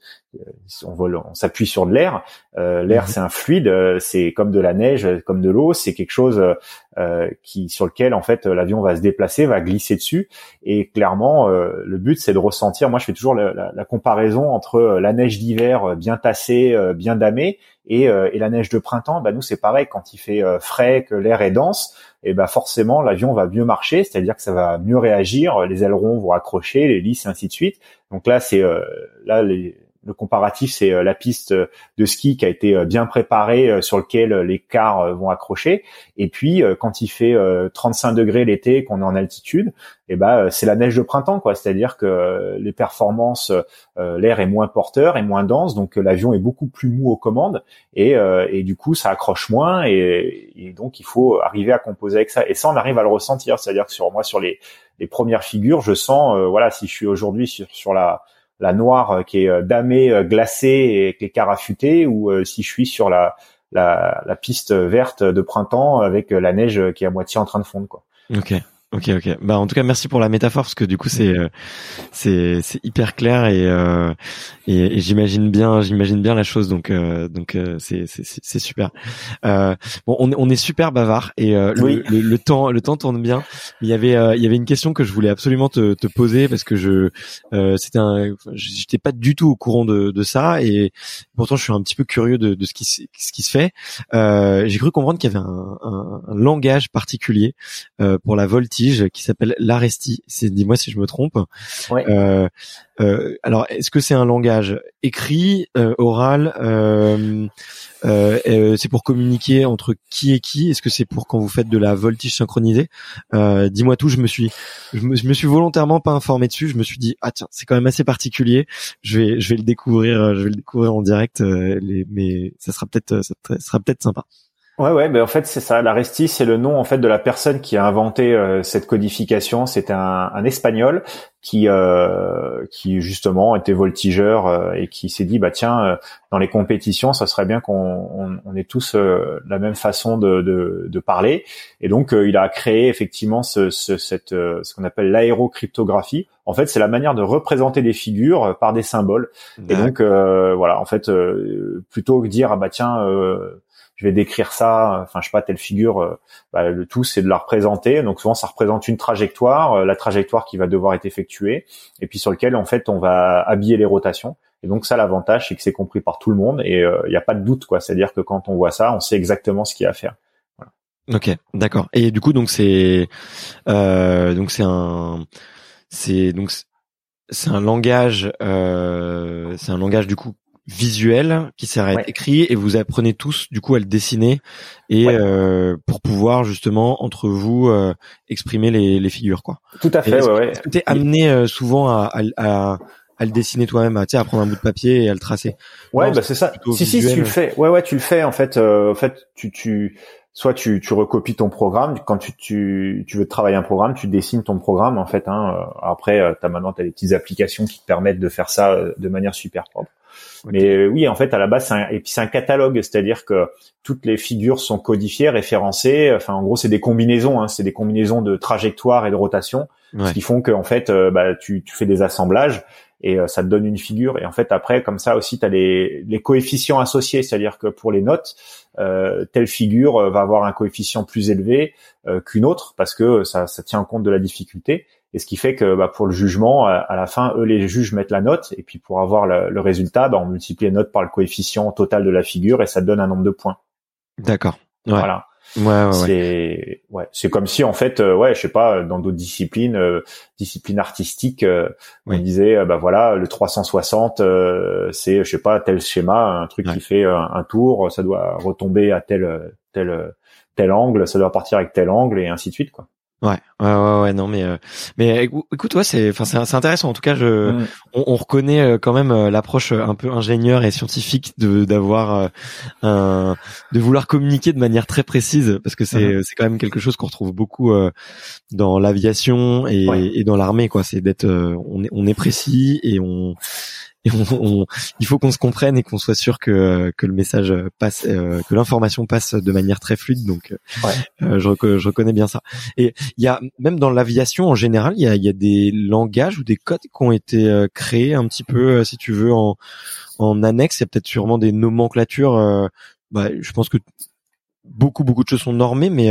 on vole, on s'appuie sur de l'air. Euh, l'air, mhm. c'est un fluide, euh, c'est comme de la neige, comme de l'eau. C'est quelque chose euh, qui, sur lequel en fait l'avion va se déplacer, va glisser dessus. Et clairement, le but, c'est de ressentir. Moi, je fais toujours la, la, la comparaison entre la neige d'hiver bien tassée, bien damée, et, et, la neige de printemps, bah nous c'est pareil. Quand il fait frais, que l'air est dense, et bah forcément l'avion va mieux marcher, c'est-à-dire que ça va mieux réagir, les ailerons vont accrocher, les lisses, ainsi de suite. Donc là, c'est là les le comparatif, c'est euh, la piste de ski qui a été euh, bien préparée, euh, sur lequel les cars vont accrocher. Et puis, quand il fait 35 degrés l'été, qu'on est en altitude, eh ben c'est la neige de printemps, quoi. C'est-à-dire que les performances, l'air est moins porteur et moins dense, donc l'avion est beaucoup plus mou aux commandes, et, et du coup, ça accroche moins, et, et, donc il faut arriver à composer avec ça. Et ça, on arrive à le ressentir. C'est-à-dire que sur moi, sur les, les premières figures, je sens, voilà, si je suis aujourd'hui sur, sur la la noire euh, qui est euh, damée, euh, glacée et qui est carafutée, ou si je suis sur la, la, piste verte de printemps avec la neige qui est à moitié en train de fondre. Quoi. Ok, ok. Bah en tout cas, merci pour la métaphore parce que du coup c'est euh, c'est c'est hyper clair et euh, et, j'imagine bien j'imagine bien la chose donc euh, donc c'est c'est c'est super. bon, on on est super bavard et le, le, temps le temps tourne bien. Il y avait il y avait une question que je voulais absolument te, te poser parce que je c'était un j'étais pas du tout au courant de de ça et pourtant je suis un petit peu curieux de de ce qui ce qui se fait. J'ai cru comprendre qu'il y avait un, un, un langage particulier pour la voltige qui s'appelle l'Aresti. C'est dis-moi si je me trompe. Euh, euh, alors, est-ce que c'est un langage écrit, euh, oral C'est pour communiquer entre qui et qui? Est-ce que c'est pour quand vous faites de la voltige synchronisée? Dis-moi tout. Je me suis, je me, je me, suis volontairement pas informé dessus. Je me suis dit ah tiens, c'est quand même assez particulier. Je vais, je vais le découvrir, je vais le découvrir en direct. les, mais ça sera peut-être, ça sera peut-être sympa. Ouais, ouais, ben en fait c'est ça. L'Aresti, c'est le nom en fait de la personne qui a inventé euh, cette codification. C'était un, un, espagnol qui, euh, qui justement était voltigeur euh, et qui s'est dit bah tiens, euh, dans les compétitions, ça serait bien qu'on on, on ait tous la même façon de, de, de, parler. Et donc il a créé effectivement ce, ce, cette, ce qu'on appelle l'aérocryptographie. En fait, c'est la manière de représenter des figures par des symboles. Et donc voilà, en fait, plutôt que dire ah bah tiens je vais décrire ça, enfin je sais pas telle figure, euh, bah, le tout c'est de la représenter. Donc souvent ça représente une trajectoire, euh, la trajectoire qui va devoir être effectuée, et puis sur lequel en fait on va habiller les rotations. Et donc ça l'avantage c'est que c'est compris par tout le monde et il euh, n'y a pas de doute quoi. C'est-à-dire que quand on voit ça, on sait exactement ce qu'il y a à faire. Voilà. Ok, d'accord. Et du coup donc c'est donc c'est un c'est donc c'est un langage c'est un langage du coup visuel qui sert à être écrit et vous apprenez tous du coup à le dessiner et euh, pour pouvoir justement entre vous euh, exprimer les, les, figures quoi. Tout à fait. ouais, que t'es amené euh, souvent à, à, à, le dessiner toi-même, à, à prendre un bout de papier et à le tracer? Ouais, bah c'est ça. Si si tu le fais. Ouais ouais, tu le fais en fait. en fait, tu tu soit tu, tu recopies ton programme quand tu, tu, tu veux travailler un programme, tu dessines ton programme en fait. Hein, après, as maintenant t'as des petites applications qui te permettent de faire ça de manière super propre. Mais euh, oui, en fait, à la base, c'est un, et puis c'est un catalogue, c'est-à-dire que toutes les figures sont codifiées, référencées. Enfin, en gros, c'est des combinaisons, hein, c'est des combinaisons de trajectoires et de rotation, ce qui font que en fait, euh, bah, tu, tu fais des assemblages et euh, ça te donne une figure. Et en fait, après, comme ça aussi, tu as les, les coefficients associés, c'est-à-dire que pour les notes, telle figure va avoir un coefficient plus élevé qu'une autre parce que ça, ça tient compte de la difficulté. Et ce qui fait que bah, pour le jugement, à la fin, eux les juges mettent la note, et puis pour avoir le, résultat, bah, on multiplie la note par le coefficient total de la figure, et ça donne un nombre de points. D'accord. Voilà. Ouais, ouais, c'est ouais, c'est comme si en fait, euh, ouais, je sais pas, dans d'autres disciplines, euh, disciplines artistiques, euh, on disait, bah voilà, le 360, c'est, je sais pas, tel schéma, un truc qui fait un, tour, ça doit retomber à tel tel tel angle, ça doit partir avec tel angle et ainsi de suite, quoi. Ouais, ouais, ouais, ouais, non, mais euh, mais écoute, ouais, c'est, enfin, c'est, intéressant. En tout cas, je, on, on, reconnaît euh, quand même euh, l'approche un peu ingénieur et scientifique de d'avoir un, de vouloir communiquer de manière très précise, parce que c'est mm-hmm. c'est quand même quelque chose qu'on retrouve beaucoup dans l'aviation et, et dans l'armée, quoi. C'est d'être, on est on est précis et on il faut qu'on se comprenne et qu'on soit sûr que que le message passe, euh, que l'information passe de manière très fluide. Donc, euh, je, je, reconnais bien ça. Et il y a même dans l'aviation en général, il y a, y a des langages ou des codes qui ont été euh, créés un petit peu, si tu veux, en en annexe. Il y a peut-être sûrement des nomenclatures. bah, je pense que beaucoup beaucoup de choses sont normées, mais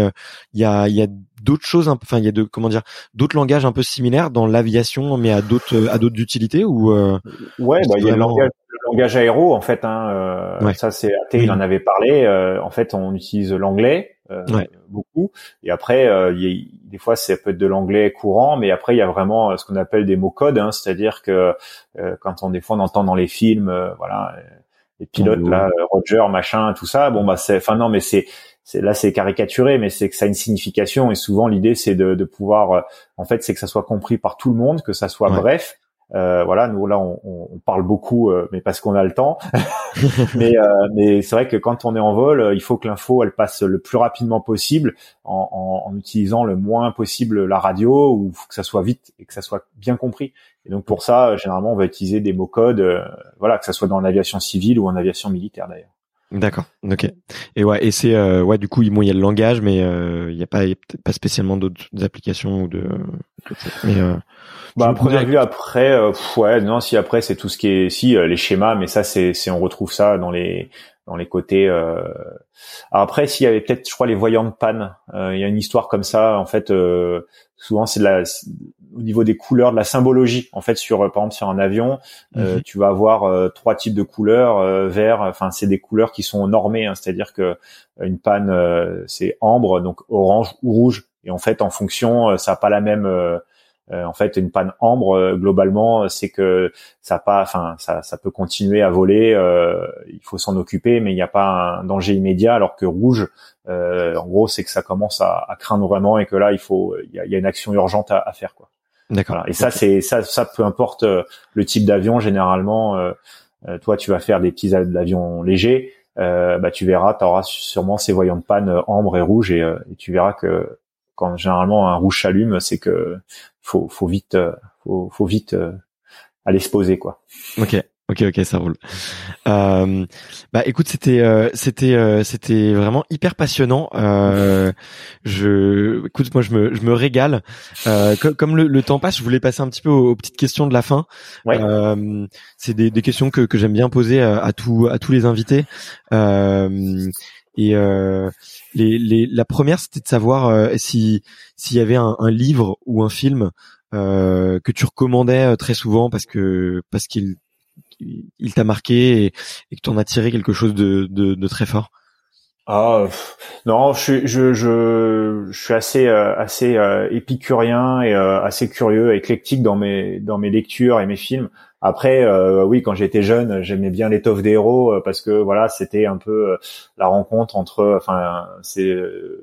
il y a il y a d'autres choses, enfin il y a de comment dire, d'autres langages un peu similaires dans l'aviation, mais à d'autres à d'autres utilités ou euh, Ouais, bah, il y a le langage, le langage, aéro en fait. Hein, euh, Ça c'est Athé, il en avait parlé. Euh, en fait, on utilise l'anglais euh, beaucoup, et après il y a, des fois ça peut être de l'anglais courant, mais après il y a vraiment ce qu'on appelle des mots codes, hein, c'est-à-dire que quand on des fois on entend dans les films, voilà les pilotes là, Roger, machin, tout ça. Bon bah c'est, enfin non, mais c'est c'est là c'est caricaturé, mais c'est que ça a une signification et souvent l'idée c'est de, de, pouvoir, euh, en fait, c'est que ça soit compris par tout le monde, que ça soit bref. Euh, voilà, nous là on, on parle beaucoup, euh, mais parce qu'on a le temps. mais euh, mais c'est vrai que quand on est en vol, il faut que l'info elle passe le plus rapidement possible en, en, en, utilisant le moins possible la radio ou que ça soit vite et que ça soit bien compris. Et donc pour ça, généralement on va utiliser des mots codes, voilà, que ça soit dans l'aviation civile ou en aviation militaire d'ailleurs. D'accord. Ok. Et ouais, et c'est euh, ouais, du coup, il y a le langage, mais euh, il n'y a pas pas spécialement d'autres applications ou de. Mais euh, bah, à première vue, après, euh, ouais, non, si après c'est tout ce qui est, si les schémas, mais ça c'est, c'est on retrouve ça dans les dans les côtés. Euh... après, s'il y avait peut-être, je crois, les voyants de panne, il y a une histoire comme ça. En fait, souvent c'est de la au niveau des couleurs, de la symbologie. En fait, sur par exemple sur un avion, euh, mhm. tu vas avoir euh, trois types de couleurs euh, vert. Enfin, c'est des couleurs qui sont normées, hein, c'est-à-dire que une panne c'est ambre, donc orange ou rouge. Et en fait, en fonction, ça n'a pas la même. en fait, une panne ambre, globalement, c'est que ça pas, enfin, ça, ça peut continuer à voler. il faut s'en occuper, mais il n'y a pas un danger immédiat. Alors que rouge, en gros, c'est que ça commence à, à, craindre vraiment et que là, il faut, il y a, y a, une action urgente à, à faire, quoi. D'accord. Et ça, c'est ça, ça peu importe euh, le type d'avion. Généralement, euh, euh, toi, tu vas faire des petits avions légers. bah, tu verras, tu auras sûrement ces voyants de panne ambre et rouge, et, et, tu verras que quand généralement un rouge s'allume, c'est que faut, faut vite, faut, faut vite aller se poser, quoi. Ok. Ok, ok, ça roule. Euh, bah, écoute, c'était, euh, c'était, euh, c'était vraiment hyper passionnant. Euh, je, écoute, moi, je me, je me régale. Euh, comme le, le, temps passe, je voulais passer un petit peu aux, petites questions de la fin. Ouais. c'est des, des, questions que, que j'aime bien poser à, à, tout, à tous les invités. et les, les, la première, c'était de savoir si, s'il y avait un, un, livre ou un film que tu recommandais très souvent parce que, parce qu'il il t'a marqué et, que tu en as tiré quelque chose de, de, très fort? Ah non, je, je, je, je suis assez euh, assez euh, épicurien et euh, assez curieux, éclectique dans mes dans mes lectures et mes films. Après, euh, oui, quand j'étais jeune, j'aimais bien l'étoffe des héros euh, parce que voilà, c'était un peu euh, la rencontre entre, enfin, c'est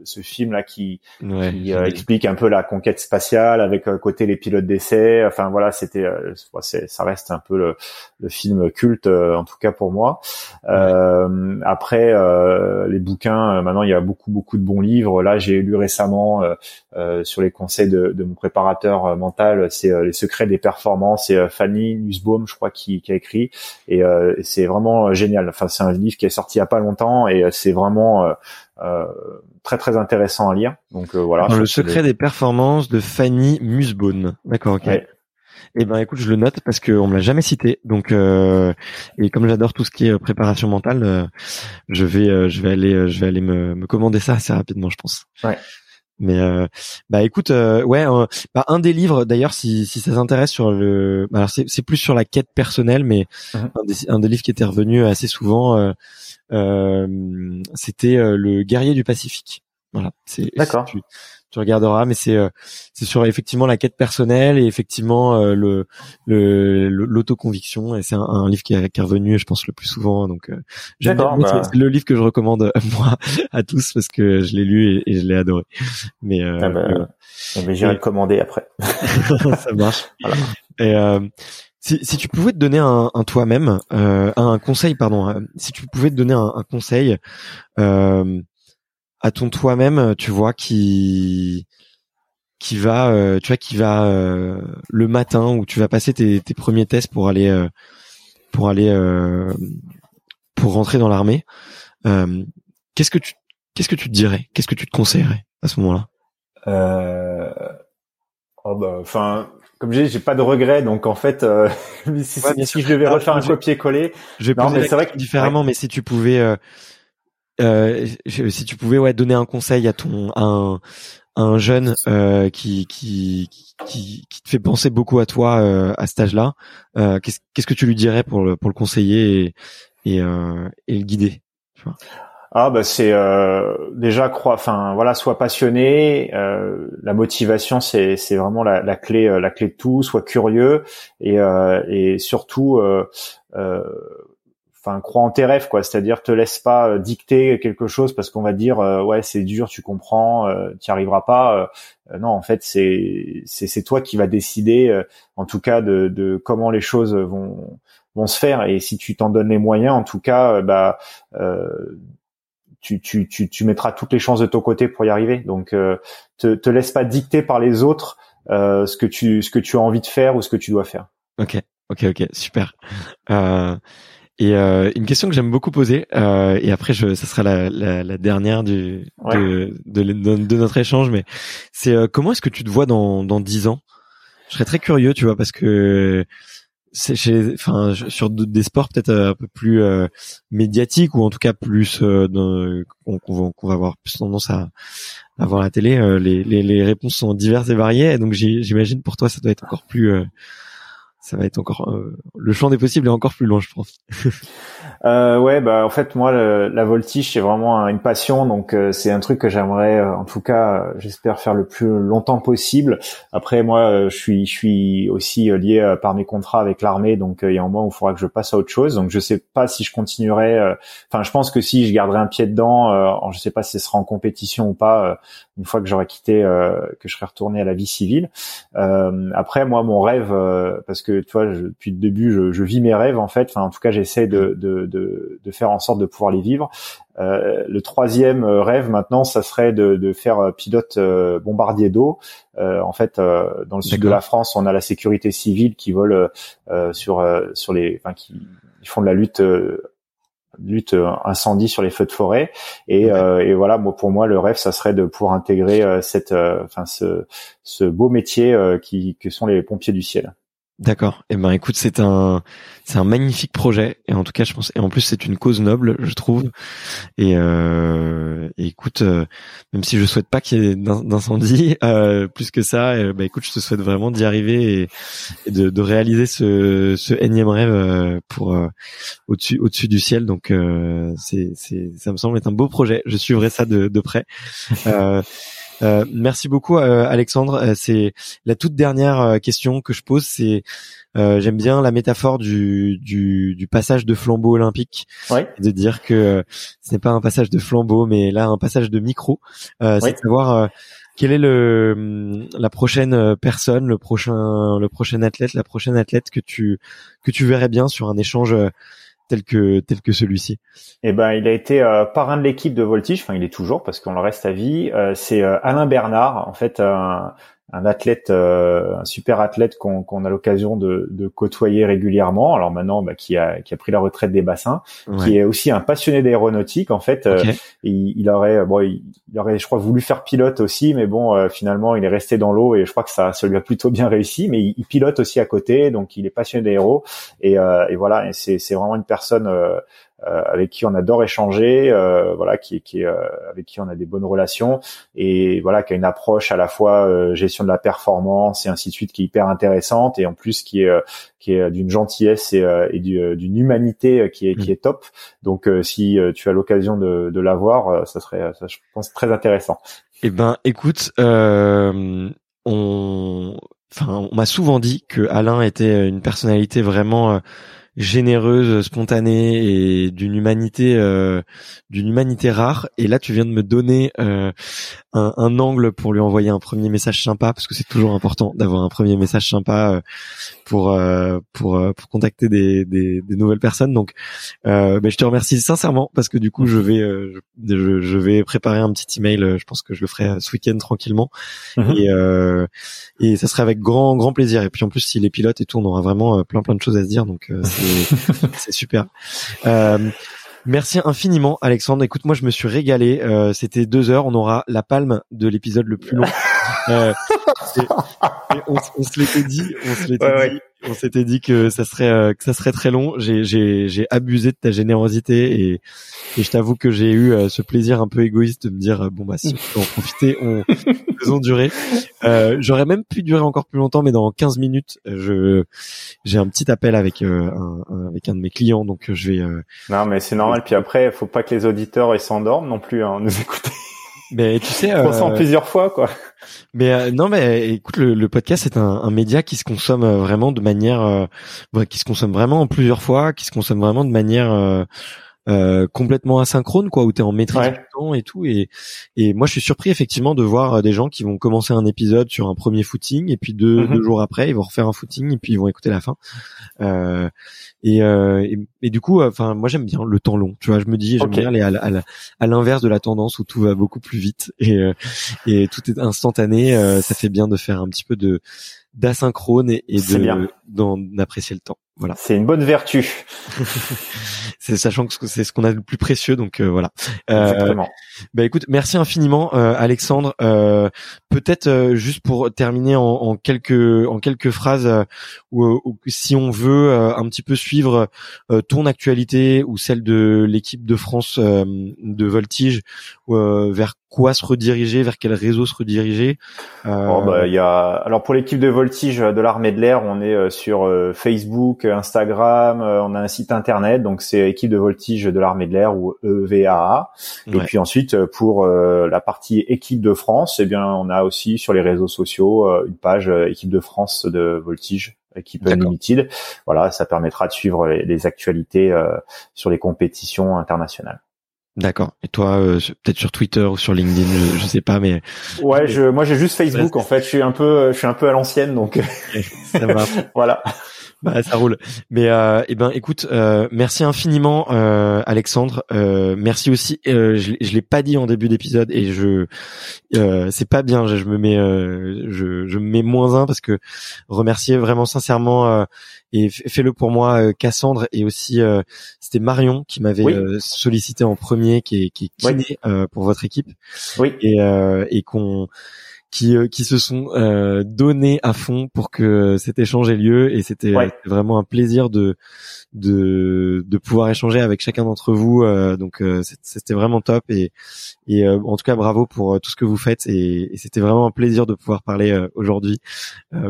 ce film là qui, explique un peu la conquête spatiale avec côté les pilotes d'essai. Enfin voilà, c'était, ça reste un peu le, le film culte en tout cas pour moi. après, les bouquins, maintenant il y a beaucoup beaucoup de bons livres. Là, j'ai lu récemment sur les conseils de, de mon préparateur mental, c'est les secrets des performances. Et Fanny Nussbaum je crois, qui, a écrit, et, euh, c'est vraiment euh, génial. Enfin, c'est un livre qui est sorti il y a pas longtemps, et euh, c'est vraiment très très intéressant à lire. Donc voilà. le secret des performances de Fanny Musbone. D'accord, ok. Eh ben écoute, je le note parce qu'on me l'a jamais cité. Donc et comme j'adore tout ce qui est préparation mentale, je vais je vais aller je vais aller me, me commander ça assez rapidement, je pense. Ouais. Mais euh, bah écoute, euh, ouais, bah, un des livres d'ailleurs, si, si ça t'intéresse sur le, bah, alors c'est, c'est plus sur la quête personnelle, mais mhm. un, des, un, des, livres qui était revenu assez souvent, euh, euh c'était le Guerrier du Pacifique. Voilà, c'est d'accord. Tu regarderas, mais c'est c'est sur effectivement la quête personnelle et effectivement le le l'autoconviction et c'est un, livre qui est, qui est, revenu, je pense, le plus souvent. Donc j'aime bah... le livre que je recommande moi à tous parce que je l'ai lu et, je l'ai adoré. Mais, ah bah, mais j'irai le commander après. ça marche. Voilà. Et si, si tu pouvais te donner un, un toi-même, euh, un conseil, pardon, euh, si tu pouvais te donner un, un conseil euh, à ton toi-même, tu vois, qui qui va, euh, tu vois, qui va euh, le matin où tu vas passer tes, tes premiers tests pour aller euh, pour aller pour rentrer dans l'armée. qu'est-ce que tu qu'est-ce que tu te dirais? Qu'est-ce que tu te conseillerais à ce moment-là? Oh bah, enfin, comme j'ai, j'ai pas de regrets, donc en fait, euh, si, si je devais refaire un copier-coller, je vais non, mais c'est vrai que différemment, mais si tu pouvais, euh, euh, si tu pouvais, ouais, donner un conseil à ton, à un, un jeune euh, qui, qui, qui, qui te fait penser beaucoup à toi euh, à cet âge-là, euh, qu'est-ce, qu'est-ce que tu lui dirais pour le, pour le conseiller et, et, et le guider tu vois? Ah bah c'est euh, déjà croire, enfin voilà, sois passionné. Euh, la motivation c'est c'est vraiment la, la, clé euh, la clé de tout. Sois curieux et euh, et surtout euh, euh, enfin crois en tes rêves quoi c'est-à-dire te laisse pas dicter quelque chose parce qu'on va dire ouais c'est dur tu comprends euh, tu arriveras pas non en fait c'est c'est toi qui va décider en tout cas de de comment les choses vont vont se faire et si tu t'en donnes les moyens en tout cas bah tu, tu, tu, tu, mettras toutes les chances de ton côté pour y arriver. Donc, euh, te, te laisse pas dicter par les autres euh, ce que tu ce que tu as envie de faire ou ce que tu dois faire. Ok, ok, ok, super. Euh, et euh, une question que j'aime beaucoup poser, euh, et après, je, ça sera la, la, la dernière du, de, de, de, notre échange, mais c'est euh, comment est-ce que tu te vois dans dans dix ans? Je serais très curieux, tu vois, parce que c'est chez, enfin, sur des sports peut-être euh, un peu plus euh, médiatiques ou en tout cas plus euh, qu'on va, avoir plus tendance à, à voir la télé. Euh, les, les, les, réponses sont diverses et variées, donc j'imagine pour toi ça doit être encore plus, ça va être encore le champ des possibles est encore plus loin, je pense. Euh, ouais, bah en fait moi la voltige c'est vraiment une passion, donc euh, c'est un truc que j'aimerais, euh, en tout cas, euh, j'espère faire le plus longtemps possible. Après moi, je suis je suis aussi lié par mes contrats avec l'armée, donc il y a un moment où il faudra que je passe à autre chose. Donc je sais pas si je continuerai. Enfin, je pense que si je garderai un pied dedans, je sais pas si ce sera en compétition ou pas une fois que j'aurai quitté, que je serai retourné à la vie civile. après moi, mon rêve, parce que tu vois, depuis le début, je, je, vis mes rêves en fait. Enfin, en tout cas, j'essaie de, de de, de, faire en sorte de pouvoir les vivre. Euh, le troisième rêve maintenant, ça serait de, de faire euh, pilote euh, bombardier d'eau. en fait, dans le sud de la France, on a la sécurité civile qui vole sur sur les, enfin qui ils font de la lutte lutte incendie sur les feux de forêt et, et voilà moi pour moi le rêve ça serait de pouvoir intégrer cette enfin ce, ce beau métier qui que sont les pompiers du ciel D'accord. Eh ben, écoute, c'est un, c'est un magnifique projet. Et en tout cas, je pense, et en plus, c'est une cause noble, je trouve. Et, euh, écoute, euh, même si je souhaite pas qu'il y ait d'incendie, euh, plus que ça, bah, écoute, je te souhaite vraiment d'y arriver et, de, réaliser ce, ce énième rêve pour au-dessus, au-dessus du ciel. Donc, c'est, c'est, ça me semble être un beau projet. Je suivrai ça de près. Euh, merci beaucoup euh, Alexandre. Euh, c'est la toute dernière question que je pose. C'est j'aime bien la métaphore du, du, du passage de flambeau olympique, de dire que ce n'est pas un passage de flambeau, mais là un passage de micro. C'est de savoir quelle est le la prochaine personne, le prochain le prochain athlète, la prochaine athlète que tu que tu verrais bien sur un échange tel que tel que celui-ci Eh ben, il a été euh, parrain de l'équipe de voltige. Enfin, il est toujours parce qu'on le reste à vie. Euh, c'est euh, Alain Bernard, en fait, un athlète, euh, un super athlète qu'on a l'occasion de, de, côtoyer régulièrement. Alors maintenant, bah, qui, a, qui a pris la retraite des bassins, qui est aussi un passionné d'aéronautique. En fait, euh, il, il, aurait, bon, il, aurait, je crois, voulu faire pilote aussi, mais bon, euh, finalement, il est resté dans l'eau et je crois que ça, ça lui a plutôt bien réussi. Mais il, pilote aussi à côté, donc il est passionné d'aéro et, et voilà. Et c'est vraiment une personne avec qui on adore échanger, voilà, qui, qui avec qui on a des bonnes relations et voilà, qui a une approche à la fois gestion de la performance et ainsi de suite qui est hyper intéressante et en plus qui est qui est d'une gentillesse et, et d'une humanité qui est qui est top. Donc si tu as l'occasion de, de l'avoir, ça serait, ça, je pense, très intéressant. Eh ben, écoute, euh, on, enfin, on m'a souvent dit que Alain était une personnalité vraiment euh, généreuse, spontanée et d'une humanité, euh, d'une humanité rare. Et là, tu viens de me donner euh, un, un, angle pour lui envoyer un premier message sympa, parce que c'est toujours important d'avoir un premier message sympa euh, pour euh, pour pour contacter des, des, des, nouvelles personnes. Donc, ben, je te remercie sincèrement parce que du coup, je vais je, je, vais préparer un petit email. Je pense que je le ferai ce week-end tranquillement, mhm. et et ça serait avec grand grand plaisir. Et puis en plus, si les pilotes et tout, on aura vraiment plein plein de choses à se dire. Donc c'est super. Euh, merci infiniment, Alexandre. Écoute, moi, je me suis régalé. Euh, C'était deux heures. On aura la palme de l'épisode le plus long. Euh, on, on, se l'était dit. On se l'était dit on s'était dit que ça serait euh, que ça serait très long. J'ai j'ai j'ai abusé de ta générosité et et je t'avoue que j'ai eu euh, ce plaisir un peu égoïste de me dire bon bah si on peut en profiter, on faisons durer. Euh, J'aurais même pu durer encore plus longtemps, mais dans 15 minutes, je j'ai un petit appel avec euh, un, avec un de mes clients, donc je vais. Non mais c'est normal. Puis après, il faut pas que les auditeurs ils s'endorment non plus, hein, nous écouter. Mais tu sais, on euh, plusieurs fois quoi. Mais euh, non, mais écoute, le, le podcast c'est un, un, média qui se consomme euh, vraiment de manière, euh, qui se consomme vraiment plusieurs fois, qui se consomme vraiment de manière euh, complètement asynchrone quoi où tu es en maîtrise du temps et tout. Et et moi je suis surpris effectivement de voir euh, des gens qui vont commencer un épisode sur un premier footing et puis deux, mhm. deux jours après ils vont refaire un footing et puis ils vont écouter la fin. Euh, et, euh, et, du coup enfin moi j'aime bien le temps long tu vois. Je me dis j'aime bien aller à l'inverse de la tendance où tout va beaucoup plus vite et et tout est instantané. Ça fait bien de faire un petit peu de d'asynchrone et, et de d'en apprécier le temps. Voilà. C'est une bonne vertu. c'est sachant que c'est ce qu'on a de plus précieux, donc euh, voilà. Euh, bah écoute, merci infiniment, euh, Alexandre. Euh, peut-être euh, juste pour terminer en, en, quelques en quelques phrases, ou, si on veut un petit peu suivre ton actualité ou celle de l'équipe de France de Voltige, vers quoi se rediriger, vers quel réseau se rediriger oh, bah, il y a alors pour l'équipe de Voltige de l'armée de l'air, on est sur Facebook, Instagram, on a un site internet, donc c'est équipe de Voltige de l'armée de l'air ou EVAA. Et puis ensuite pour la partie équipe de France, eh bien on a aussi sur les réseaux sociaux une page équipe de France de Voltige équipe Unlimited. Voilà, ça permettra de suivre les, actualités sur les compétitions internationales. D'accord. Et toi, euh, peut-être sur Twitter ou sur LinkedIn, je, sais pas, mais ouais, je, moi j'ai juste Facebook en fait. Je suis un peu, je suis un peu à l'ancienne, donc ça va. voilà. Bah, ça roule. Mais euh, eh ben, écoute, euh, merci infiniment, euh, Alexandre. Euh, merci aussi. Euh, je, je l'ai pas dit en début d'épisode et je, euh, c'est pas bien. Je, je me mets, je, je me mets moins un parce que remercier vraiment sincèrement et fais-le pour moi, Cassandre et aussi c'était Marion qui m'avait sollicité en premier, qui est qui est kiné pour votre équipe. Oui. Et et qu'on qui euh, qui se sont euh, donnés à fond pour que cet échange ait lieu. Et c'était vraiment un plaisir de de de pouvoir échanger avec chacun d'entre vous euh, donc euh, c'était vraiment top. Et et en tout cas bravo pour tout ce que vous faites. Et, et c'était vraiment un plaisir de pouvoir parler aujourd'hui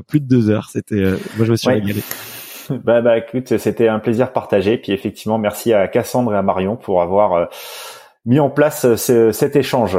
plus de deux heures. C'était moi je me suis régalé. Bah bah écoute c'était un plaisir partagé. Puis effectivement merci à Cassandre et à Marion pour avoir mis en place cet échange.